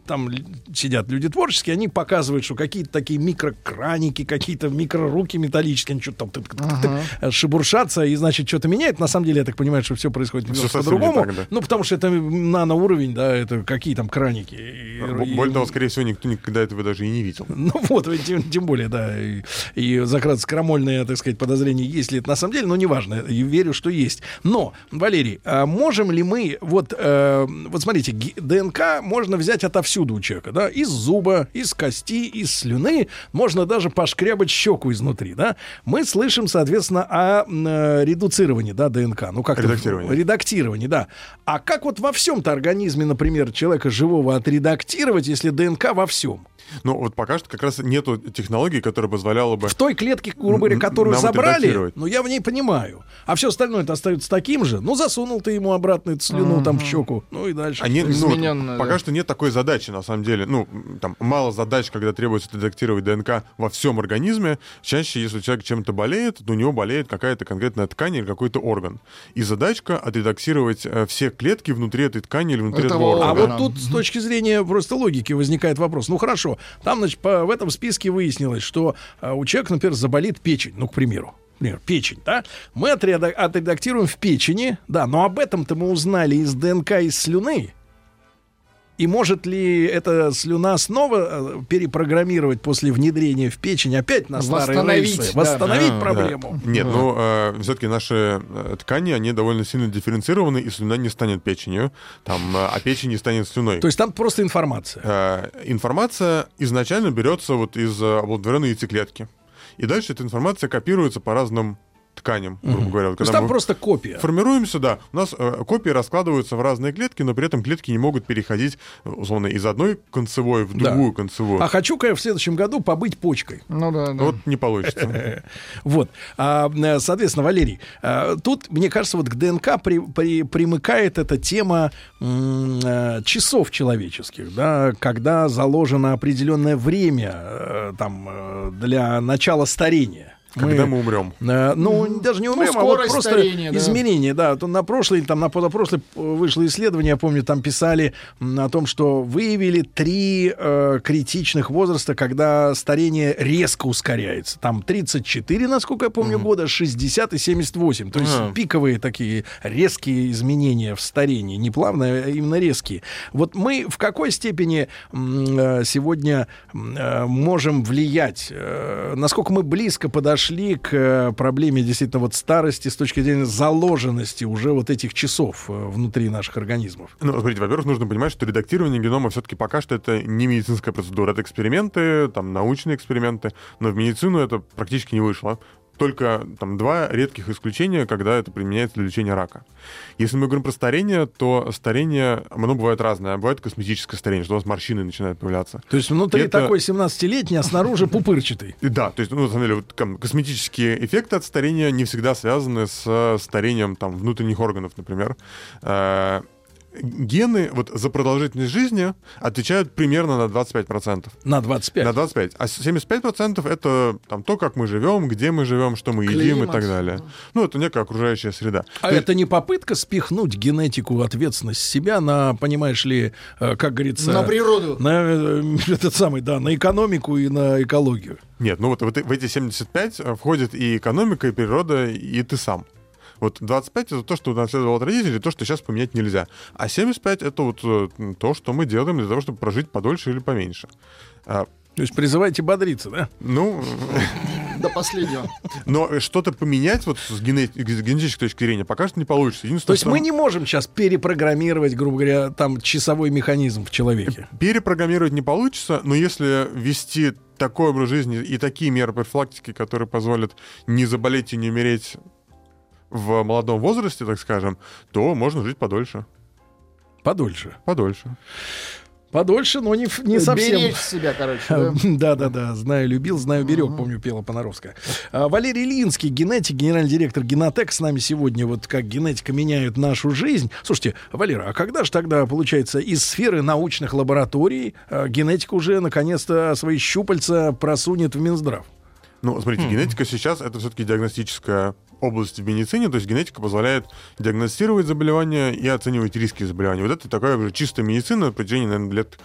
B: там сидят люди творческие, они показывают, что какие-то такие микрокраники, какие-то микроруки металлические, они что-то там э, шебуршатся, и, значит, что-то меняет. На самом деле, я так понимаю, что все происходит немножко по-другому.
K: да.
B: Ну, потому что это наноуровень, да, это какие там краники. И-
K: Б-
B: и-
K: Более того, скорее всего, никто никогда этого даже и не видел.
B: ну вот, тем, тем более, да, и, и закратно крамольное, так сказать, подозрение, есть ли это на самом деле, но неважно, и верю, что есть. Но, Валерий, а можем ли мы, вот, э, вот смотрите, ДНК можно взять отовсюду у человека, да, из зуба, из кости, из слюны, можно даже пошкрябать щеку изнутри, да. Мы слышим, соответственно, о э, редуцировании, да, ДНК, ну как
K: Редактировании.
B: редактировании, да. А как вот во всем-то организме, например, человека живого отредактировать, если ДНК во всем?
K: Но вот пока что как раз нету технологии, которая позволяла бы...
B: В той клетке, грубо которую забрали, ну я в ней понимаю. А все остальное это остается таким же. Ну, засунул ты ему обратно эту слюну там в щеку. Ну и дальше.
K: А нет, ну,
C: Измененная,
K: пока
C: да.
K: что нет такой задачи, на самом деле. Ну, там мало задач, когда требуется редактировать ДНК во всем организме. Чаще, если человек чем-то болеет, то у него болеет какая-то конкретная ткань или какой-то орган. И задачка отредактировать э, все клетки внутри этой ткани или внутри
C: Этого
K: этого
B: А
K: органа.
B: вот тут с точки зрения просто логики возникает вопрос. Ну хорошо, там, значит, по- в этом списке выяснилось, что а, у человека, например, заболит печень, ну, к примеру. например, печень, да, мы отреда- отредактируем в печени, да, но об этом-то мы узнали из ДНК из слюны. И может ли эта слюна снова э, перепрограммировать после внедрения в печень опять на старые
C: Восстановить,
B: рельсы?
C: да.
B: Восстановить
K: Да.
B: проблему?
K: Нет, ну, все-таки наши э, ткани, они довольно сильно дифференцированы, и слюна не станет печенью, там, э, а печень не станет слюной.
B: То есть там просто информация.
K: Э, информация изначально берется вот из э, оплодотворенной яйцеклетки. И дальше эта информация копируется по разным тканям, грубо говоря. Вот
B: То есть
K: когда
B: там
K: мы
B: просто копия.
K: Формируемся, да. У нас э, копии раскладываются в разные клетки, но при этом клетки не могут переходить, условно, из одной концевой в
B: Да.
K: другую концевую.
B: А хочу-ка я в следующем году побыть почкой.
C: Ну да, да.
K: Вот не получится.
B: Вот. А, э, соответственно, Валерий, э, тут, мне кажется, вот к ДНК при- при- примыкает эта тема э, часов человеческих, да, когда заложено определенное время там, для начала старения.
K: Когда мы умрем.
B: Э, Ну, даже не умрем, а вот просто
C: старения, да.
B: изменения, да. То на прошлый, там, на позапрошлый э, вышло исследование, я помню, там писали о том, что выявили три э, критичных возраста, когда старение резко ускоряется. Там 34, насколько я помню, года, 60 и 78. То есть
K: А.
B: пиковые такие резкие изменения в старении. Не плавные, а именно резкие. Вот мы в какой степени э, сегодня э, можем влиять? э, Насколько мы близко подошли к э, проблеме действительно вот старости с точки зрения заложенности уже вот этих часов э, внутри наших организмов?
K: Ну, смотрите, во-первых, нужно понимать, что редактирование генома все-таки пока что это не медицинская процедура, это эксперименты, там, научные эксперименты, но в медицину это практически не вышло. Только там два редких исключения, когда это применяется для лечения рака. Если мы говорим про старение, то старение, оно бывает разное. Бывает косметическое старение, что у нас морщины начинают появляться.
B: То есть внутри
K: Это-
B: такой 17-летний, а снаружи пупырчатый.
K: Да, то есть, ну, на самом деле, вот, косметические эффекты от старения не всегда связаны с э, старением там, внутренних органов, например. Гены вот, за продолжительность жизни отвечают примерно на 25%.
B: На 25.
K: На 25. А 75% это там, то, как мы живем, где мы живем, что мы едим и
C: Климат.
K: так далее. Ну, это некая окружающая среда.
B: А
K: То есть-
B: это не попытка спихнуть генетику, ответственность себя на, понимаешь ли, э, как говорится...
C: На природу.
B: На э, этот самый, да, на экономику и на экологию.
K: Нет, ну вот в, эти- в эти 75 э, входит и экономика, и природа, и ты сам. Вот 25 это то, что наследовал от родителей, то, что сейчас поменять нельзя. А 75 это вот э, то, что мы делаем для того, чтобы прожить подольше или поменьше. А,
B: То есть призывайте бодриться, да?
K: ну,
C: До последнего.
K: но что-то поменять вот с, гене- с генетической точки зрения пока что не получится.
B: То есть
K: что
B: мы не можем сейчас перепрограммировать, грубо говоря, там часовой механизм в человеке.
K: Перепрограммировать не получится, но если ввести такой образ жизни и такие меры профилактики, которые позволят не заболеть и не умереть в молодом возрасте, так скажем, то можно жить подольше.
B: Подольше.
K: Подольше.
B: Подольше, но не, не совсем.
C: Беречь себя, короче. да.
B: Да, да, да. Знаю, любил, знаю, берег, помню, пела Понаровская. А, Валерий Линский, генетик, генеральный директор Генотек, с нами сегодня. Вот как генетика меняет нашу жизнь. Слушайте, Валера, а когда же тогда, получается, из сферы научных лабораторий а, генетика уже наконец-то свои щупальца просунет в Минздрав?
K: Ну, смотрите, генетика сейчас это все-таки диагностическая область в медицине, то есть генетика позволяет диагностировать заболевания и оценивать риски заболеваний. Вот это такая уже чистая медицина на протяжении, наверное, лет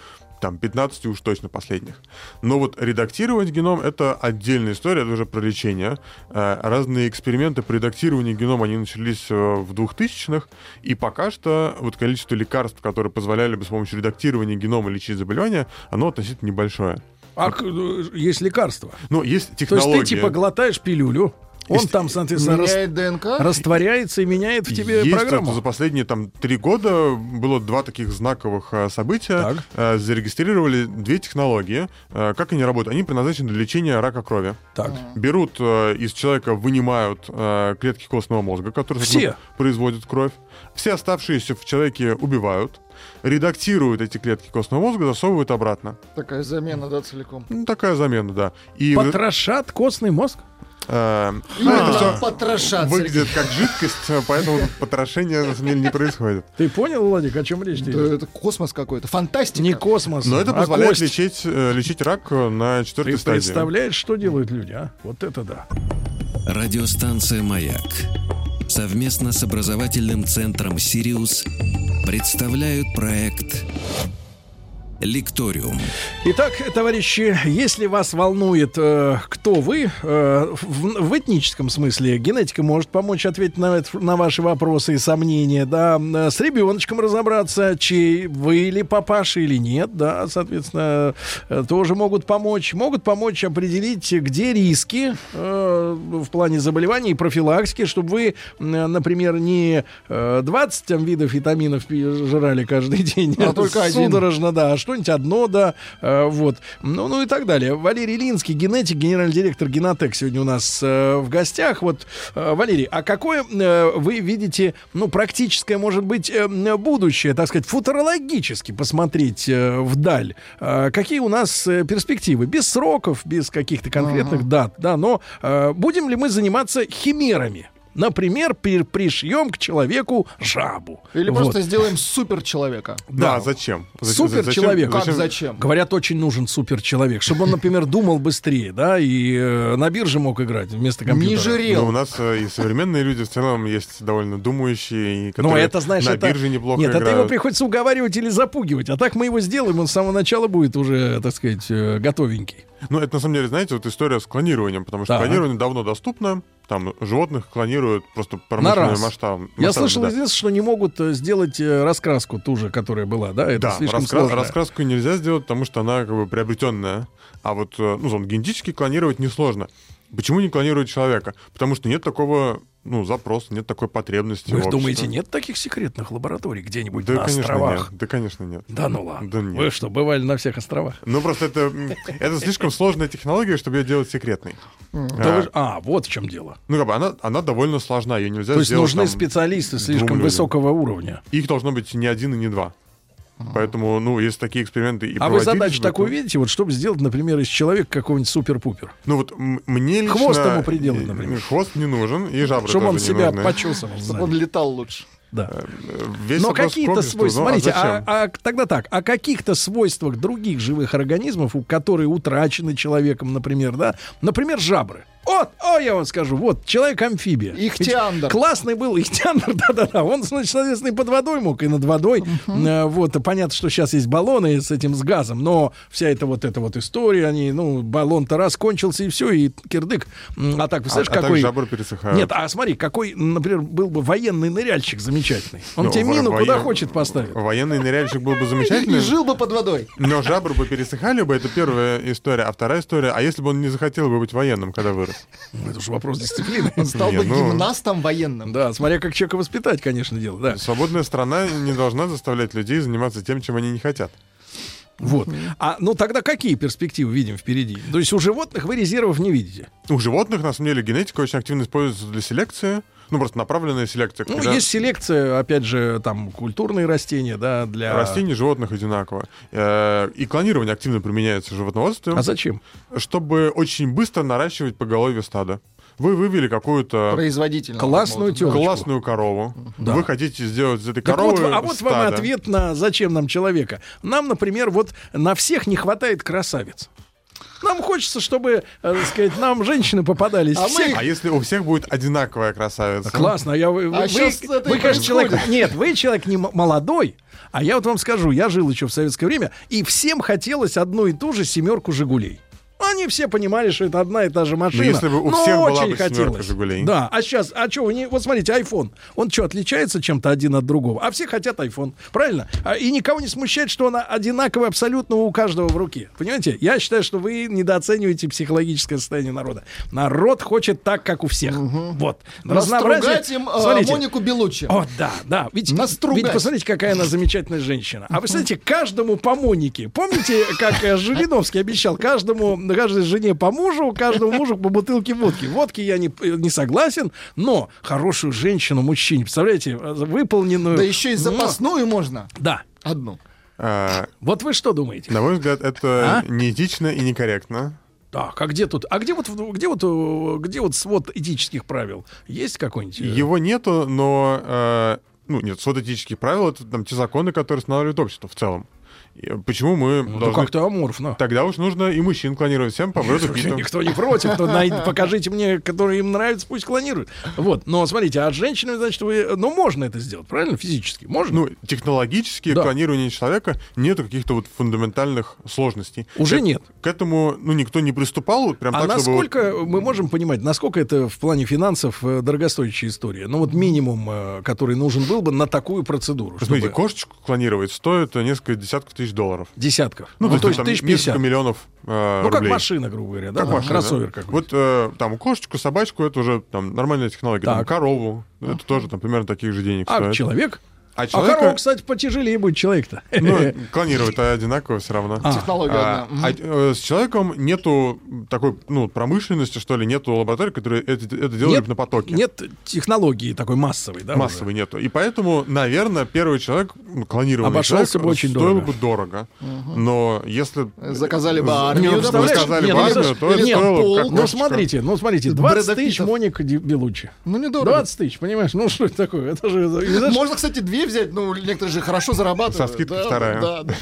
K: там 15 уж точно последних. Но вот редактировать геном — это отдельная история, это уже про лечение. Э, Разные эксперименты по редактированию генома, они начались э, в 2000-х, и пока что вот количество лекарств, которые позволяли бы с помощью редактирования генома лечить заболевания, оно относительно небольшое.
B: А э, есть лекарства.
K: Ну, есть
B: То
K: технология.
B: есть ты типа глотаешь пилюлю, он там, соответственно, рас-
C: Меняет ДНК?
B: растворяется и меняет в тебе
K: Есть
B: программу.
K: это за последние там три года было два таких знаковых э, события.
B: Так.
K: Э, зарегистрировали две технологии. Э, как они работают? Они предназначены для лечения рака крови.
B: Так.
K: Берут э, из человека, вынимают э, клетки костного мозга, которые
B: Все?
K: производят кровь. Все оставшиеся в человеке убивают, редактируют эти клетки костного мозга, засовывают обратно.
C: Такая замена, да, целиком.
K: Ну, такая замена, да. И
B: Потрошат костный мозг?
K: Э, ну,
C: А,
K: это всё
C: потрошат,
K: выглядит как жидкость, э, поэтому потрошение на самом деле не происходит.
B: Ты понял, Владик, о чем речь идет?
C: это космос какой-то, фантастика.
B: Не космос,
K: Но это
B: а
K: позволяет
B: кость.
K: лечить, э, лечить рак на четвертой
B: Ты
K: стадии.
B: представляешь, что делают люди, а? Вот это да.
A: Радиостанция «Маяк» совместно с образовательным центром «Сириус» представляют проект Лекториум.
B: Итак, товарищи, если вас волнует, э, кто вы, э, в, в этническом смысле, генетика может помочь ответить на, это- на ваши вопросы и сомнения, да, Э, с ребеночком разобраться, чей вы или папаша или нет, да, соответственно, э, тоже могут помочь. Могут помочь определить, где риски э, в плане заболеваний и профилактики, чтобы вы, э, например, не э, 20 там, видов витаминов жрали каждый день,
C: А только один.
B: судорожно, да, а что-нибудь одно, да, э, вот, ну, ну и так далее. Валерий Линский, генетик, генеральный директор Генотек сегодня у нас э, в гостях. Вот, э, Валерий, а какое э, вы видите, ну, практическое, может быть, э, будущее, так сказать, футурологически посмотреть э, вдаль? Э, какие у нас перспективы? Без сроков, без каких-то конкретных дат, да, но э, будем ли мы заниматься химерами? Например, при- пришьем к человеку жабу.
C: Или
B: Вот.
C: просто сделаем супер человека.
K: Да, зачем? Зачем-
B: Супер человек.
C: Как зачем?
B: Говорят, очень нужен супер человек, чтобы он, например, думал быстрее, да, и э, на бирже мог играть вместо компьютера.
C: Не жирел.
K: Ну, у нас э, и современные люди в целом есть довольно думающие, и
B: Ну,
K: которые
B: это, знаешь,
K: на
B: это...
K: бирже неплохо
B: Нет, это
K: играют.
B: его приходится уговаривать или запугивать. А так мы его сделаем, он с самого начала будет уже, так сказать, э, готовенький.
K: Ну, это на самом деле, знаете, вот история с клонированием, потому что
B: Так.
K: клонирование давно доступно. Там животных клонируют просто
B: На
K: промышленным
B: раз.
K: масштабом.
B: Я слышал,
K: да.
B: единственное, что не могут э, сделать э, раскраску ту же, которая была, да? Это
K: Да,
B: слишком
K: раскра-
B: сложно.
K: раскраску нельзя сделать, потому что она как бы приобретенная. А вот э, ну, зон, генетически клонировать несложно. Почему не клонируют человека? Потому что нет такого ну, запроса, нет такой потребности.
B: Вы думаете, нет таких секретных лабораторий где-нибудь
K: Да,
B: на
K: конечно,
B: островах?
K: нет. Да, конечно, нет.
B: Да ну ладно.
K: Да нет.
B: Вы что, бывали на всех островах?
K: Ну, просто это, это слишком сложная технология, чтобы ее делать секретной.
B: Да
K: А,
B: вы А, вот в чем дело.
K: Ну, как бы она, она довольно сложна, ее нельзя
B: То есть нужны
K: там
B: специалисты слишком высокого уровня.
K: Их должно быть не один и не два. Поэтому, ну, если такие эксперименты и
B: А вы задачу
K: бы,
B: такую
K: то-
B: видите, вот чтобы сделать, например, из человека какого-нибудь супер-пупер?
K: Ну, вот мне лично...
B: Хвост ему приделать,
K: э,
B: например.
K: Хвост не нужен, и жабры
B: Чтобы он
K: тоже не
B: себя
K: нужны.
B: почесывал.
C: Чтобы он летал лучше.
B: Да.
K: Весь
B: Но какие-то свойства.
K: ну, а
B: Смотрите, а, а тогда так, о каких-то свойствах других живых организмов, у которые утрачены человеком, например, да, например, жабры. Вот, о, я вам скажу, вот, человек-амфибия.
C: Ихтиандр.
B: Классный был Ихтиандр, да-да-да. Он, значит, соответственно, и под водой мог, и над водой. Э, Вот, и понятно, что сейчас есть баллоны с этим, с газом, но вся эта вот эта вот история, они, ну, баллон-то раз кончился, и все, и кирдык. А так, представляешь,
K: а так
B: какой...
K: жабры пересыхают.
B: Нет, а смотри, какой, например, был бы военный ныряльщик замечательный. Он
K: Ну,
B: тебе мину куда
K: воен-
B: хочет поставить.
K: Военный ныряльщик был бы
C: И
K: замечательный.
C: жил бы под водой.
K: Но жабры бы пересыхали бы, это первая история. А вторая история, а если бы он не захотел бы быть военным, когда вырос?
B: Ну, Это же вопрос дисциплины.
C: Он стал
K: Не,
C: бы
K: ну-
C: гимнастом военным.
B: Да, смотря как человека воспитать, конечно, дело, да.
K: Свободная страна не должна заставлять людей заниматься тем, чем они не хотят.
B: Вот. А, ну, тогда какие перспективы видим впереди? То есть у животных вы резервов не видите?
K: У животных, на самом деле, генетика очень активно используется для селекции. Ну, просто направленная селекция.
B: Ну,
K: когда
B: есть селекция, опять же, там, культурные растения, да, для...
K: Растений, животных одинаково. Э, И клонирование активно применяется в животноводстве.
B: А зачем?
K: Чтобы очень быстро наращивать поголовье стада. Вы вывели какую-то
C: Производительно.
B: Классную телочку.
K: классную корову.
B: Да.
K: Вы хотите сделать из этой
B: Так
K: коровы
B: вот, а вот вам и
K: стадо.
B: ответ на зачем нам человека. Нам, например, вот на всех не хватает красавиц. Нам хочется, чтобы, э, так сказать, нам женщины попадались.
C: А
B: все
C: мы-
K: А если у всех будет одинаковая красавица?
B: Классно, а я вы,
C: А
B: вы,
C: это и
B: вы, конечно, человек. Нет, вы человек не молодой. А я вот вам скажу, я жил еще в советское время, и всем хотелось одну и ту же семерку Жигулей. Они все понимали, что это одна и та же машина.
K: если бы у
B: но
K: всех была
B: очень
K: бы
B: хотелось.
K: «Жигулей».
B: Да, а сейчас, а что, не, вот смотрите, iPhone, он что, отличается чем-то один от другого? А все хотят iPhone, правильно? А, и никого не смущает, что он одинаковый абсолютно у каждого в руке. Понимаете? Я считаю, что вы недооцениваете психологическое состояние народа. Народ хочет так, как у всех. Вот.
C: Настругать им э,
B: Смотрите.
C: Монику Белуччи.
B: О, да, да. Ведь,
C: Настругать.
B: ведь посмотрите, какая она замечательная женщина. А вы знаете, каждому по Монике. Помните, как э, Жириновский обещал? Каждому, каждой жене по мужу, каждому мужу по бутылке водки. Водки я не, не согласен, но хорошую женщину мужчине, представляете, выполненную...
C: Да еще и запасную можно.
B: Да.
C: Одну.
K: А,
B: Вот вы что думаете?
K: на мой взгляд, это
B: А?
K: неэтично и некорректно.
B: Так, а где тут? А где вот, где вот, где вот свод этических правил? Есть какой-нибудь? э,
K: Его нету, но... э, ну, нет, свод этических правил — это там те законы, которые устанавливает общество в целом. Почему мы
B: Ну,
K: должны...
B: как-то аморфно.
K: Тогда уж нужно и мужчин клонировать всем по Брэду Питту.
B: Никто не против. то най- покажите мне, которые им нравится, пусть клонируют. Вот. Но смотрите, а с женщинами, значит, вы... Ну, можно это сделать, правильно? Физически. Можно?
K: Ну, технологически
B: Да.
K: клонирование человека нету каких-то вот фундаментальных сложностей.
B: Уже
K: К-
B: нет.
K: К этому, ну, никто не приступал вот прям
B: А
K: так, чтобы...
B: насколько мы можем понимать, насколько это в плане финансов э, дорогостоящая история? Ну вот минимум, э, который нужен был бы на такую процедуру.
K: Посмотрите,
B: чтобы-
K: кошечку клонировать стоит несколько десятков тысяч долларов.
B: Десятков.
K: Ну,
B: Ну, то есть
K: там
B: тысяч
K: несколько
B: пятьдесят.
K: миллионов э,
B: Ну, как
K: рублей.
B: машина, грубо говоря, да?
K: Как
B: там,
K: машина,
B: Кроссовер
K: да.
B: какой-то.
K: Вот э, там кошечку, собачку, это уже там нормальная технология. Там,
B: Так.
K: корову, это тоже там примерно таких же денег
B: А
K: стоит.
B: человек?
K: А
B: А
K: человека-
B: корова, кстати, потяжелее будет человек-то.
K: Ну, клонировать-то одинаково все равно.
B: А.
C: Технология
K: А,
C: одна.
K: а, э, с человеком нету такой, ну, промышленности, что ли, нету лабораторий, которые это, это делают
B: Нет,
K: на потоке.
B: Нет технологии такой массовой, да?
K: Массовой нету. И поэтому, наверное, первый человек, ну, клонированный
B: Обошелся
K: человек,
B: бы очень
K: стоил
B: дорого.
K: бы дорого. Но если...
C: Заказали бы армию,
K: заказали
B: Нет,
K: бы
B: ну,
K: армию,
B: слушай,
K: то это
B: нет,
K: стоило
C: пол,
K: как
B: Ну, смотрите, ну, смотрите,
C: Брэда
B: 20 тысяч. Моник Белуччи.
C: Ну, недорого.
B: 20 тысяч, понимаешь? Ну, что это такое? Это же...
C: Можно, кстати, две взять, ну, некоторые же хорошо зарабатывают.
K: Со скидкой
C: Да,
K: вторая.
C: Да, да.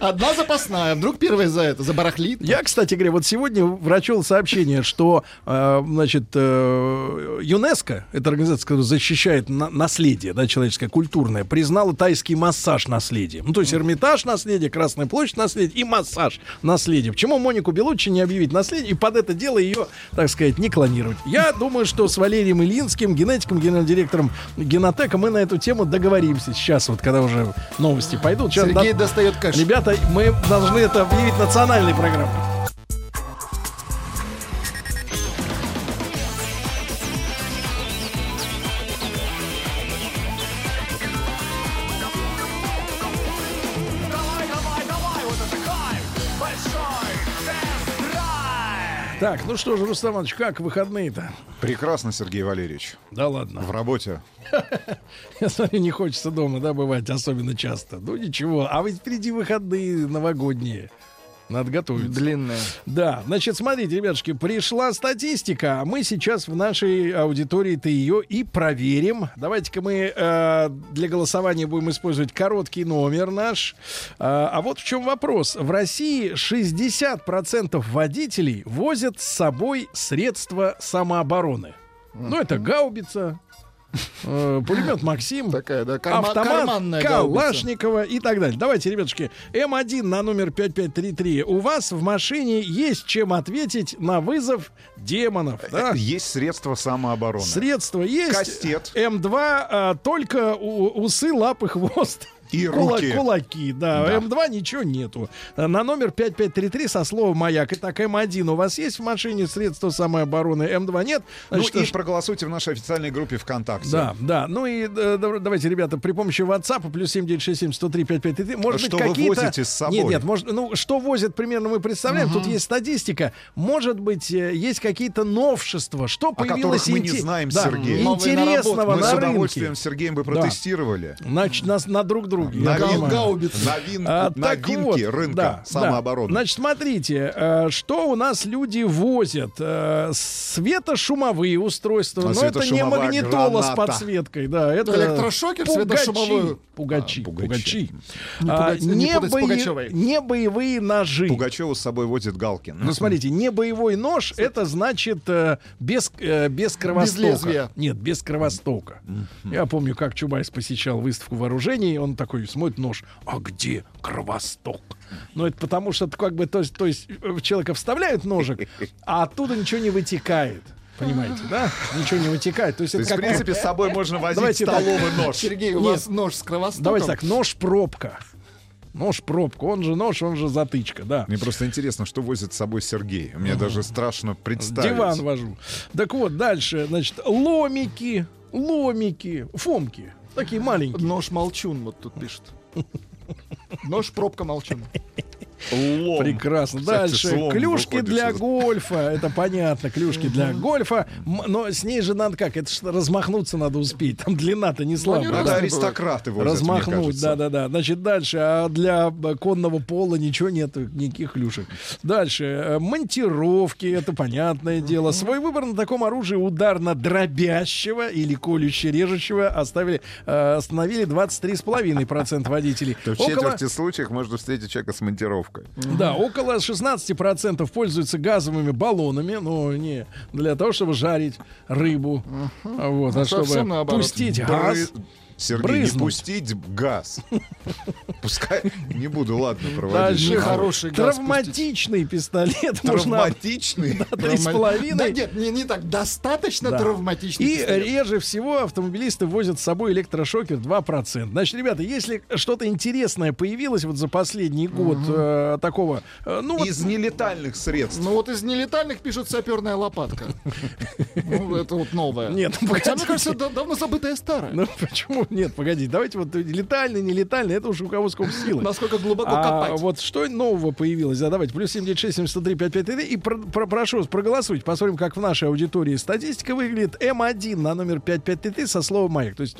C: Одна запасная, вдруг первая за это, забарахлит.
B: Я, кстати говоря, вот сегодня прочел сообщение, что, э, значит, э, ЮНЕСКО, это организация, которая защищает на- наследие, да, человеческое, культурное, признала тайский массаж наследием. Ну, то есть Эрмитаж наследие, Красная площадь наследие и массаж наследие. Почему Монику Белуччи не объявить наследие и под это дело ее, так сказать, не клонировать? Я думаю, что с Валерием Ильинским, генетиком, генеральным директором Генотека, мы на эту тему договоримся сейчас, вот когда уже новости пойдут. Сейчас
C: Сергей
B: да-
C: достает кэш.
B: Ребята, мы должны это объявить национальной программой. Так, ну что же, Рустам Иванович, как выходные-то?
L: Прекрасно, Сергей Валерьевич.
B: Да ладно.
L: В работе.
B: Я смотрю, не хочется дома, да, бывать особенно часто. Ну ничего, а ведь впереди выходные новогодние. Надо готовиться.
C: Длинная.
B: Да, значит, смотрите, ребятушки, пришла статистика, а мы сейчас в нашей аудитории-то ее и проверим. Давайте-ка мы э, для голосования будем использовать короткий номер наш. А, а вот в чем вопрос. В России 60% водителей возят с собой средства самообороны. Ну, это гаубица, э, пулемет Максим,
C: Такая, да, карма-
B: автомат. Калашникова и так далее. Давайте, ребятушки, М1 на номер 5533. У вас в машине есть чем ответить на вызов демонов. Да?
L: Есть средства самообороны.
B: Средства есть.
L: Кастет.
B: М2 а, только у- усы, лапы, хвост.
L: И
B: Кула-
L: руки.
B: Кулаки, да.
L: Да.
B: М2 ничего нету. На номер 5533 со словом «Маяк». Итак, М1 у вас есть в машине средства самообороны? М2 нет?
L: Ну
B: Значит,
L: и
B: ш-
L: проголосуйте в нашей официальной группе ВКонтакте.
B: да, да. Ну и э, дав- давайте, ребята, при помощи WhatsApp плюс 7967 103 5533. Может
L: Что
B: быть,
L: вы
B: какие-то...
L: возите с собой?
B: Нет, нет, может, ну, что возят, примерно мы представляем. Тут есть статистика. Может быть, э, есть какие-то новшества. Что
L: О
B: появилось
L: которых мы не знаем,
B: да,
L: Сергей.
B: Интересного
L: Мы
B: на
L: с
B: рынке.
L: удовольствием с Сергеем бы
B: Да.
L: протестировали.
B: Значит, нас на друг друге. я
L: Новин-.
C: Гаубица.
L: Новин-
B: А, так
L: новинки
B: вот,
L: рынка
B: да,
L: самообороны.
B: да. Значит, смотрите, э, что у нас люди возят. Э, светошумовые устройства.
L: А
B: Но это не магнитола с
L: граната.
B: подсветкой, да. Это
C: Электрошокер
B: пугачи.
C: светошумовой.
B: Пугачи.
L: А,
B: пугачи.
L: пугачи.
C: Не
B: А,
C: не с
B: бои- не боевые ножи.
L: Пугачева с собой возит Галкин.
B: Ну, смотрите, не боевой нож, это значит э, без, без кровостока.
C: лезвия.
B: Нет, без кровостока. Я помню, как Чубайс посещал выставку вооружений, он такой смотрит нож, а где кровосток? Ну, это потому что, как бы, то есть, то есть э, в человека вставляют ножик, а оттуда ничего не вытекает. Понимаете, да? Ничего не вытекает. То есть
L: То
B: это
L: есть, в
B: как...
L: принципе, с собой можно возить
B: Давайте так.
L: столовый нож.
C: Сергей, у
B: Нет.
C: вас нож с кровостоком?
B: Давайте так, нож-пробка. Нож-пробка, он же нож, он же затычка, да.
L: Мне просто интересно, что возит с собой Сергей. Мне даже страшно представить.
B: Диван вожу. Так вот, дальше, значит, ломики, ломики, фомки. Такие маленькие.
C: Нож молчун, вот тут пишет. Нож пробка молчун.
L: Лом.
B: Прекрасно.
L: Кстати,
B: Дальше. Клюшки для
L: из-
B: гольфа. Это понятно. Клюшки для гольфа. Но с ней же надо как? Это что, размахнуться надо успеть. Там длина-то не слабая.
L: Надо
B: да?
L: аристократы возят,
B: Размахнуть, да-да-да. Значит, дальше. А для э, конного пола ничего нет, никаких клюшек. Дальше. э, Монтировки, это понятное дело. Свой выбор на таком оружии ударно-дробящего или колюще-режущего оставили, э, остановили 23,5% водителей.
L: В четверти случаев можно встретить человека с монтировкой.
B: Да, около 16% пользуются газовыми баллонами, но не для того, чтобы жарить рыбу, а вот, а
C: Ну,
B: чтобы пустить газ.
L: Сергей,
B: брызнуть.
L: не пустить газ. Пускай не буду, ладно, проводить.
B: Дальше
C: Нехороший газ
B: травматичный пистолет
L: Травматичный.
B: три с
C: Да
B: половиной.
C: нет, не, не так. Достаточно травматичный
B: И реже всего автомобилисты возят с собой электрошокер 2%. Значит, ребята, если что-то интересное появилось вот за последний год э, такого, э, ну
L: Из нелетальных средств.
C: Ну вот из нелетальных пишут саперная лопатка. Ну, это вот новое.
B: Нет,
C: Хотя, мне кажется, да- давно забытая старая.
B: Ну почему? Нет, погоди, давайте вот летальный, не летальный, это уж у кого сколько силы.
C: Насколько глубоко
B: А
C: копать.
B: вот что нового появилось? Да, давайте, плюс 76 703 5533 и про- про- прошу вас, проголосуйте. Посмотрим, как в нашей аудитории статистика выглядит. М1 на номер 5533 со словом «маяк». То есть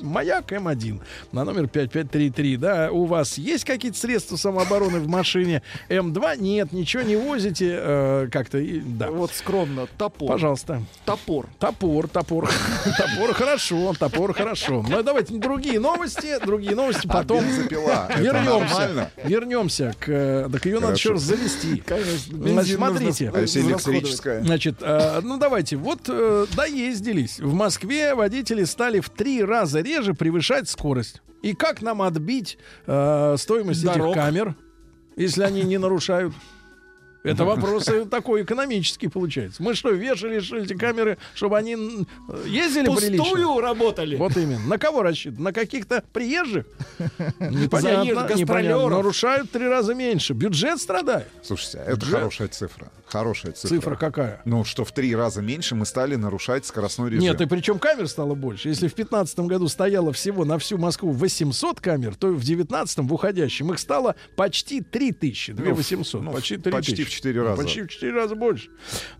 B: «маяк» М1 на номер 5533. Да, у вас есть какие-то средства самообороны в машине? М2 нет, ничего не возите. э, как-то, да.
C: Вот скромно, топор.
B: Пожалуйста.
C: Топор.
B: Топор, топор. Топор хорошо, топор хорошо. Ну, давайте другие новости, другие новости,
L: А
B: потом вернемся. Вернемся к... э, Так ее надо еще раз завести.
C: Конечно.
B: Смотрите.
L: А если электрическая?
B: Значит, э, ну давайте, вот э, доездились. В Москве водители стали в три раза реже превышать скорость. И как нам отбить э, стоимость
C: Дорог.
B: этих камер, если они не нарушают? Это вопрос такой экономический получается. Мы что, вешали эти камеры, чтобы они ездили прилично?
C: Пустую работали.
B: Вот именно. На кого рассчитан? На каких-то приезжих? Непонятно, непонятно. Нарушают три раза меньше. Бюджет страдает.
L: Слушайте, это
B: Бюджет.
L: хорошая цифра. Хорошая цифра.
B: Цифра какая?
L: Ну, что в три раза меньше мы стали нарушать скоростной режим.
B: Нет, и причем камер стало больше. Если в 2015 году стояло всего на всю Москву 800 камер, то в 2019 в уходящем их стало почти 3000. 2800.
L: ну,
B: почти 3000.
L: почти в четыре раза.
B: Почти в 4 раза больше.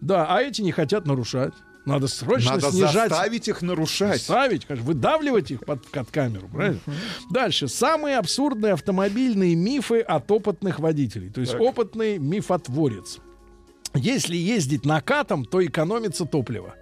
B: Да, а эти не хотят нарушать. Надо срочно
L: Надо
B: снижать.
L: заставить их нарушать.
B: Ставить, конечно, выдавливать их под, под камеру, правильно? Дальше. Самые абсурдные автомобильные мифы от опытных водителей. То есть опытный мифотворец. Если ездить накатом, то экономится топливо.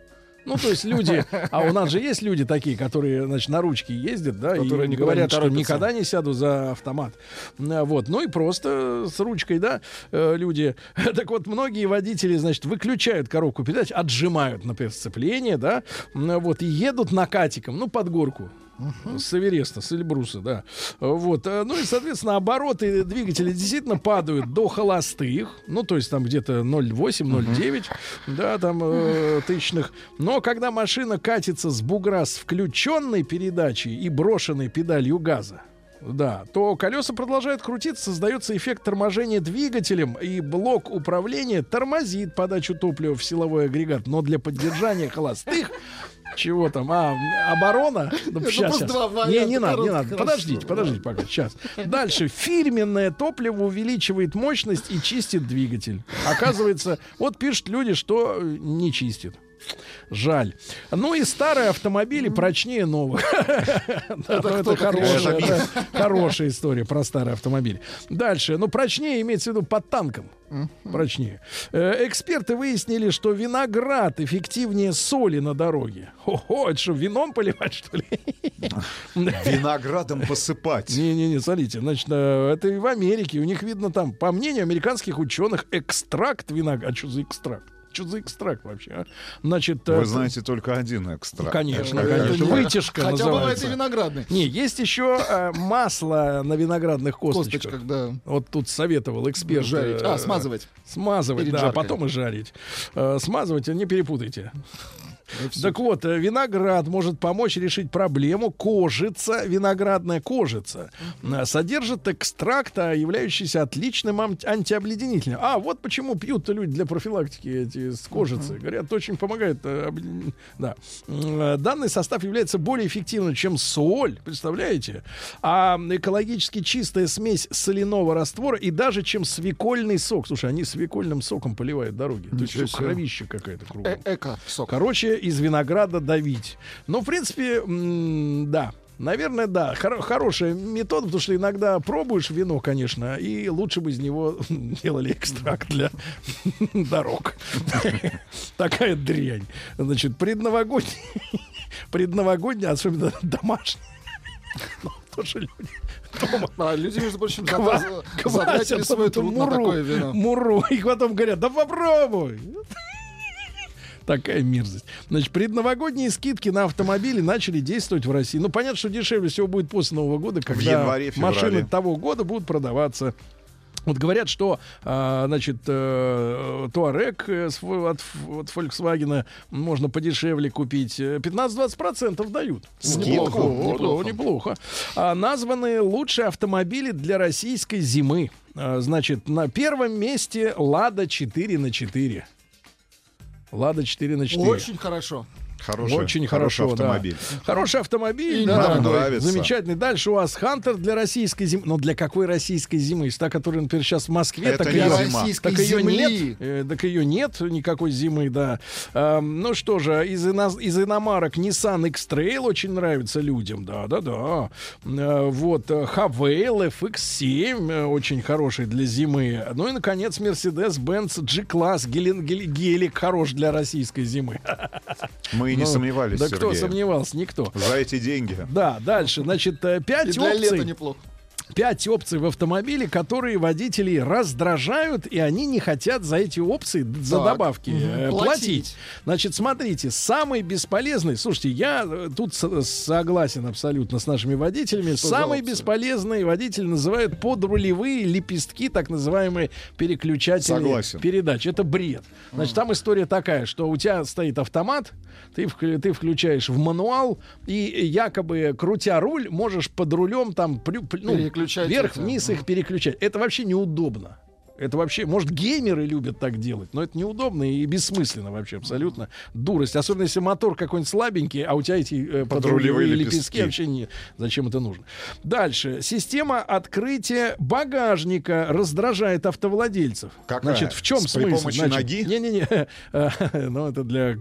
B: Ну, то есть люди, а у нас же есть люди такие, которые, значит, на ручке ездят, да,
C: Которые
B: и говорят,
C: не
B: что никогда не сяду за автомат. Вот, ну и просто с ручкой, да, э, люди. Так вот, многие водители, значит, выключают коробку передач, отжимают, например, сцепление, да, вот, и едут накатиком, ну, под горку. С Эвереста, с Эльбруса, да. Вот. э, Ну и, соответственно, обороты двигателя действительно падают до холостых. Ну, то есть там где-то 0,8-0,9, да, там э, тысячных. Но когда машина катится с бугра с включенной передачей и брошенной педалью газа, да, то колеса продолжают крутиться, создается эффект торможения двигателем, и блок управления тормозит подачу топлива в силовой агрегат. Но для поддержания холостых чего там? А, оборона? Ну, щас.
C: два
B: Не, не надо, не надо. Подождите, подождите пока. Сейчас. Дальше. Фирменное топливо увеличивает мощность и чистит двигатель. Оказывается, вот пишут люди, что не чистит. Жаль. Ну и старые автомобили прочнее новых. Да, Это хорошая это хорошая история про старые автомобили. Дальше. Ну, прочнее имеется в виду под танком. Прочнее. Э, Эксперты выяснили, что виноград эффективнее соли на дороге. Ого, это что, вином поливать, что ли?
L: Виноградом посыпать.
B: Не-не-не, смотрите, значит, э, это и в Америке. У них видно там, по мнению американских ученых, экстракт винограда. А что за экстракт? Что за экстракт вообще? а? Значит, э,
L: Вы знаете только один экстракт.
B: Конечно,
L: Это
B: конечно. Вытяжка
C: Хотя бывает
B: называется.
C: и виноградный.
B: Не, есть еще э, масло на виноградных косточках.
C: Косточках, да.
B: Вот тут советовал эксперт.
C: Жарить.
B: э,
C: А, смазывать.
B: Смазывать,
C: Перед
B: да, а
C: жаркой.
B: потом и жарить. Э, смазывать, не перепутайте. Так вот, э, виноград может помочь решить проблему. Кожица, виноградная кожица, э, содержит экстракт, а, являющийся отличным антиобледенителем. А, вот почему пьют люди для профилактики эти с кожицей. Говорят, очень помогает. э, Да. Данный состав является более эффективным, чем соль, представляете? А экологически чистая смесь соляного раствора и даже чем свекольный сок. Слушай, они свекольным соком поливают дороги. То есть
C: Ничего
B: всё
C: себе.
B: кровище какая-то кругом.
C: Э- Эко-сок.
B: Короче, из винограда давить. Ну, в принципе, да. Наверное, да. Хоро- хорошая метода, потому что иногда пробуешь вино, конечно, и лучше бы из него делали экстракт для дорог. Такая дрянь. Значит, предновогодний, предновогодний, особенно домашний. Ну, тоже люди дома
C: А люди, между прочим,
B: ква-
C: зада-
B: квасят
C: затратили свой
B: эту
C: труд на
B: муру,
C: такое вино.
B: муру, и потом говорят, да попробуй. Такая мерзость. Значит, предновогодние скидки на автомобили начали действовать в России. Ну, понятно, что дешевле всего будет после Нового года, когда
L: январе,
B: машины того года будут продаваться. Вот говорят, что, а, значит, э, Туарек э, от, Volkswagen можно подешевле купить. Э, 15-20% дают.
L: Скидку?
B: О, да, неплохо. А, названы лучшие автомобили для российской зимы. А, значит, на первом месте Лада 4 на 4. Лада 4 на 4.
C: Очень хорошо.
L: Хороший,
B: Очень
L: хороший
B: хорошо, да.
L: автомобиль.
B: Хороший автомобиль,
C: И
B: да,
C: мне
B: дорогой,
L: нравится.
B: замечательный. Дальше у вас Хантер для российской зимы. Но для какой российской зимы? Есть та, которая, например, сейчас в Москве,
L: Это
B: так
L: не
B: ее,
L: зима.
B: Так ее
C: земли.
B: нет. Э, так ее нет никакой зимы, да. Эм, ну что же, из, ино- из иномарок Nissan X-Trail очень нравится людям, да, да, да. Э, вот э, Havail FX7 э, очень хороший для зимы. Ну и наконец Mercedes-Benz G-класс гелик хорош для российской зимы.
L: Мы и не
B: Ну,
L: сомневались,
B: Да кто
L: Сергей.
B: сомневался? Никто.
L: За эти деньги.
B: Да, дальше, значит, э,
C: И
B: пять
C: для лета
B: опций.
C: неплохо.
B: Пять опций в автомобиле, которые водителей раздражают, и они не хотят за эти опции, за
C: Так.
B: добавки э,
C: Мгм.
B: платить.
C: Платить.
B: Значит, смотрите, самый бесполезный, слушайте, я э, тут с- согласен абсолютно с нашими водителями,
C: Что
B: самый бесполезный водитель называют подрулевые лепестки, так называемые переключатели
L: Согласен.
B: передач. Это бред. Значит, там история такая, что у тебя стоит автомат, ты, ты включаешь в мануал, и якобы, крутя руль, можешь под рулем там плю- ну,
C: Переключать
B: вверх-вниз их переключать. Это вообще неудобно. Это вообще, может, геймеры любят так делать, но это неудобно и бессмысленно вообще абсолютно. Дурость. Особенно если мотор какой-нибудь слабенький, а у тебя эти э, подрулевые лепестки.
L: лепестки.
B: вообще не... Зачем это нужно? Дальше. Система открытия багажника раздражает автовладельцев.
L: Какая?
B: Значит, в чем
L: С- при
B: смысл?
L: помощи
B: Значит,
L: ноги?
B: Не-не-не. Ну, это для...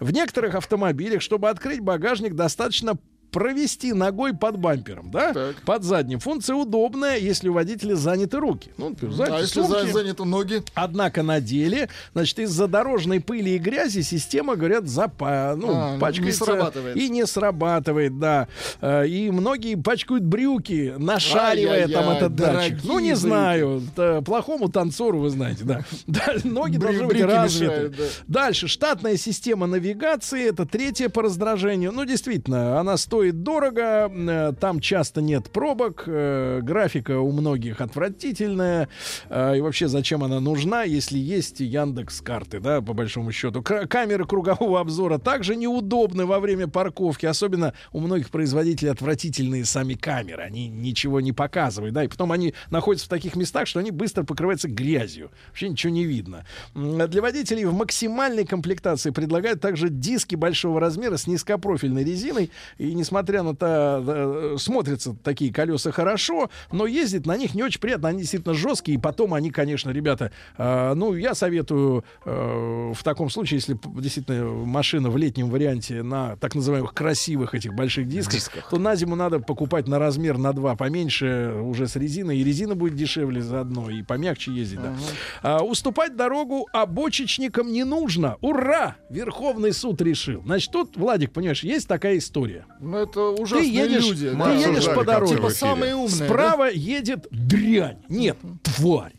B: В некоторых автомобилях, чтобы открыть багажник, достаточно провести ногой под бампером, да?
C: Так.
B: Под задним. Функция удобная, если у водителя заняты руки. Ну, например,
C: А
B: заняты
C: если
B: сумки.
C: за- заняты ноги?
B: Однако на деле, значит, из-за дорожной пыли и грязи система, говорят, запа, ну,
C: А, не
B: пачкается
C: срабатывает.
B: и не срабатывает, да. Э, И многие пачкают брюки, нашаривая там этот датчик. Ну, не
C: брюки.
B: знаю, т- плохому танцору, вы знаете, да. Ноги должны быть развиты. Дальше, штатная система навигации, это третье по раздражению. Ну, действительно, она стоит дорого, э, там часто нет пробок, э, графика у многих отвратительная. э, И вообще, зачем она нужна, если есть Яндекс карты, да, по большому счету. Камеры кругового обзора также неудобны во время парковки, особенно у многих производителей отвратительные сами камеры. Они ничего не показывают, да, и потом они находятся в таких местах, что они быстро покрываются грязью. Вообще ничего не видно. М, Для водителей в максимальной комплектации предлагают также диски большого размера с низкопрофильной резиной. И несмотря на то, э, смотрятся такие колеса хорошо, но ездить на них не очень приятно. Они действительно жесткие. И потом они, конечно, ребята, э, ну, я советую э, в таком случае, если действительно машина в летнем варианте на так называемых красивых этих больших дисках, то на зиму надо покупать на размер на два поменьше уже с резиной. И резина будет дешевле заодно, и помягче ездить, да. А, уступать дорогу обочечникам не нужно. Ура! Верховный суд решил. Значит, тут, Владик, понимаешь, есть такая история.
C: Ну, это ужасные
B: едешь-
C: люди.
B: ты
C: да.
B: едешь по дороге.
C: Типа самые умные.
B: Справа едет дрянь. Нет, тварь.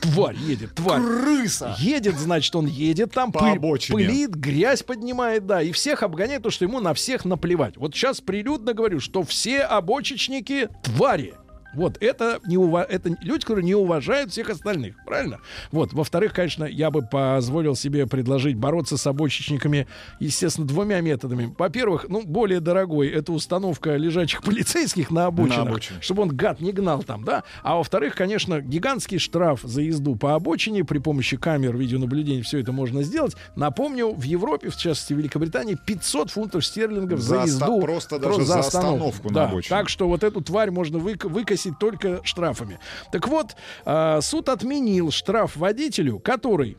B: Тварь едет, тварь.
C: Крыса.
B: Едет, значит, он едет там,
L: По
B: пыль-
L: обочине.
B: пылит, грязь поднимает, да, и всех обгоняет, потому что ему на всех наплевать. Вот сейчас прилюдно говорю, что все обочечники твари. Вот это, не ува... это люди, которые не уважают всех остальных. Правильно? Вот. Во-вторых, конечно, я бы позволил себе предложить бороться с обочечниками, естественно, двумя методами. Во-первых, ну, более дорогой это установка лежачих полицейских на обочинах,
L: На обочине.
B: чтобы он, гад, не гнал там, да? А во-вторых, конечно, гигантский штраф за езду по обочине при помощи камер видеонаблюдения все это можно сделать. Напомню, в Европе, в частности, в Великобритании, 500 фунтов стерлингов за,
L: За
B: езду.
L: просто даже за остановку на
B: Да,
L: обочине.
B: Так что вот эту тварь можно вык- выкосить только штрафами. Так вот, а, суд отменил штраф водителю, который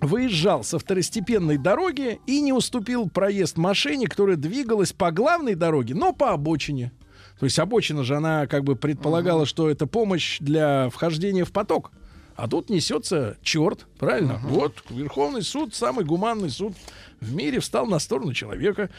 B: выезжал со второстепенной дороги и не уступил проезд машине, которая двигалась по главной дороге, но по обочине. То есть обочина же, она как бы предполагала, что это помощь для вхождения в поток. А тут несется черт, правильно? Вот, Верховный суд, самый гуманный суд в мире, встал на сторону человека.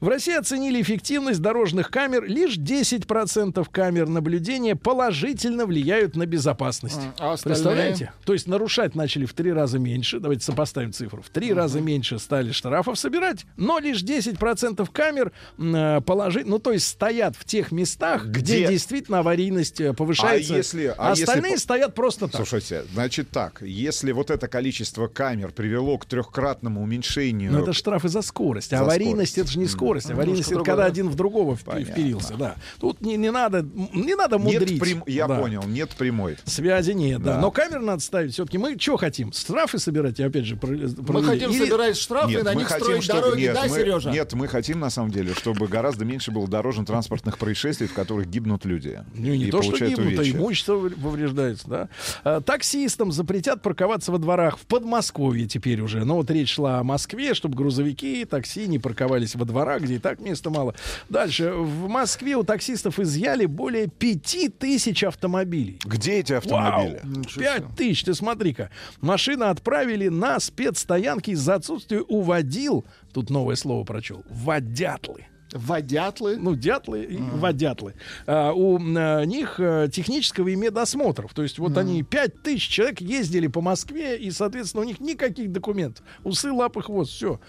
B: В России оценили эффективность дорожных камер. Лишь 10% камер наблюдения положительно влияют на безопасность.
C: А остальные?
B: Представляете? То есть нарушать начали в три раза меньше. Давайте сопоставим цифру. В три раза меньше стали штрафов собирать, но лишь 10% камер э, положи... ну то есть стоят в тех местах, где,
L: Где?
B: действительно аварийность э, повышается.
L: А если- а если
B: остальные
L: по-
B: стоят просто так.
L: Слушайте, значит так, если вот это количество камер привело к трехкратному уменьшению...
B: Но это штрафы за скорость. А
L: За
B: аварийность
L: скорость.
B: это же не скорость.
L: М.
B: Аварийность это когда один в другого
L: Понятно.
B: впилился. Да. Тут не, не надо, не надо мудрить.
L: Нет прям- Я
B: Да.
L: понял, нет прямой.
B: Связи нет, да.
L: Да.
B: Но камеры надо ставить все-таки. Мы что хотим? Штрафы собирать, и опять же, про-
C: Мы хотим
B: Или-
C: собирать штрафы и на них
L: хотим,
C: строить
L: чтобы-
C: дороги,
L: нет,
C: да,
L: мы,
C: Сережа?
L: Нет, мы хотим, на самом деле, чтобы гораздо меньше было дорожно-транспортных происшествий, в которых гибнут люди.
B: Ну, не
L: и
B: то, что гибнут, а
L: увечья.
B: имущество вы- повреждается, да. А, таксистам запретят парковаться во дворах в Подмосковье теперь уже. Ну, вот речь шла о Москве, чтобы грузовики и такси не парковались во дворах, где и так места мало. Дальше. В Москве у таксистов изъяли более пяти тысяч автомобилей.
L: Где эти автомобили?
B: Вау! Пять тысяч, ты смотри-ка. Машины отправили на спецстоянки из-за отсутствия у водил. Тут новое слово прочел. Водятлы.
C: Водятлы?
B: Ну, дятлы и водятлы. А, у а, них а, технического и медосмотров. То есть вот они, пять тысяч человек ездили по Москве, и, соответственно, у них никаких документов. Усы, лапы, хвост, все.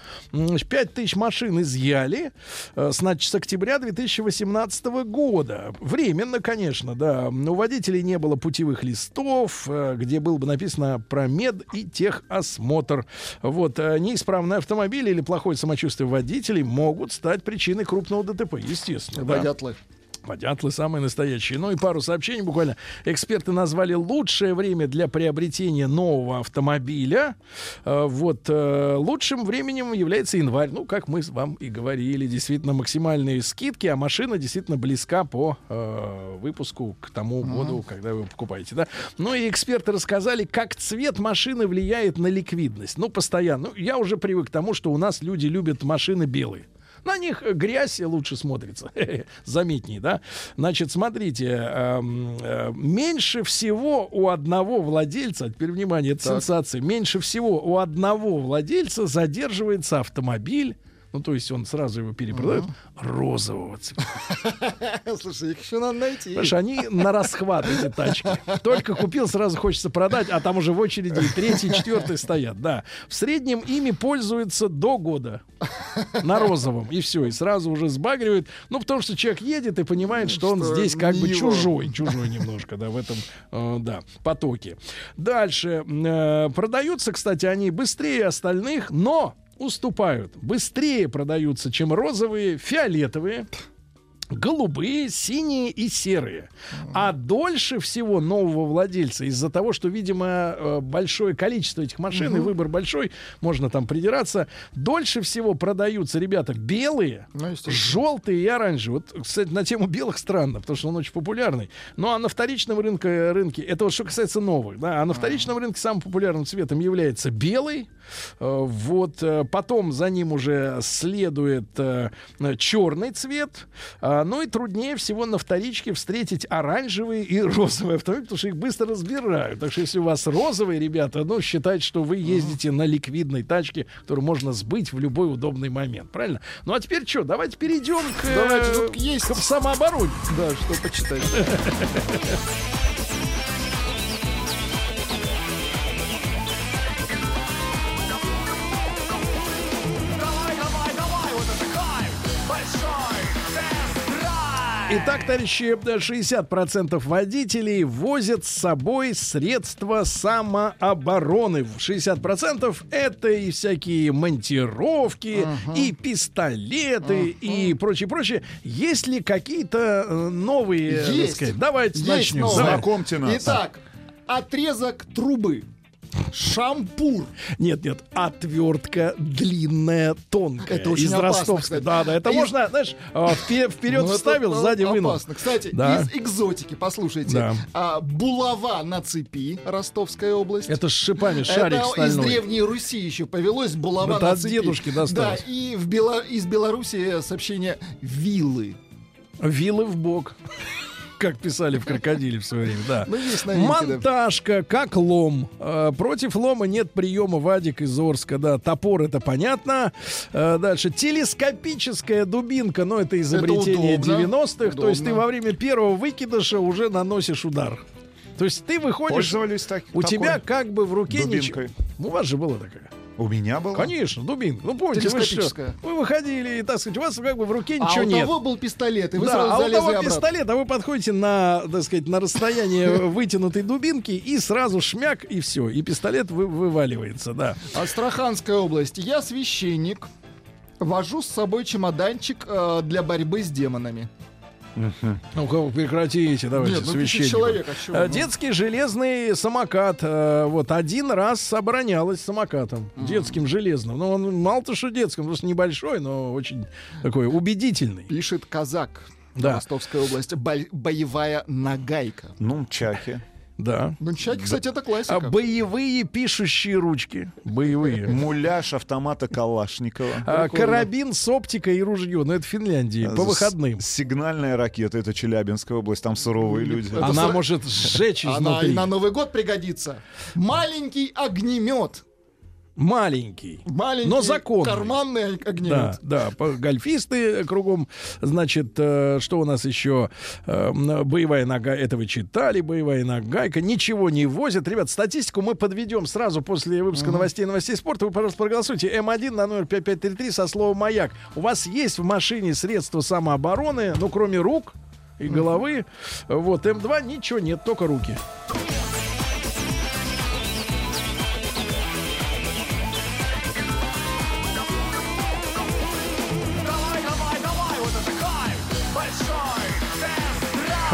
B: Пять тысяч машин изъяли а, значит, с октября 2018 года. Временно, конечно, да. У водителей не было путевых листов, а, где было бы написано про мед и техосмотр. Вот. а, Неисправные автомобили или плохое самочувствие водителей могут стать причиной крупного ДТП, естественно. да.
C: Водятлы.
B: Водятлы самые настоящие. Ну и пару сообщений буквально. Эксперты назвали лучшее время для приобретения нового автомобиля. Э, Вот э, лучшим временем является январь. Ну, как мы с вам и говорили, действительно максимальные скидки, а машина действительно близка по э, выпуску к тому году, когда вы его покупаете. Да? Ну и эксперты рассказали, как цвет машины влияет на ликвидность. Ну, постоянно. Ну, я уже привык к тому, что у нас люди любят машины белые. На них грязь лучше смотрится, заметнее, да? Значит, смотрите, эм, э, меньше всего у одного владельца, теперь внимание, это
C: Так.
B: сенсация, меньше всего у одного владельца задерживается автомобиль, ну, то есть он сразу его перепродает, розового цвета.
C: Слушай, их еще надо найти.
B: Потому что они на расхват, эти тачки. Только купил, сразу хочется продать, а там уже в очереди третий, четвертый стоят. Да. В среднем ими пользуются до года на розовом. И все, и сразу уже сбагривают. Ну, потому что человек едет и понимает, что он
C: Что
B: здесь как бы
C: его.
B: чужой. Чужой немножко, да, в этом, э, да, потоке. Дальше. э, продаются, кстати, они быстрее остальных, но уступают. Быстрее продаются, чем розовые, фиолетовые, голубые, синие и серые. А дольше всего нового владельца из-за того, что, видимо, э, большое количество этих машин и выбор большой, можно там придираться, дольше всего продаются, ребята, белые,
C: Ну,
B: желтые и оранжевые. Вот, кстати, на тему белых странно, потому что он очень популярный. Ну, а на вторичном рынке, рынке это вот что касается новых, да, а на вторичном рынке самым популярным цветом является белый, Вот э, потом за ним уже следует э, черный цвет. Ну и труднее всего на вторичке встретить оранжевый и розовый автомобиль, потому что их быстро разбирают. Так что если у вас розовый, ребята, ну считайте, что вы ездите на ликвидной тачке, которую можно сбыть в любой удобный момент. Правильно? Ну а теперь что? Давайте перейдем к, э,
C: Давайте, тут есть.
B: к самообороне.
C: Да, что почитать.
B: Итак, товарищи, 60% водителей возят с собой средства самообороны. В 60% это и всякие монтировки, и пистолеты, и прочее, прочее. Есть ли какие-то э, новые,
C: Есть.
B: сказать? Давайте
C: Есть
B: начнем. Давай.
L: Знакомьте нас.
C: Итак, отрезок трубы. Шампур.
B: Нет, нет, отвертка длинная, тонкая.
C: Это очень
B: из
C: опасно,
B: ростовской.
C: кстати.
B: Да, да, это
C: Из-
B: можно, знаешь, а, впе- вперед
C: Ну, это,
B: вставил,
C: э,
B: сзади вынул.
C: Опасно. Кстати,
B: Да.
C: из экзотики, послушайте.
B: Да.
C: А, булава на цепи, Ростовская область.
B: Это с шипами, шарик
C: Это из. Древней Руси еще повелось булава
B: Это
C: на
B: от
C: цепи.
B: дедушки досталось.
C: Да, и в Бело- из Беларуси сообщение вилы.
B: Вилы в бок. Как писали в крокодиле в свое время, да.
C: Ну, есть новинки, да.
B: Монтажка, как лом. Э, против лома нет приема Вадик из Орска, да. Топор это понятно. Э, дальше. Телескопическая дубинка, но это изобретение
C: удобно.
B: 90-х. То есть ты
C: Удобно.
B: во время первого выкидыша уже наносишь удар. То есть ты выходишь,
L: так,
B: у
L: такой
B: тебя как бы в руке ничего.
L: дубинкой.
B: У вас же было такая.
L: У меня было?
B: Конечно, дубинка. Ну помните, вы, что, вы выходили, и, так сказать, у вас как бы в руке
C: А
B: ничего
C: у
B: нет.
C: того был пистолет, и вы
B: да,
C: сразу
B: а у
C: залезли
B: того
C: обратно.
B: пистолет, а вы подходите на, так сказать, на расстояние вытянутой дубинки и сразу шмяк и все, и пистолет вы- вываливается, да.
C: Астраханская область. Я священник. Вожу с собой чемоданчик э, для борьбы с демонами.
B: Ну-ка, прекратите, давайте,
C: Нет, ну,
B: священник.
C: человек, а чего,
B: Э,
C: ну?
B: Детский железный самокат. э, Вот один раз оборонялась самокатом. Детским железным. Ну, он мало-то что детским, просто небольшой, но очень такой убедительный.
C: Пишет казак.
B: Да.
C: Ростовская область. Бо- боевая нагайка.
L: Ну, чаки.
B: Да.
C: Ну, чаки, кстати, это
B: А
C: классика.
B: боевые пишущие ручки. Боевые.
L: Муляж автомата Калашникова.
B: А, карабин с оптикой и ружье. Ну, это Финляндии. По
L: С-
B: выходным.
L: Сигнальная ракета, это Челябинская область, там суровые люди.
C: Это
B: Она
C: сра-
B: может сжечь
C: Она
B: изнутри.
C: и на Новый год пригодится. Маленький огнемет.
B: Маленький.
C: Маленький
B: Но законный.
C: карманный
B: Да,
C: огнемет.
B: да, по- гольфисты кругом. Значит, э, что у нас еще? Э, м, боевая нога, это вы читали, боевая нагайка. Ничего не возят. Ребят, статистику мы подведем сразу после выпуска новостей новостей спорта. Вы, пожалуйста, проголосуйте. М1 на номер 5533 со словом «Маяк». У вас есть в машине средства самообороны, ну, кроме рук и головы. Вот, М2 ничего нет, только руки.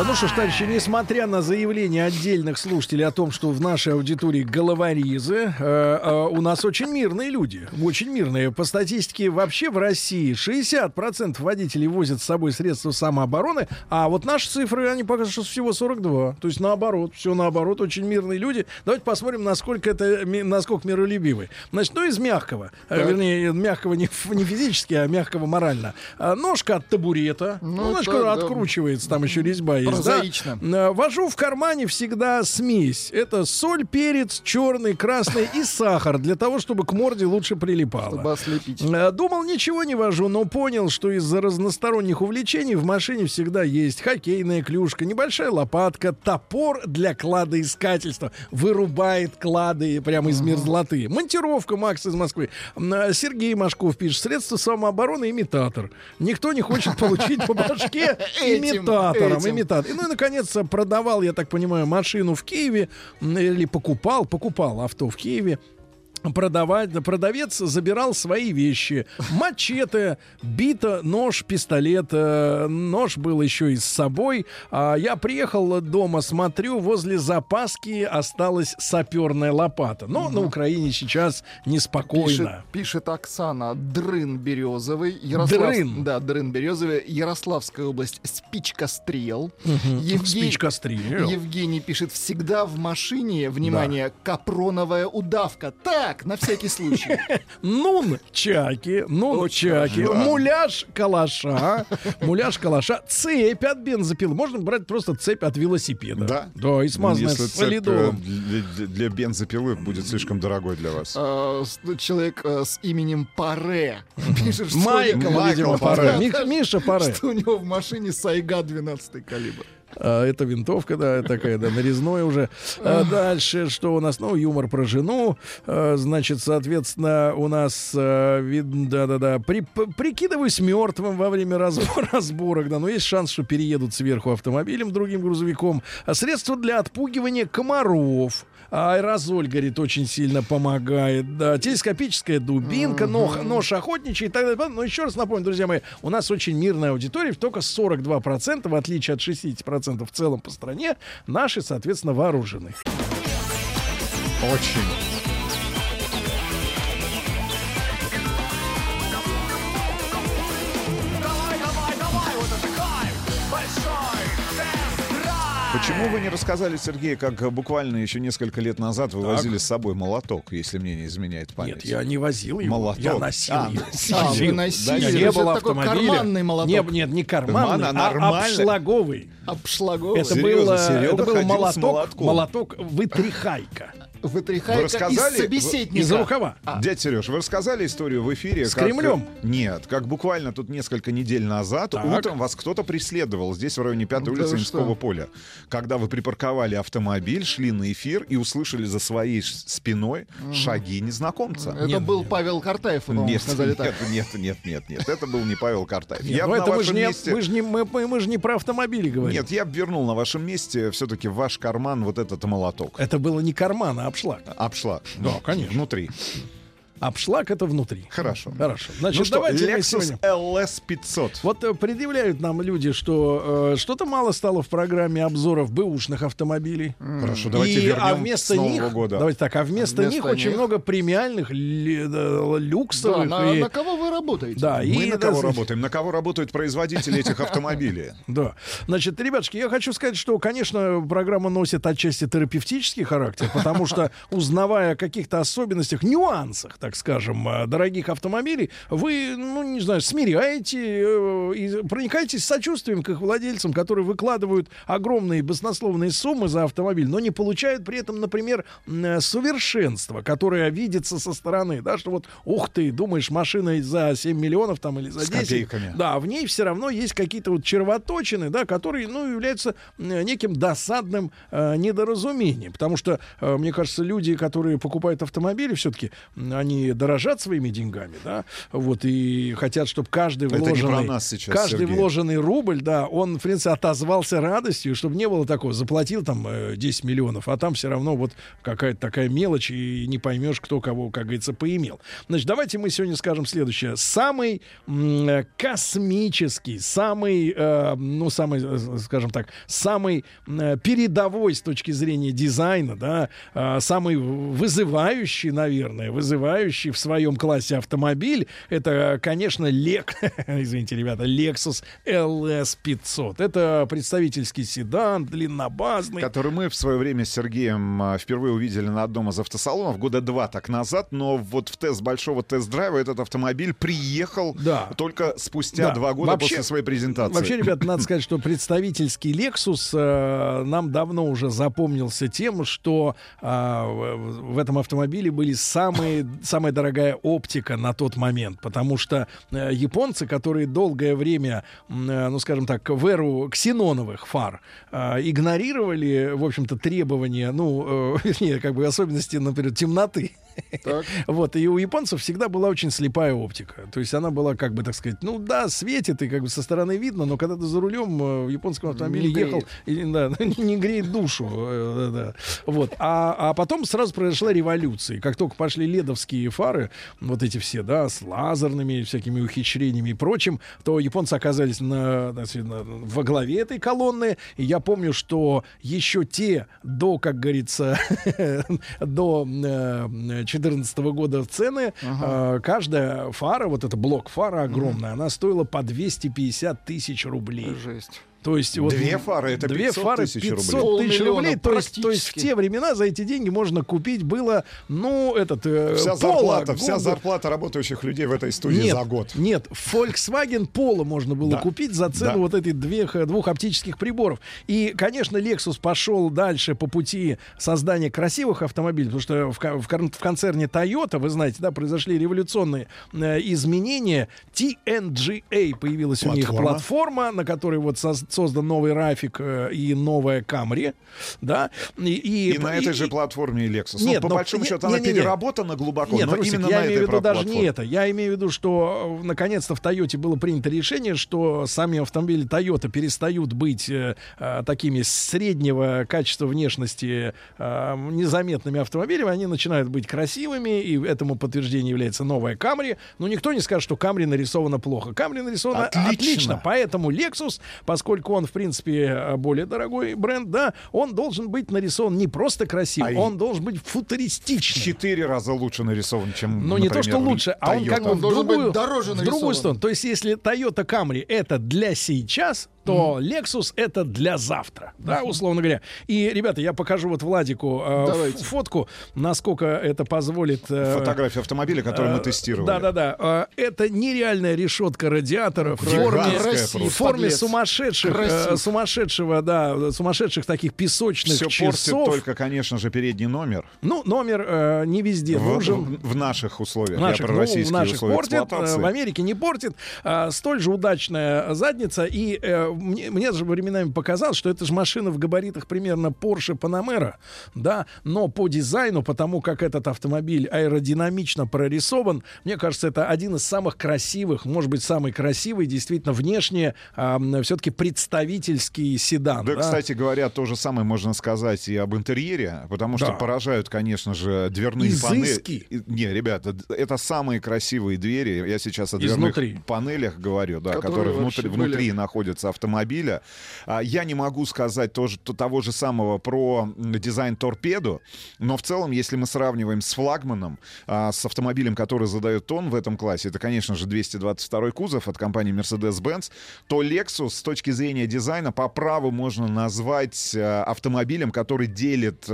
B: Ну что ж, товарищи, несмотря на заявления отдельных слушателей о том, что в нашей аудитории головорезы, э, э, у нас очень мирные люди. Очень мирные. По статистике вообще в России 60% водителей возят с собой средства самообороны, а вот наши цифры, они покажут, что всего 42. То есть наоборот, все наоборот, очень мирные люди. Давайте посмотрим, насколько это, насколько миролюбивы. Значит, ну из мягкого, э, вернее, мягкого не, не физически, а мягкого морально. А, ножка от табурета, ну, ножка
C: да.
B: откручивается, там еще резьба есть. Да?
C: Прозаично.
B: Э, Вожу в кармане всегда смесь. Это соль, перец, черный, красный и сахар для того, чтобы к морде лучше прилипало.
C: Чтобы ослепить.
B: Э, Думал, ничего не вожу, но понял, что из-за разносторонних увлечений в машине всегда есть хоккейная клюшка, небольшая лопатка, топор для кладоискательства. Вырубает клады прямо из мерзлоты. Монтировка Макс из Москвы. Э, Сергей Машков пишет. Средства самообороны имитатор. Никто не хочет получить по башке
C: Этим,
B: имитатором. Имитатор. И, ну и, наконец, продавал, я так понимаю, машину в Киеве. Или покупал, покупал авто в Киеве продавать, продавец забирал свои вещи. Мачете, бита, нож, пистолет. э, Нож был еще и с собой. А я приехал дома, смотрю, возле запаски осталась саперная лопата. Но на Украине сейчас
C: Пишет,
B: неспокойно.
C: пишет Оксана. Дрын березовый. Ярослав...
B: Дрын.
C: Да, дрын березовый. Ярославская область. Спичка стрел.
B: Спичка стрел.
C: Евгений пишет. Всегда в машине, внимание, капроновая удавка. Так, на всякий случай.
B: Нун чаки, нун чаки, муляж калаша, муляж калаша, цепь от бензопилы. Можно брать просто цепь от велосипеда.
L: Да?
B: Да, и смазанная
L: Если э,
B: солидолом.
L: для, бензопилы будет слишком дорогой для вас.
C: С- Человек э, с именем Паре пишет, что у
B: Майкл, видимо, Паре. Миша Паре.
C: Что у него в машине Сайга 12 калибр.
B: А, это винтовка, да, такая, да, нарезной уже. А дальше, что у нас? Ну, юмор про жену. А, значит, соответственно, у нас, а, вид- да-да-да, при- прикидываюсь мертвым во время разбора, разборок, да, но есть шанс, что переедут сверху автомобилем, другим грузовиком. А средства для отпугивания комаров. А Аэрозоль, говорит, очень сильно помогает. Да, телескопическая дубинка, нож, нож охотничий и так далее. Но еще раз напомню, друзья мои, у нас очень мирная аудитория, только 42%, в отличие от 60% в целом по стране, наши, соответственно, вооружены.
L: Очень. Почему вы не рассказали, Сергей, как буквально еще несколько лет назад вы
B: Так.
L: возили с собой молоток, если мне не изменяет память?
B: Нет, я не возил его.
L: Молоток.
B: Я носил
L: А,
B: его.
C: А, вы носили?
B: Да, не было автомобиля.
C: карманный молоток?
B: Не, нет, не карманный,
L: Карман, а
B: а обшлаговый.
C: Обшлаговый.
B: Это,
L: Серьезно,
B: было,
L: Серега
B: это был молоток,
L: молотком.
B: молоток вытряхайка.
C: Вытряхайка
L: Вы рассказали?
C: из собеседника.
B: Из рукава.
L: Дядя Сереж, вы рассказали историю в эфире?
B: С
L: как-
B: Кремлем?
L: Нет, как буквально тут несколько недель назад
B: Так.
L: утром вас кто-то преследовал здесь, в районе 5
C: Да
L: улицы
C: что?
L: поля. Когда вы припарковали автомобиль, шли на эфир и услышали за своей спиной шаги незнакомца.
C: Это был Павел Картаев, по-моему,
L: Нет,
C: сказали
L: нет,
C: так.
L: нет, нет, нет, нет, это был не Павел Картаев.
B: Нет,
L: я
B: ну
L: бы на
B: это мы же
L: вашем
B: не,
L: месте...
B: мы ж не, мы, мы- не про автомобили говорим.
L: Нет, я бы вернул на вашем месте все-таки в ваш карман вот этот молоток.
B: Это было не карман, а обшлаг.
L: Обшлаг.
B: Да, конечно.
L: Внутри.
B: Обшлаг это внутри.
L: Хорошо.
B: Хорошо. Значит,
L: ну что,
B: давайте
L: Lexus. LS 500.
B: Вот э, предъявляют нам люди, что э, что-то мало стало в программе обзоров бэушных автомобилей.
L: Хорошо, давайте
B: И,
L: вернем
B: а вместо
L: с Нового
B: них,
L: года.
B: давайте так, а вместо,
C: Вместо
B: них, очень
C: них?
B: много премиальных ли- да,
C: Да,
B: люксовых
C: на,
B: и-
C: на кого вы работаете?
B: да,
L: Мы
B: и
L: на
B: да,
L: кого
B: с-
L: работаем? На кого работают производители этих автомобилей?
B: Да. Значит, ребятушки, я хочу сказать, что, конечно, программа носит отчасти терапевтический характер, потому что, узнавая о каких-то особенностях, нюансах, так скажем, э, дорогих автомобилей, вы, ну, не знаю, смиряете э, и проникаетесь сочувствием к их владельцам, которые выкладывают огромные баснословные суммы за автомобиль, но не получают при этом, например, э, совершенство, которое видится со стороны, да, что вот, ух ты, думаешь, машина за 7 миллионов там или за
L: С
B: 10,
L: копейками.
B: да, в ней все равно есть какие-то вот червоточины, да, которые, ну, являются неким досадным э, недоразумением. Потому что, э, мне кажется, люди, которые покупают автомобили, все-таки они дорожат своими деньгами, да, вот, и хотят, чтобы каждый вложенный...
L: сейчас,
B: каждый
L: Сергей.
B: вложенный рубль, да, он, в принципе, отозвался радостью, чтобы не было такого, заплатил там э, 10 миллионов, а там все равно вот какая-то такая мелочь, и не поймешь, кто кого, как говорится, поимел. Значит, давайте мы сегодня скажем следующее. Самый м, э, космический, самый, э, ну, самый, э, скажем так, самый э, передовой с точки зрения дизайна, да, э, самый вызывающий, наверное, вызывающий в своем классе автомобиль, это, конечно, Лек, извините, ребята, Lexus LS 500. Это представительский седан, длиннобазный.
L: Который мы в свое время с Сергеем а, впервые увидели на одном из автосалонов года два так назад, но вот в тест большого тест-драйва этот автомобиль приехал
B: Да.
L: только спустя
B: Да.
L: два года
B: Вообще-
L: после своей презентации.
B: Вообще, ребят, надо сказать, что представительский Lexus э, нам давно уже запомнился тем, что э, в в этом автомобиле были самые, самая дорогая оптика на тот момент, потому что э, японцы, которые долгое время, э, ну, скажем так, в эру ксеноновых фар э, игнорировали, в общем-то, требования, ну, э, вернее, как бы особенности, например, темноты. Вот, и у японцев всегда была очень слепая оптика. То есть она была, как бы, так сказать, ну да, светит, и как бы со стороны видно, но когда ты за рулем э, в японском автомобиле
C: Не
B: ехал, и, да, не греет душу. э, да, да. Вот. А, а потом сразу произошла революция. Как только пошли ледовские фары, вот эти все, да, с лазерными всякими ухищрениями и прочим, то японцы оказались на, так сказать, на- во главе этой колонны. И я помню, что еще те до, как говорится, до 2014 года цены, э, каждая фара, вот эта блок фара огромная, она стоила по 250 тысяч рублей.
C: Жесть.
B: То есть вот
L: Две фары — это
B: две
L: 500
B: фары
L: тысяч
B: 500
L: рублей.
B: тысяч рублей. То есть, то есть в те времена за эти деньги можно купить было, ну, этот э,
L: Вся
B: Polo,
L: зарплата, вся
B: Гонда.
L: зарплата работающих людей в этой студии
B: нет,
L: за год.
B: Нет, Volkswagen Polo можно было
L: Да.
B: купить за цену
L: Да.
B: вот этих двух, двух оптических приборов. И, конечно, Lexus пошел дальше по пути создания красивых автомобилей, потому что в, в в концерне Toyota, вы знаете, да, произошли революционные э, изменения. TNGA появилась у них
L: Платформа.
B: платформа, на которой вот соз- создан новый Рафик э, и новая Камри, да, и,
L: И, на этой же
B: и-
L: платформе и Lexus.
B: Нет,
L: ну, по
B: но-
L: большому
B: не-
L: счету, она
B: не-не-не.
L: переработана глубоко,
B: Нет,
L: но
B: Русик,
L: именно
B: я
L: на
B: имею
L: этой
B: в виду даже не это. Я имею в виду, что э, наконец-то в Тойоте было принято решение, что сами автомобили Toyota перестают быть э, э, такими среднего качества внешности э, незаметными автомобилями, они начинают быть красивыми, и этому подтверждением является новая Camry. Но никто не скажет, что Camry нарисована плохо. Camry нарисована
L: Отлично.
B: отлично. Поэтому Lexus, поскольку он, в принципе, э, более дорогой бренд, да, он должен быть нарисован не просто красиво,
L: А и-
B: он должен быть футуристичным.
L: Четыре раза лучше нарисован, чем,
B: Ну, не то, что лучше, а он как бы
L: Toyota.
B: в другую,
C: дороже
B: в другую сторону. То есть, если Toyota Camry это для сейчас, то Lexus это для завтра, да, условно говоря. И, ребята, я покажу вот Владику э, фотку, насколько это позволит... э,
L: Фотография автомобиля, который мы
B: э,
L: тестировали.
B: Да-да-да. Э, Это нереальная решетка радиатора в форме, в форме сумасшедших, э, сумасшедшего, да, сумасшедших таких песочных
L: Все
B: часов.
L: только, конечно же, передний номер.
B: Ну, номер э, не везде
L: В,
B: нужен.
L: в- в наших условиях.
B: Наших,
L: Я про
B: ну,
L: российские
B: наших
L: условия
B: портит, э, в Америке не портит. А, столь же удачная задница. И э, мне, мне же временами показалось, что это же машина в габаритах примерно Porsche Panamera, да, но по дизайну, потому как этот автомобиль аэродинамично прорисован, мне кажется, это один из самых красивых, может быть, самый красивый, действительно, внешне все-таки представительский седан.
L: Да,
B: да.
L: кстати говоря, то же самое можно сказать и об интерьере, потому что
B: Да.
L: поражают, конечно же, дверные
B: Изыски.
L: панели. Не, ребята, это самые красивые двери. Я сейчас о дверных
B: Изнутри.
L: панелях говорю, да,
C: Которые
L: которые внутри,
C: были.
L: внутри находятся автомобиля. А, Я не могу сказать тоже, то- того же самого про дизайн торпеду, но в целом, если мы сравниваем с флагманом, а, с автомобилем, который задает тон в этом классе, это, конечно же, 222 кузов от компании Mercedes-Benz, то Lexus с точки зрения дизайна по праву можно назвать э, автомобилем, который делит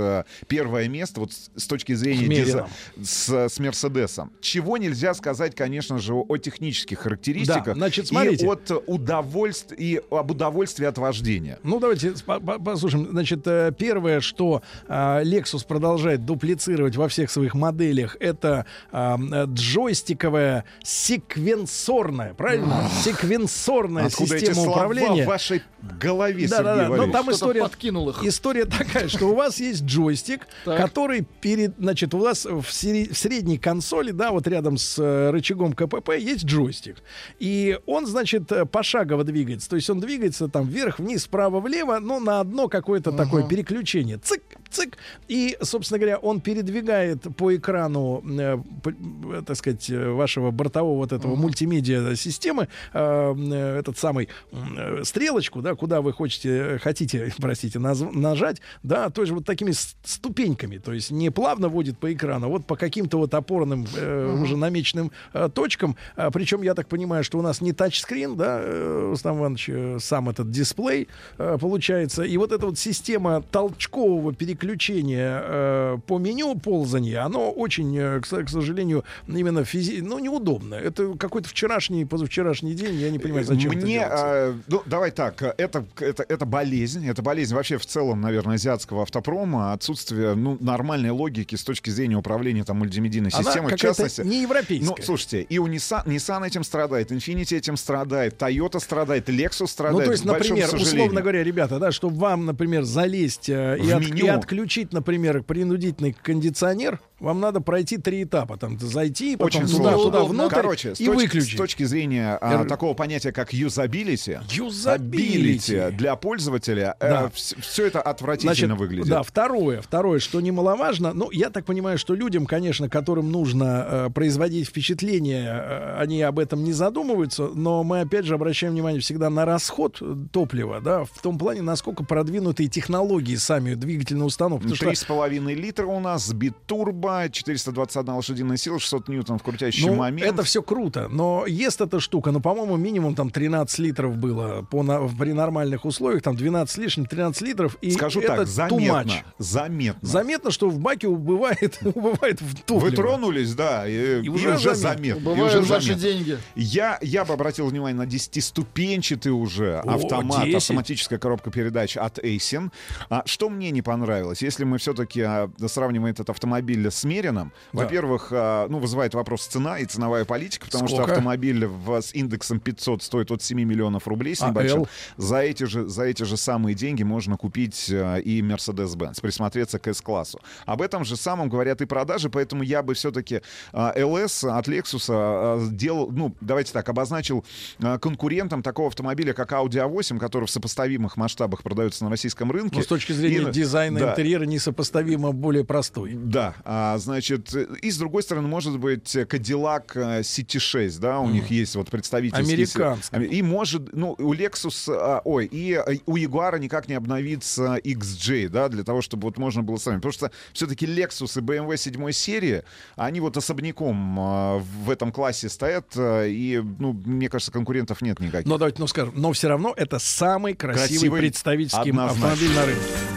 L: первое место вот с, точки зрения дизайна с, с Мерседесом. Чего нельзя сказать, конечно же, о технических характеристиках
B: Да, значит,
L: и
B: смотрите.
L: от удовольствия и об удовольствии от вождения.
B: Ну, давайте по- по- послушаем. Значит, э, первое, что э, Lexus продолжает дуплицировать во всех своих моделях, это э, джойстиковая секвенсорная, правильно? Секвенсорная
L: Откуда
B: система управления.
L: в вашей голове,
B: Да,
L: Сергей
B: да, да. Но там история,
C: подкинул их.
B: история такая, что у вас есть джойстик,
C: Так.
B: который перед, значит, у вас в, сери- в средней консоли, да, вот рядом с рычагом КПП есть джойстик. И он, значит, пошагово двигается. То есть он двигается там вверх, вниз, вправо, влево, но на одно какое-то такое переключение. Цик, цик. И, собственно говоря, он передвигает по экрану, э, п- э, так сказать, э, вашего бортового вот этого мультимедиа системы э, э, этот самый э, стрелочку, да, куда вы хотите, э, хотите, простите, наз- нажать, да, то есть вот такими ступеньками, то есть не плавно водит по экрану, а вот по каким-то вот опорным э, уже намеченным э, точкам. А, причем я так понимаю, что у нас не тачскрин, да, Рустам Иванович, э, сам этот дисплей э, получается, и вот эта вот система толчкового переключения э, по меню ползания, оно очень, э, к, сожалению, именно физи... ну, неудобно. Это какой-то вчерашний, позавчерашний день, я не понимаю, зачем это
L: Мне,
B: делается.
L: а, ну, давай так, это, это, это болезнь, это болезнь вообще в целом, наверное, азиатского автопрома, отсутствие ну, нормальной логики с точки зрения управления там мультимедийной
B: Она
L: системой, в частности.
B: не европейская.
L: Ну, слушайте, и у Nissan, Nissan этим страдает, Infiniti этим страдает, Toyota страдает, Lexus страдает.
B: Ну, то есть, например, условно говоря, ребята, да, чтобы вам, например, залезть э, и, от- и отключить, например, принудительный кондиционер, вам надо пройти три этапа. Там зайти, потом
L: Очень
B: туда,
L: сложно.
B: туда, внутрь
L: Короче, с
B: и
L: точки,
B: выключить.
L: с точки зрения а,
B: Р-
L: такого понятия, как юзабилити,
B: Юзабилити.
L: для пользователя,
B: Да.
L: все это отвратительно
B: Значит,
L: выглядит.
B: Да, второе, второе, что немаловажно, ну, я так понимаю, что людям, конечно, которым нужно э, производить впечатление, э, они об этом не задумываются, но мы, опять же, обращаем внимание всегда на расход э, топлива, да, в том плане, насколько продвинутые технологии сами двигательной установки. Потому что
L: 3,5 литра у нас, битурбо, 421 лошадиная сила, 600 ньютонов крутящий
B: Ну,
L: момент.
B: это все круто, но ест эта штука, ну, по-моему, минимум там 13 литров было по, на- при нормальных условиях, там 12 с лишним, 13 литров. И
L: Скажу
B: это
L: так, заметно. Заметно.
B: Заметно, что в баке убывает, убывает в топливо.
L: Вы тронулись, да, и, и
B: уже
L: уже,
B: заметно.
L: заметно. и уже
C: ваши
L: заметно.
C: деньги.
L: Я, я бы обратил внимание на 10-ступенчатый уже
B: О,
L: автомат,
B: 10.
L: автоматическая коробка передач от Aisin. А, что мне не понравилось, если мы все-таки сравниваем этот автомобиль с смеренным.
B: Да.
L: Во-первых, а, ну, вызывает вопрос цена и ценовая политика, потому что
B: Сколько?
L: автомобиль в- с индексом 500 стоит от 7 миллионов рублей с
B: А
L: небольшим.
B: L?
L: За эти же, за эти же самые деньги можно купить э, и Mercedes-Benz, присмотреться к S-классу. Об этом же самом говорят и продажи, поэтому я бы все-таки LS от Lexus а, делал, ну, давайте так, обозначил а, конкурентом такого автомобиля, как Audi A8, который в сопоставимых масштабах продается на российском рынке.
B: Ну, с точки зрения
L: И,
B: дизайна
L: да,
B: интерьера несопоставимо более простой.
L: да, а, значит, э, и с другой стороны, может быть, э, Cadillac э, CT6, да, у них есть вот представительский...
B: Американский.
L: И может, ну, у Lexus, а, ой, и э, у Jaguar никак не обновится XJ, да, для того, чтобы вот можно было сами. Потому что все-таки Lexus и BMW 7 серии, они вот особняком а, в этом классе стоят, а, и, ну, мне кажется, конкурентов нет никаких.
B: Но давайте, ну скажем, но все равно это самый красивый,
L: Красивый,
B: представительский
L: однозначно.
B: автомобиль на рынке.